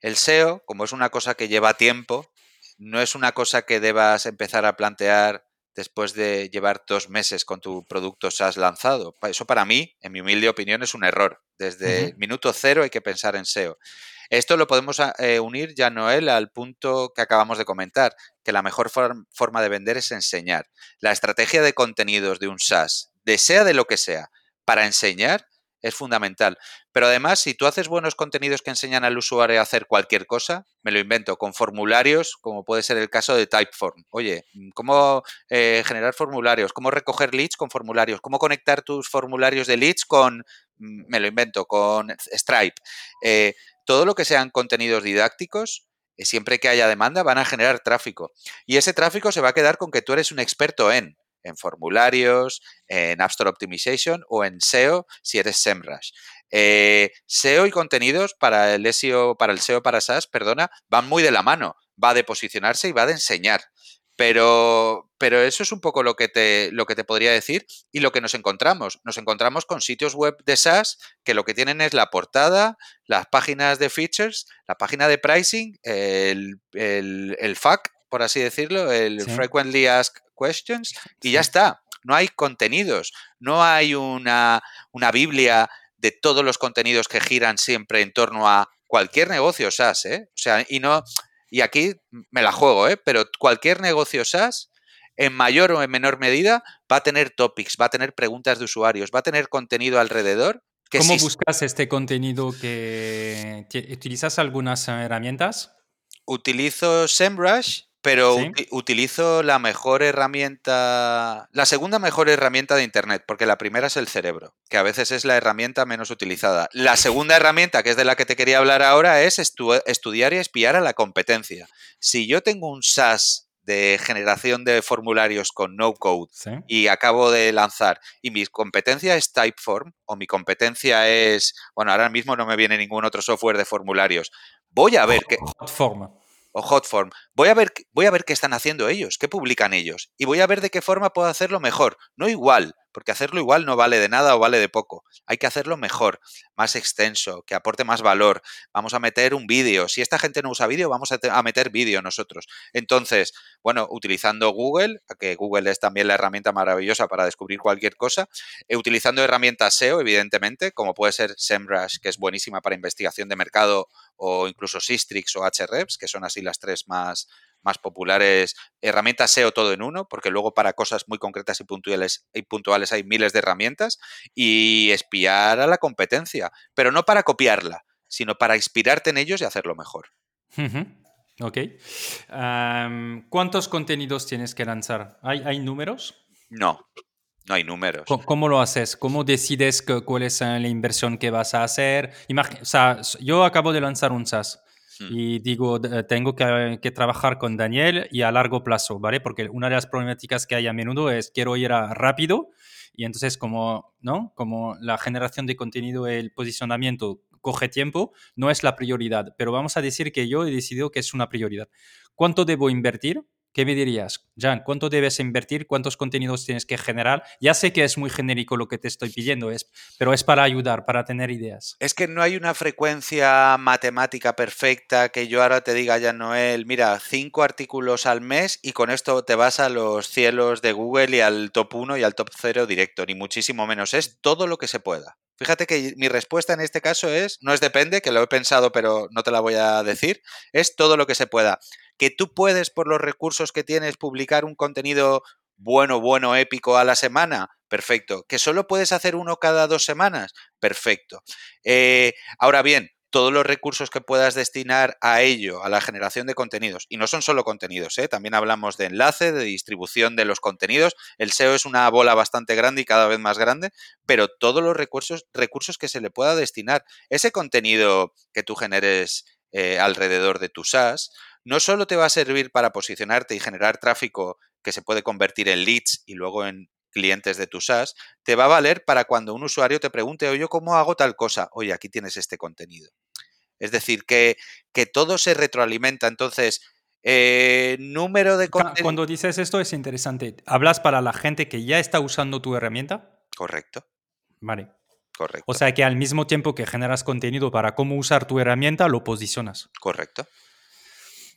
Speaker 2: El SEO, como es una cosa que lleva tiempo, no es una cosa que debas empezar a plantear después de llevar dos meses con tu producto SaaS lanzado. Eso para mí, en mi humilde opinión, es un error. Desde el minuto cero hay que pensar en SEO. Esto lo podemos ah, eh, unir ya, Noel, al punto que acabamos de comentar, que la mejor forma de vender es enseñar. La estrategia de contenidos de un SaaS, de sea de lo que sea, para enseñar, es fundamental. Pero además, si tú haces buenos contenidos que enseñan al usuario a hacer cualquier cosa, me lo invento, con formularios, como puede ser el caso de Typeform. Oye, ¿cómo eh, generar formularios? ¿Cómo recoger leads con formularios? ¿Cómo conectar tus formularios de leads con, mm, me lo invento, con Stripe? Eh, todo lo que sean contenidos didácticos, eh, siempre que haya demanda, van a generar tráfico. Y ese tráfico se va a quedar con que tú eres un experto en en formularios, en App Store Optimization o en SEO si eres SEMrush. Eh, SEO y contenidos para el SEO, para el SEO para SaaS, perdona, van muy de la mano. Va de posicionarse y va de enseñar. Pero, pero eso es un poco lo que, te, lo que te podría decir y lo que nos encontramos. Nos encontramos con sitios web de SaaS que lo que tienen es la portada, las páginas de features, la página de pricing, el, el, FAQ, por así decirlo, el Frequently Asked Questions, y ya está. No hay contenidos, no hay una, una Biblia de todos los contenidos que giran siempre en torno a cualquier negocio SaaS, ¿eh? O sea, y no, y aquí me la juego, ¿eh? Pero cualquier negocio SaaS, en mayor o en menor medida, va a tener topics, va a tener preguntas de usuarios, va a tener contenido alrededor.
Speaker 1: ¿Cómo buscas este contenido que utilizas algunas herramientas?
Speaker 2: Utilizo SEMrush pero utilizo la mejor herramienta, la segunda mejor herramienta de Internet, porque la primera es el cerebro, que a veces es la herramienta menos utilizada. La segunda herramienta, que es de la que te quería hablar ahora, es estudiar y espiar a la competencia. Si yo tengo un SaaS de generación de formularios con no code y acabo de lanzar y mi competencia es Typeform o mi competencia es, bueno, ahora mismo no me viene ningún otro software de formularios. Voy a ver qué o Hotform. Voy a, ver, voy a ver qué están haciendo ellos, qué publican ellos, y voy a ver de qué forma puedo hacerlo mejor. No igual, porque hacerlo igual no vale de nada o vale de poco. Hay que hacerlo mejor, más extenso, que aporte más valor. Vamos a meter un vídeo. Si esta gente no usa vídeo, vamos a, meter vídeo nosotros. Entonces, bueno, utilizando Google, que Google es también la herramienta maravillosa para descubrir cualquier cosa, eh, utilizando herramientas SEO, evidentemente, como puede ser SEMrush, que es buenísima para investigación de mercado, o incluso Sistrix o Hrefs, que son así las tres más más populares, herramientas SEO todo en uno, porque luego para cosas muy concretas y puntuales, y puntuales hay miles de herramientas, y espiar a la competencia, pero no para copiarla, sino para inspirarte en ellos y hacerlo mejor.
Speaker 1: Ok. ¿Cuántos contenidos tienes que lanzar? ¿Hay, números?
Speaker 2: No, no hay números.
Speaker 1: ¿Cómo, lo haces? ¿Cómo decides cuál es la inversión que vas a hacer? o sea, yo acabo de lanzar un SaaS. Hmm. Y digo, eh, tengo que, trabajar con Daniel y a largo plazo, ¿vale? Porque una de las problemáticas que hay a menudo es quiero ir a rápido y entonces como, ¿no? Como la generación de contenido, el posicionamiento coge tiempo, no es la prioridad, pero vamos a decir que yo he decidido que es una prioridad. ¿Cuánto debo invertir? ¿Qué me dirías, Jan? ¿Cuánto debes invertir? ¿Cuántos contenidos tienes que generar? Ya sé que es muy genérico lo que te estoy pidiendo, es, pero es para ayudar, para tener ideas.
Speaker 2: Es que no hay una frecuencia matemática perfecta que yo ahora te diga, ya Noel, mira, cinco artículos al mes y con esto te vas a los cielos de Google y al top 1 y al top 0 directo, ni muchísimo menos. Es todo lo que se pueda. Fíjate que mi respuesta en este caso es, no es depende, que lo he pensado pero no te la voy a decir, es todo lo que se pueda que tú puedes por los recursos que tienes publicar un contenido bueno, bueno, épico a la semana, perfecto. ¿Que solo puedes hacer uno cada dos semanas? Perfecto. Eh, ahora bien, todos los recursos que puedas destinar a ello, a la generación de contenidos, y no son solo contenidos, ¿eh? también hablamos de enlace, de distribución de los contenidos. El SEO es una bola bastante grande y cada vez más grande, pero todos los recursos, recursos que se le pueda destinar. Ese contenido que tú generes eh, alrededor de tu SaaS, no solo te va a servir para posicionarte y generar tráfico que se puede convertir en leads y luego en clientes de tu SaaS, te va a valer para cuando un usuario te pregunte, oye, ¿cómo hago tal cosa? Oye, aquí tienes este contenido. Es decir, que, que todo se retroalimenta. Entonces, Eh, número de
Speaker 1: Cuando dices esto es interesante. ¿Hablas para la gente que ya está usando tu herramienta?
Speaker 2: Correcto.
Speaker 1: Vale.
Speaker 2: Correcto.
Speaker 1: O sea que al mismo tiempo que generas contenido para cómo usar tu herramienta, lo posicionas.
Speaker 2: Correcto.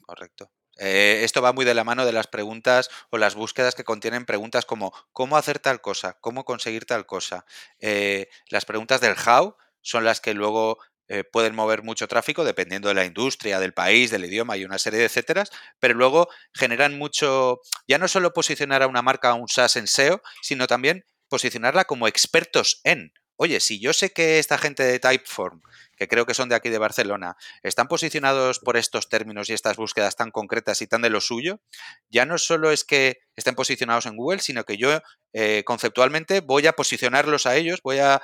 Speaker 2: Correcto. Eh, esto va muy de la mano de las preguntas o las búsquedas que contienen preguntas como cómo hacer tal cosa, cómo conseguir tal cosa. Eh, las preguntas del how son las que luego eh, pueden mover mucho tráfico dependiendo de la industria, del país, del idioma y una serie de etcéteras, pero luego generan mucho, ya no solo posicionar a una marca, a un SaaS en SEO, sino también posicionarla como expertos en. Oye, si yo sé que esta gente de Typeform que creo que son de aquí de Barcelona, están posicionados por estos términos y estas búsquedas tan concretas y tan de lo suyo, ya no solo es que estén posicionados en Google, sino que yo eh, conceptualmente voy a posicionarlos a ellos, voy a,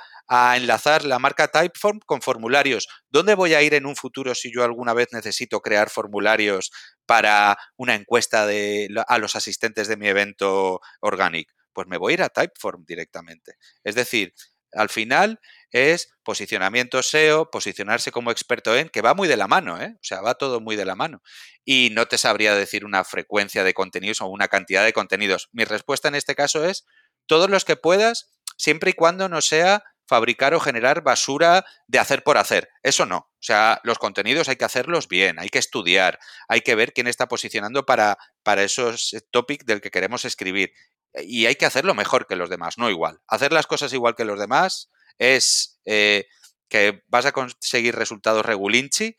Speaker 2: enlazar la marca Typeform con formularios. ¿Dónde voy a ir en un futuro si yo alguna vez necesito crear formularios para una encuesta de, a los asistentes de mi evento Organic? Pues me voy a ir a Typeform directamente. Es decir, al final es posicionamiento SEO, posicionarse como experto en, que va muy de la mano, ¿eh? o sea, va todo muy de la mano. Y no te sabría decir una frecuencia de contenidos o una cantidad de contenidos. Mi respuesta en este caso es todos los que puedas, siempre y cuando no sea fabricar o generar basura de hacer por hacer. Eso no. O sea, los contenidos hay que hacerlos bien, hay que estudiar, hay que ver quién está posicionando para, para esos topics del que queremos escribir. Y hay que hacerlo mejor que los demás, no igual. Hacer las cosas igual que los demás es eh, que vas a conseguir resultados regulinchi,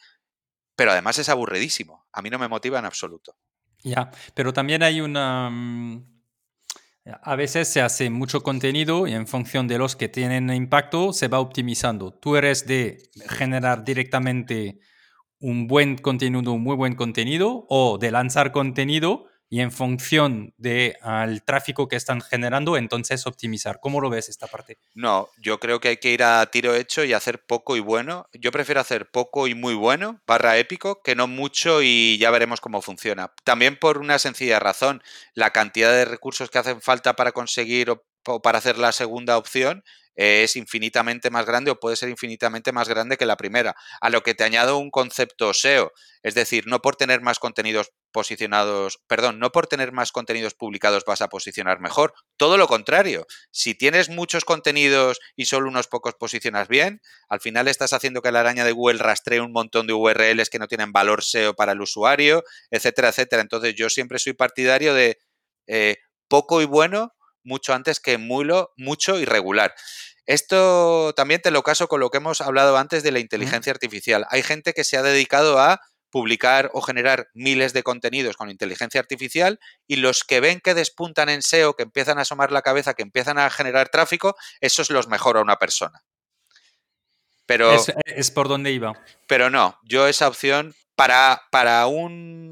Speaker 2: pero además es aburridísimo. A mí no me motiva en absoluto.
Speaker 1: Ya, pero también hay una... Mm, a veces se hace mucho contenido y en función de los que tienen impacto se va optimizando. Tú eres de generar directamente un buen contenido, un muy buen contenido, o de lanzar contenido y en función del al tráfico que están generando, entonces optimizar. ¿Cómo lo ves esta parte?
Speaker 2: No, yo creo que hay que ir a tiro hecho y hacer poco y bueno. Yo prefiero hacer poco y muy bueno, barra épico, que no mucho y ya veremos cómo funciona. También por una sencilla razón, la cantidad de recursos que hacen falta para conseguir o, para hacer la segunda opción es infinitamente más grande o puede ser infinitamente más grande que la primera. A lo que te añado un concepto SEO, es decir, no por tener más contenidos posicionados, perdón, no por tener más contenidos publicados vas a posicionar mejor, todo lo contrario. Si tienes muchos contenidos y solo unos pocos posicionas bien, al final estás haciendo que la araña de Google rastree un montón de URLs que no tienen valor SEO para el usuario, etcétera, etcétera. Entonces yo siempre soy partidario de eh, poco y bueno mucho antes que mulo, mucho y regular. Esto también te lo caso con lo que hemos hablado antes de la inteligencia artificial. Hay gente que se ha dedicado a publicar o generar miles de contenidos con inteligencia artificial y los que ven que despuntan en SEO, que empiezan a asomar la cabeza, que empiezan a generar tráfico, esos los mejora una persona. Pero,
Speaker 1: es, por donde iba.
Speaker 2: Pero no, yo esa opción para, para un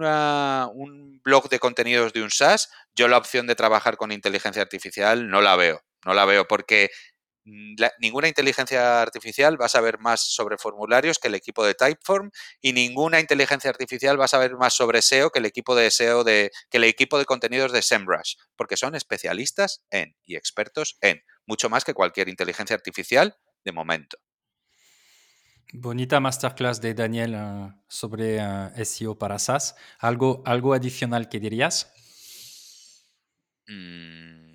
Speaker 2: blog de contenidos de un SaaS, yo la opción de trabajar con inteligencia artificial no la veo. No la veo porque mm, ninguna inteligencia artificial va a saber más sobre formularios que el equipo de Typeform y ninguna inteligencia artificial va a saber más sobre SEO que el equipo de SEO de que el equipo de contenidos de SEMrush, porque son especialistas en y expertos en mucho más que cualquier inteligencia artificial de momento.
Speaker 1: Bonita masterclass de Daniel eh, sobre eh, SEO para SaaS. ¿Algo, ¿Algo adicional que dirías?
Speaker 2: Mm,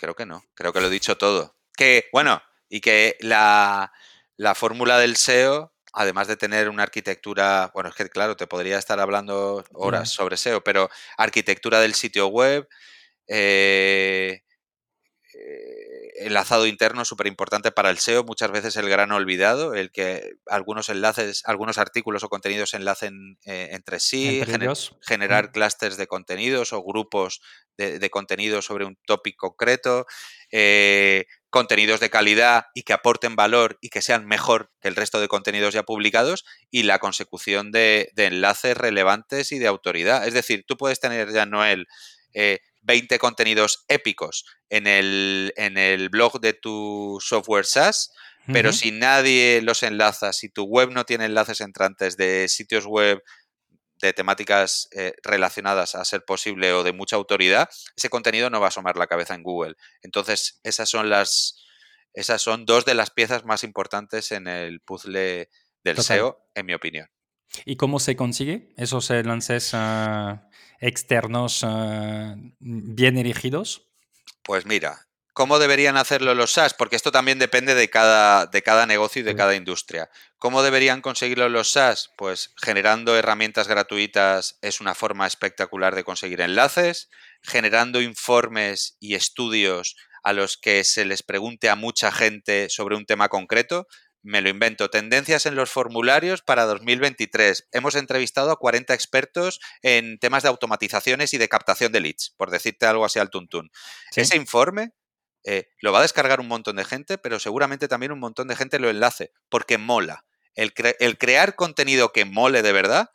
Speaker 2: creo que no. Creo que lo he dicho todo. Que, bueno, y que la, fórmula del SEO, además de tener una arquitectura, bueno, es que claro, te podría estar hablando horas sobre SEO, pero arquitectura del sitio web, eh, enlazado interno súper importante para el SEO, muchas veces el gran olvidado, el que algunos enlaces, algunos artículos o contenidos enlacen eh, entre sí, generar clústeres de contenidos o grupos de, contenidos sobre un tópico concreto, eh, contenidos de calidad y que aporten valor y que sean mejor que el resto de contenidos ya publicados y la consecución de, enlaces relevantes y de autoridad. Es decir, tú puedes tener ya, Noel, eh, 20 contenidos épicos en el, en el blog de tu software SaaS, pero si nadie los enlaza, si tu web no tiene enlaces entrantes de sitios web de temáticas eh, relacionadas a ser posible o de mucha autoridad, ese contenido no va a asomar la cabeza en Google. Entonces, esas son las esas son dos de las piezas más importantes en el puzzle del SEO, en mi opinión.
Speaker 1: ¿Y cómo se consigue esos enlaces ah, externos ah, bien erigidos?
Speaker 2: Pues mira, ¿cómo deberían hacerlo los SaaS? Porque esto también depende de cada, de cada negocio y de cada industria. ¿Cómo deberían conseguirlo los SaaS? Pues generando herramientas gratuitas es una forma espectacular de conseguir enlaces, generando informes y estudios a los que se les pregunte a mucha gente sobre un tema concreto me lo invento. Tendencias en los formularios para 2023. Hemos entrevistado a 40 expertos en temas de automatizaciones y de captación de leads, por decirte algo así al tuntún. Ese informe eh, lo va a descargar un montón de gente, pero seguramente también un montón de gente lo enlace, porque mola. El, el crear contenido que mole de verdad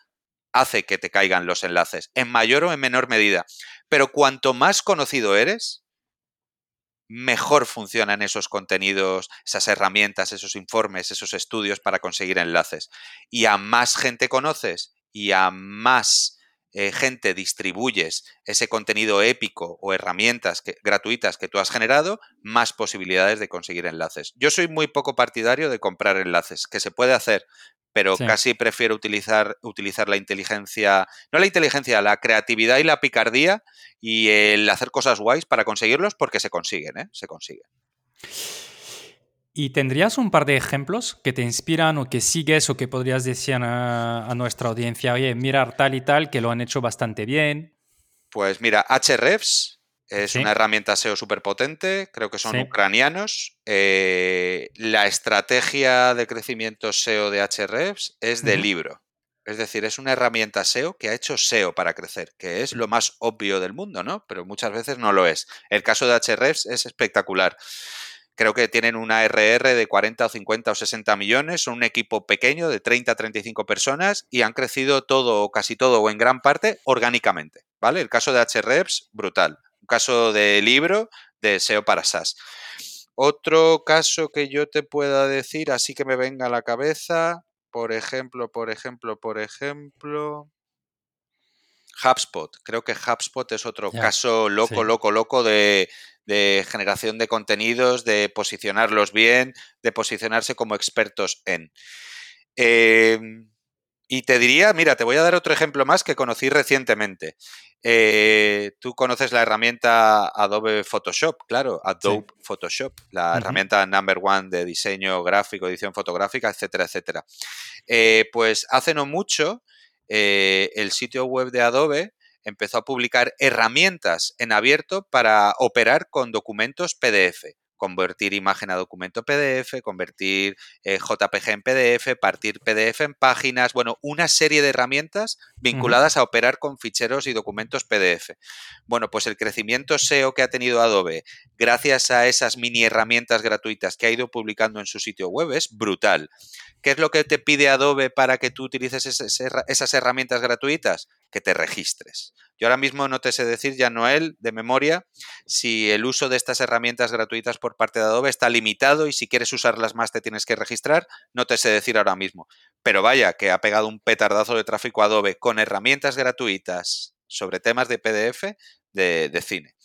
Speaker 2: hace que te caigan los enlaces, en mayor o en menor medida. Pero cuanto más conocido eres, mejor funcionan esos contenidos, esas herramientas, esos informes, esos estudios para conseguir enlaces. Y a más gente conoces y a más eh, gente distribuyes ese contenido épico o herramientas gratuitas que tú has generado, más posibilidades de conseguir enlaces. Yo soy muy poco partidario de comprar enlaces, que se puede hacer, pero casi prefiero utilizar, utilizar la inteligencia, no la inteligencia, la creatividad y la picardía y el hacer cosas guays para conseguirlos porque se consiguen, ¿eh? Se consiguen.
Speaker 1: ¿Y tendrías un par de ejemplos que te inspiran o que sigues o que podrías decir a, nuestra audiencia, oye, mirar tal y tal, que lo han hecho bastante bien?
Speaker 2: Pues mira, HREFs es una herramienta SEO súper potente, creo que son ucranianos. Eh, la estrategia de crecimiento SEO de Hrefs es de libro. Es decir, es una herramienta SEO que ha hecho SEO para crecer, que es lo más obvio del mundo, ¿no? Pero muchas veces no lo es. El caso de Hrefs es espectacular. Creo que tienen una RR de 40 o 50 o 60 millones, son un equipo pequeño de 30 a 35 personas y han crecido todo o casi todo o en gran parte orgánicamente, ¿vale? El caso de Hrefs, brutal caso de libro de SEO para SaaS. Otro caso que yo te pueda decir, así que me venga a la cabeza, por ejemplo, por ejemplo, por ejemplo, HubSpot. Creo que HubSpot es otro caso loco, loco, loco de, de, generación de contenidos, de posicionarlos bien, de posicionarse como expertos en. Eh, y te diría, mira, te voy a dar otro ejemplo más que conocí recientemente. Eh, tú conoces la herramienta Adobe Photoshop, claro, Adobe Photoshop, la herramienta number one de diseño gráfico, edición fotográfica, etcétera, etcétera. Eh, pues hace no mucho, eh, el sitio web de Adobe empezó a publicar herramientas en abierto para operar con documentos PDF convertir imagen a documento PDF, convertir eh, JPG en PDF, partir PDF en páginas, bueno, una serie de herramientas vinculadas a operar con ficheros y documentos PDF. Bueno, pues el crecimiento SEO que ha tenido Adobe gracias a esas mini herramientas gratuitas que ha ido publicando en su sitio web es brutal. ¿Qué es lo que te pide Adobe para que tú utilices esas herramientas gratuitas? Que te registres. Yo ahora mismo no te sé decir, ya Noel, de memoria, si el uso de estas herramientas gratuitas por parte de Adobe está limitado y si quieres usarlas más te tienes que registrar. No te sé decir ahora mismo. Pero vaya, que ha pegado un petardazo de tráfico Adobe con herramientas gratuitas sobre temas de PDF de, cine.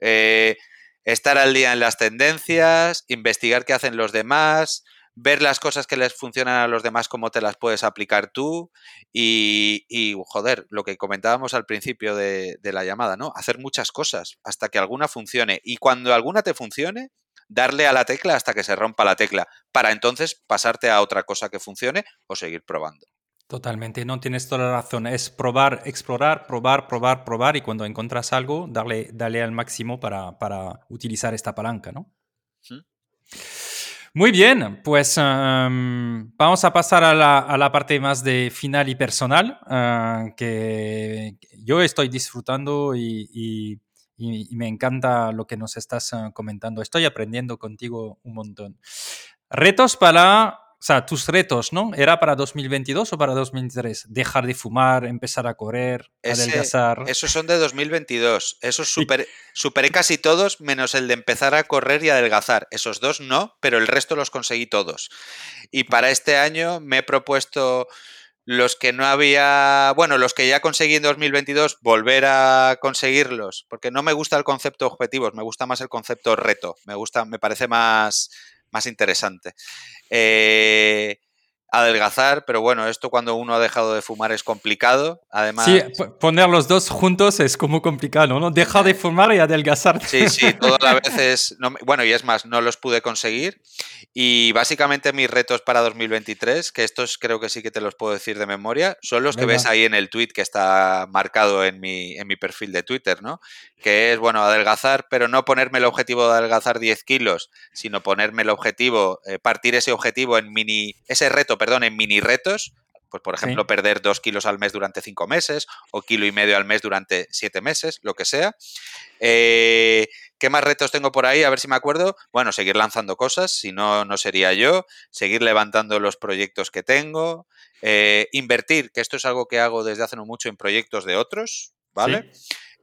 Speaker 2: Eh, estar al día en las tendencias, investigar qué hacen los demás, ver las cosas que les funcionan a los demás, cómo te las puedes aplicar tú y, joder, lo que comentábamos al principio de, la llamada, ¿no? Hacer muchas cosas hasta que alguna funcione y cuando alguna te funcione, darle a la tecla hasta que se rompa la tecla para entonces pasarte a otra cosa que funcione o seguir probando.
Speaker 1: Totalmente, no tienes toda la razón. Es probar, explorar, probar, probar, probar y cuando encuentras algo, darle, darle al máximo para, para utilizar esta palanca, ¿no? Muy bien, pues em, vamos a pasar a la, parte más de final y personal, eh, que yo estoy disfrutando y, me encanta lo que nos estás eh, comentando. Estoy aprendiendo contigo un montón. Retos para o sea, tus retos, ¿no? ¿Era para 2022 o para 2023? Dejar de fumar, empezar a correr, adelgazar.
Speaker 2: Esos son de 2022. Esos super, superé casi todos, menos el de empezar a correr y adelgazar. Esos dos no, pero el resto los conseguí todos. Y para este año me he propuesto los que no había, bueno, los que ya conseguí en 2022, volver a conseguirlos, porque no me gusta el concepto objetivos, me gusta más el concepto reto, me gusta, me parece más, más interesante. Eh, adelgazar, pero bueno, esto cuando uno ha dejado de fumar es complicado. Además,
Speaker 1: sí, poner los dos juntos es como complicado, ¿no? Dejar de fumar y adelgazar.
Speaker 2: Sí, sí, todas las veces. bueno, y es más, no los pude conseguir. Y básicamente mis retos para 2023, que estos creo que sí que te los puedo decir de memoria, son los que ves ahí en el tweet que está marcado en mi, en mi perfil de Twitter, ¿no? Que es, bueno, adelgazar, pero no ponerme el objetivo de adelgazar 10 kilos, sino ponerme el objetivo, eh, partir ese objetivo en mini, ese reto, perdón, en mini retos, pues por ejemplo perder dos kilos al mes durante cinco meses o kilo y medio al mes durante siete meses, lo que sea. Eh, ¿Qué más retos tengo por ahí? A ver si me acuerdo. Bueno, seguir lanzando cosas, si no, no sería yo. Seguir levantando los proyectos que tengo. Eh, invertir, que esto es algo que hago desde hace no mucho en proyectos de otros, ¿vale?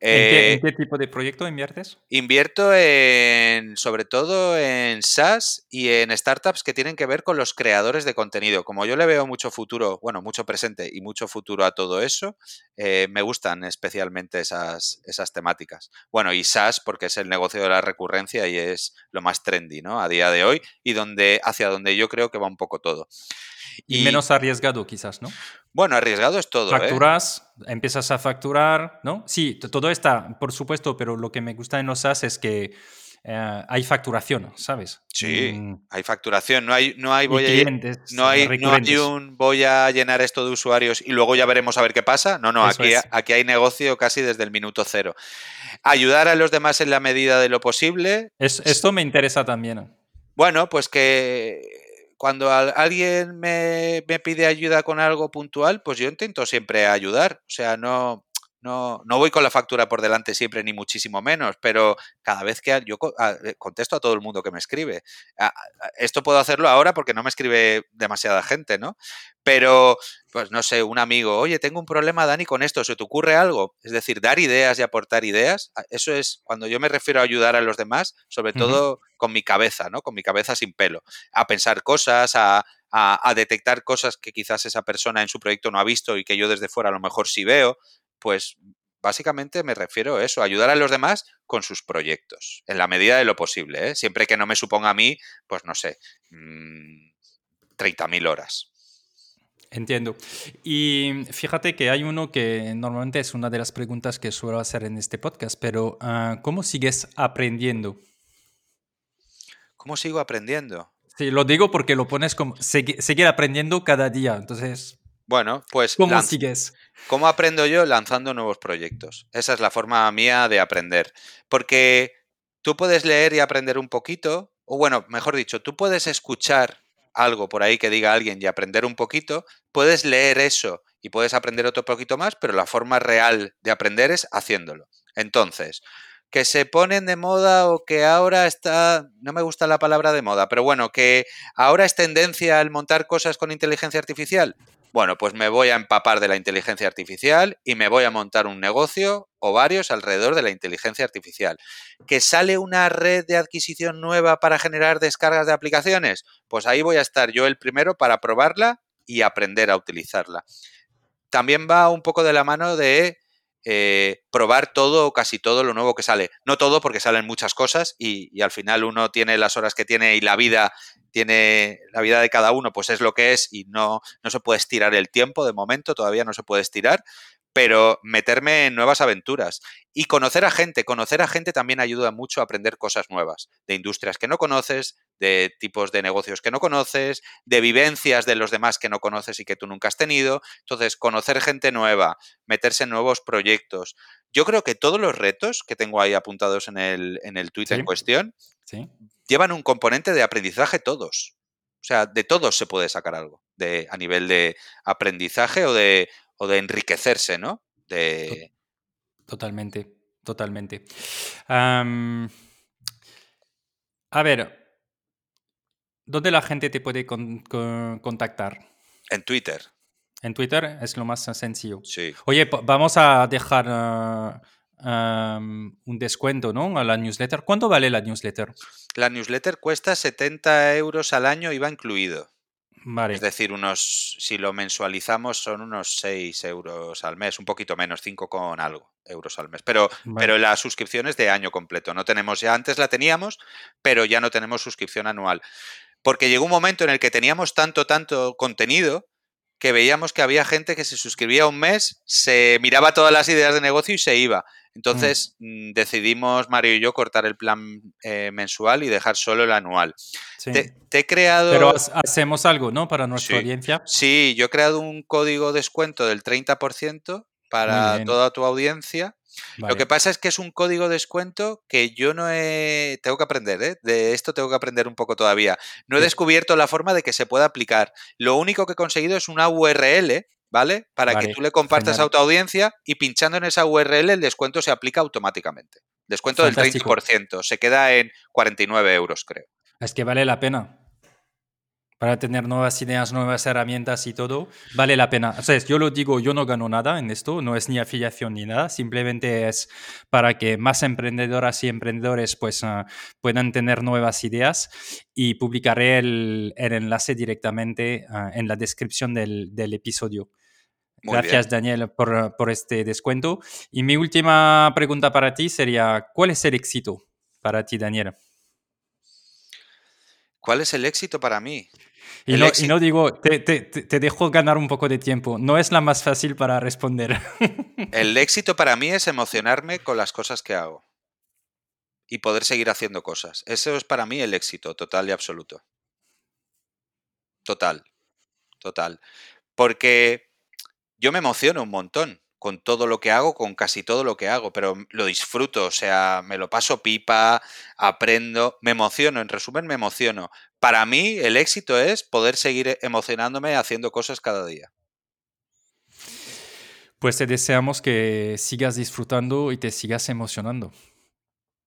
Speaker 1: ¿En, qué, tipo de proyecto inviertes?
Speaker 2: Invierto en, sobre todo en SaaS y en startups que tienen que ver con los creadores de contenido. Como yo le veo mucho futuro, bueno, mucho presente y mucho futuro a todo eso, eh, me gustan especialmente esas, esas temáticas. Bueno, y SaaS porque es el negocio de la recurrencia y es lo más trendy, ¿no? A día de hoy y donde, hacia donde yo creo que va un poco todo.
Speaker 1: Y, menos arriesgado quizás, ¿no?
Speaker 2: Bueno, arriesgado es todo.
Speaker 1: ¿eh? Facturas, empiezas a facturar, ¿no? Sí, todo está, por supuesto, pero lo que me gusta en los SaaS es que eh, hay facturación, ¿sabes?
Speaker 2: Sí, mm. hay facturación, no hay, no hay, voy a, no hay, no hay un voy a llenar esto de usuarios y luego ya veremos a ver qué pasa. No, no, aquí, aquí hay negocio casi desde el minuto cero. Ayudar a los demás en la medida de lo posible.
Speaker 1: esto me interesa también.
Speaker 2: Bueno, pues que cuando alguien me, pide ayuda con algo puntual, pues yo intento siempre ayudar. O sea, no, no, no, voy con la factura por delante siempre, ni muchísimo menos, pero cada vez que yo contesto a todo el mundo que me escribe. Esto puedo hacerlo ahora porque no me escribe demasiada gente, ¿no? Pero, pues no sé, un amigo, oye, tengo un problema, Dani, con esto, ¿se te ocurre algo? Es decir, dar ideas y aportar ideas, eso es cuando yo me refiero a ayudar a los demás, sobre todo con mi cabeza, ¿no? Con mi cabeza sin pelo, a pensar cosas, a, a, detectar cosas que quizás esa persona en su proyecto no ha visto y que yo desde fuera a lo mejor sí veo, pues básicamente me refiero a eso, ayudar a los demás con sus proyectos, en la medida de lo posible, ¿eh? siempre que no me suponga a mí, pues no sé, 30.000 mm, horas.
Speaker 1: Entiendo. Y fíjate que hay uno que normalmente es una de las preguntas que suelo hacer en este podcast, pero ah, ¿cómo sigues aprendiendo?
Speaker 2: ¿Cómo sigo aprendiendo?
Speaker 1: Sí, lo digo porque lo pones como seguir aprendiendo cada día, entonces...
Speaker 2: Bueno, pues...
Speaker 1: ¿Cómo sigues?
Speaker 2: ¿Cómo aprendo yo? Lanzando nuevos proyectos. Esa es la forma mía de aprender. Porque tú puedes leer y aprender un poquito, o bueno, mejor dicho, tú puedes escuchar algo por ahí que diga alguien y aprender un poquito, puedes leer eso y puedes aprender otro poquito más, pero la forma real de aprender es haciéndolo. Entonces, que se ponen de moda o que ahora está, no me gusta la palabra de moda, pero bueno, que ahora es tendencia al montar cosas con inteligencia artificial. Bueno, pues me voy a empapar de la inteligencia artificial y me voy a montar un negocio o varios alrededor de la inteligencia artificial. ¿Que sale una red de adquisición nueva para generar descargas de aplicaciones? Pues ahí voy a estar yo el primero para probarla y aprender a utilizarla. También va un poco de la mano de eh, probar todo o casi todo lo nuevo que sale. No todo porque salen muchas cosas y, y, al final uno tiene las horas que tiene y la vida tiene la vida de cada uno, pues es lo que es y no, no se puede estirar el tiempo de momento, todavía no se puede estirar, pero meterme en nuevas aventuras y conocer a gente. Conocer a gente también ayuda mucho a aprender cosas nuevas, de industrias que no conoces, de tipos de negocios que no conoces, de vivencias de los demás que no conoces y que tú nunca has tenido. Entonces, conocer gente nueva, meterse en nuevos proyectos. Yo creo que todos los retos que tengo ahí apuntados en el, en el tweet en cuestión ¿Sí? llevan un componente de aprendizaje todos. O sea, de todos se puede sacar algo, de, a nivel de aprendizaje o de, o de enriquecerse, ¿no? De...
Speaker 1: Totalmente, totalmente. a ver, ¿dónde la gente te puede contactar?
Speaker 2: En Twitter.
Speaker 1: En Twitter es lo más sencillo.
Speaker 2: Sí.
Speaker 1: Oye, vamos a dejar ah, un descuento ¿no? a la newsletter. ¿Cuánto vale la newsletter?
Speaker 2: La newsletter cuesta 70 euros al año, iba incluido.
Speaker 1: Vale.
Speaker 2: Es decir, unos, si lo mensualizamos son unos 6 euros al mes, un poquito menos, 5 con algo euros al mes. Pero, pero la suscripción es de año completo. No tenemos ya, antes la teníamos, pero ya no tenemos suscripción anual. Porque llegó un momento en el que teníamos tanto, tanto contenido que veíamos que había gente que se suscribía un mes, se miraba todas las ideas de negocio y se iba. Entonces mm, decidimos, Mario y yo, cortar el plan eh, mensual y dejar solo el anual. Te, he creado...
Speaker 1: Pero hacemos algo, ¿no? Para nuestra audiencia.
Speaker 2: Sí, yo he creado un código descuento del 30% para toda tu audiencia lo que pasa es que es un código de descuento que yo no he... Tengo que aprender, ¿eh? De esto tengo que aprender un poco todavía. No he descubierto la forma de que se pueda aplicar. Lo único que he conseguido es una URL, ¿vale? Para que tú le compartas a tu audiencia y pinchando en esa URL el descuento se aplica automáticamente. Descuento del 30%. Se queda en 49 euros, creo.
Speaker 1: Es que vale la pena para tener nuevas ideas, nuevas herramientas y todo, vale la pena. O sea, yo lo digo, yo no gano nada en esto, no es ni afiliación ni nada, simplemente es para que más emprendedoras y emprendedores pues ah, puedan tener nuevas ideas y publicaré el, enlace directamente ah, en la descripción del, episodio. Gracias, Daniel, por, por este descuento. Y mi última pregunta para ti sería, ¿cuál es el éxito para ti, Daniel?
Speaker 2: ¿Cuál es el éxito para mí?
Speaker 1: Y no, digo, te, te, dejo ganar un poco de tiempo. No es la más fácil para responder.
Speaker 2: El éxito para mí es emocionarme con las cosas que hago y poder seguir haciendo cosas. Eso es para mí el éxito total y absoluto. Total, total. Porque yo me emociono un montón con todo lo que hago, con casi todo lo que hago, pero lo disfruto, o sea, me lo paso pipa, aprendo, me emociono, en resumen, me emociono. Para mí, el éxito es poder seguir emocionándome haciendo cosas cada día.
Speaker 1: Pues te deseamos que sigas disfrutando y te sigas emocionando.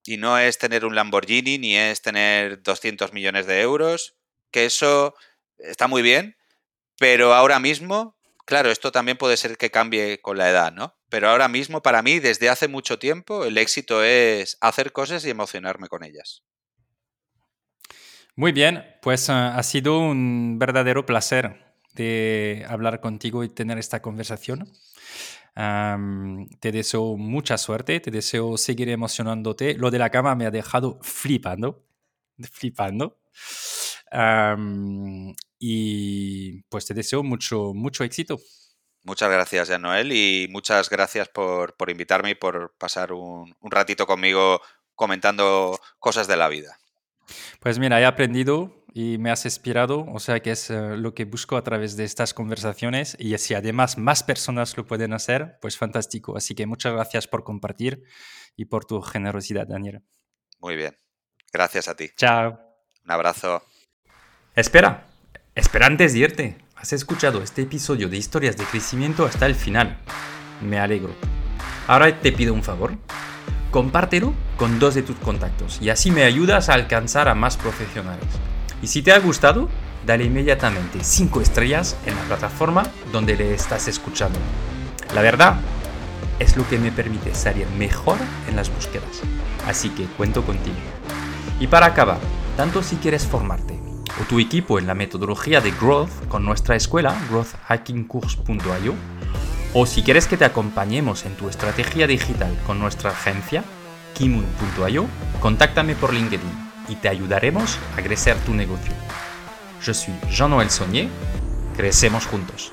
Speaker 2: Y no es tener un Lamborghini, ni es tener 200 millones de euros, que eso está muy bien, pero ahora mismo Claro, esto también puede ser que cambie con la edad, ¿no? Pero ahora mismo, para mí, desde hace mucho tiempo, el éxito es hacer cosas y emocionarme con ellas.
Speaker 1: Muy bien, pues ah, ha sido un verdadero placer de hablar contigo y tener esta conversación. te deseo mucha suerte, te deseo seguir emocionándote. Lo de la cama me ha dejado flipando, flipando y pues te deseo mucho, mucho éxito.
Speaker 2: Muchas gracias, Jan Noel, y muchas gracias por, invitarme y por pasar un, ratito conmigo comentando cosas de la vida.
Speaker 1: Pues mira, he aprendido y me has inspirado, o sea que es eh, lo que busco a través de estas conversaciones y si además más personas lo pueden hacer, pues fantástico. Así que muchas gracias por compartir y por tu generosidad, Daniel.
Speaker 2: Muy bien, gracias a ti.
Speaker 1: Chao.
Speaker 2: Un abrazo.
Speaker 1: Espera, espera antes de irte. Has escuchado este episodio de historias de crecimiento hasta el final. Me alegro. Ahora te pido un favor. Compártelo con dos de tus contactos y así me ayudas a alcanzar a más profesionales. Y si te ha gustado, dale inmediatamente 5 estrellas en la plataforma donde le estás escuchando. La verdad es lo que me permite salir mejor en las búsquedas. Así que cuento contigo. Y para acabar, tanto si quieres formarte o tu equipo en la metodología de Growth con nuestra escuela, growthhackingcourse.io, o si quieres que te acompañemos en tu estrategia digital con nuestra agencia, kimun.io, contáctame por LinkedIn y te ayudaremos a crecer tu negocio. Yo soy Jean-Noël Saunier, crecemos juntos.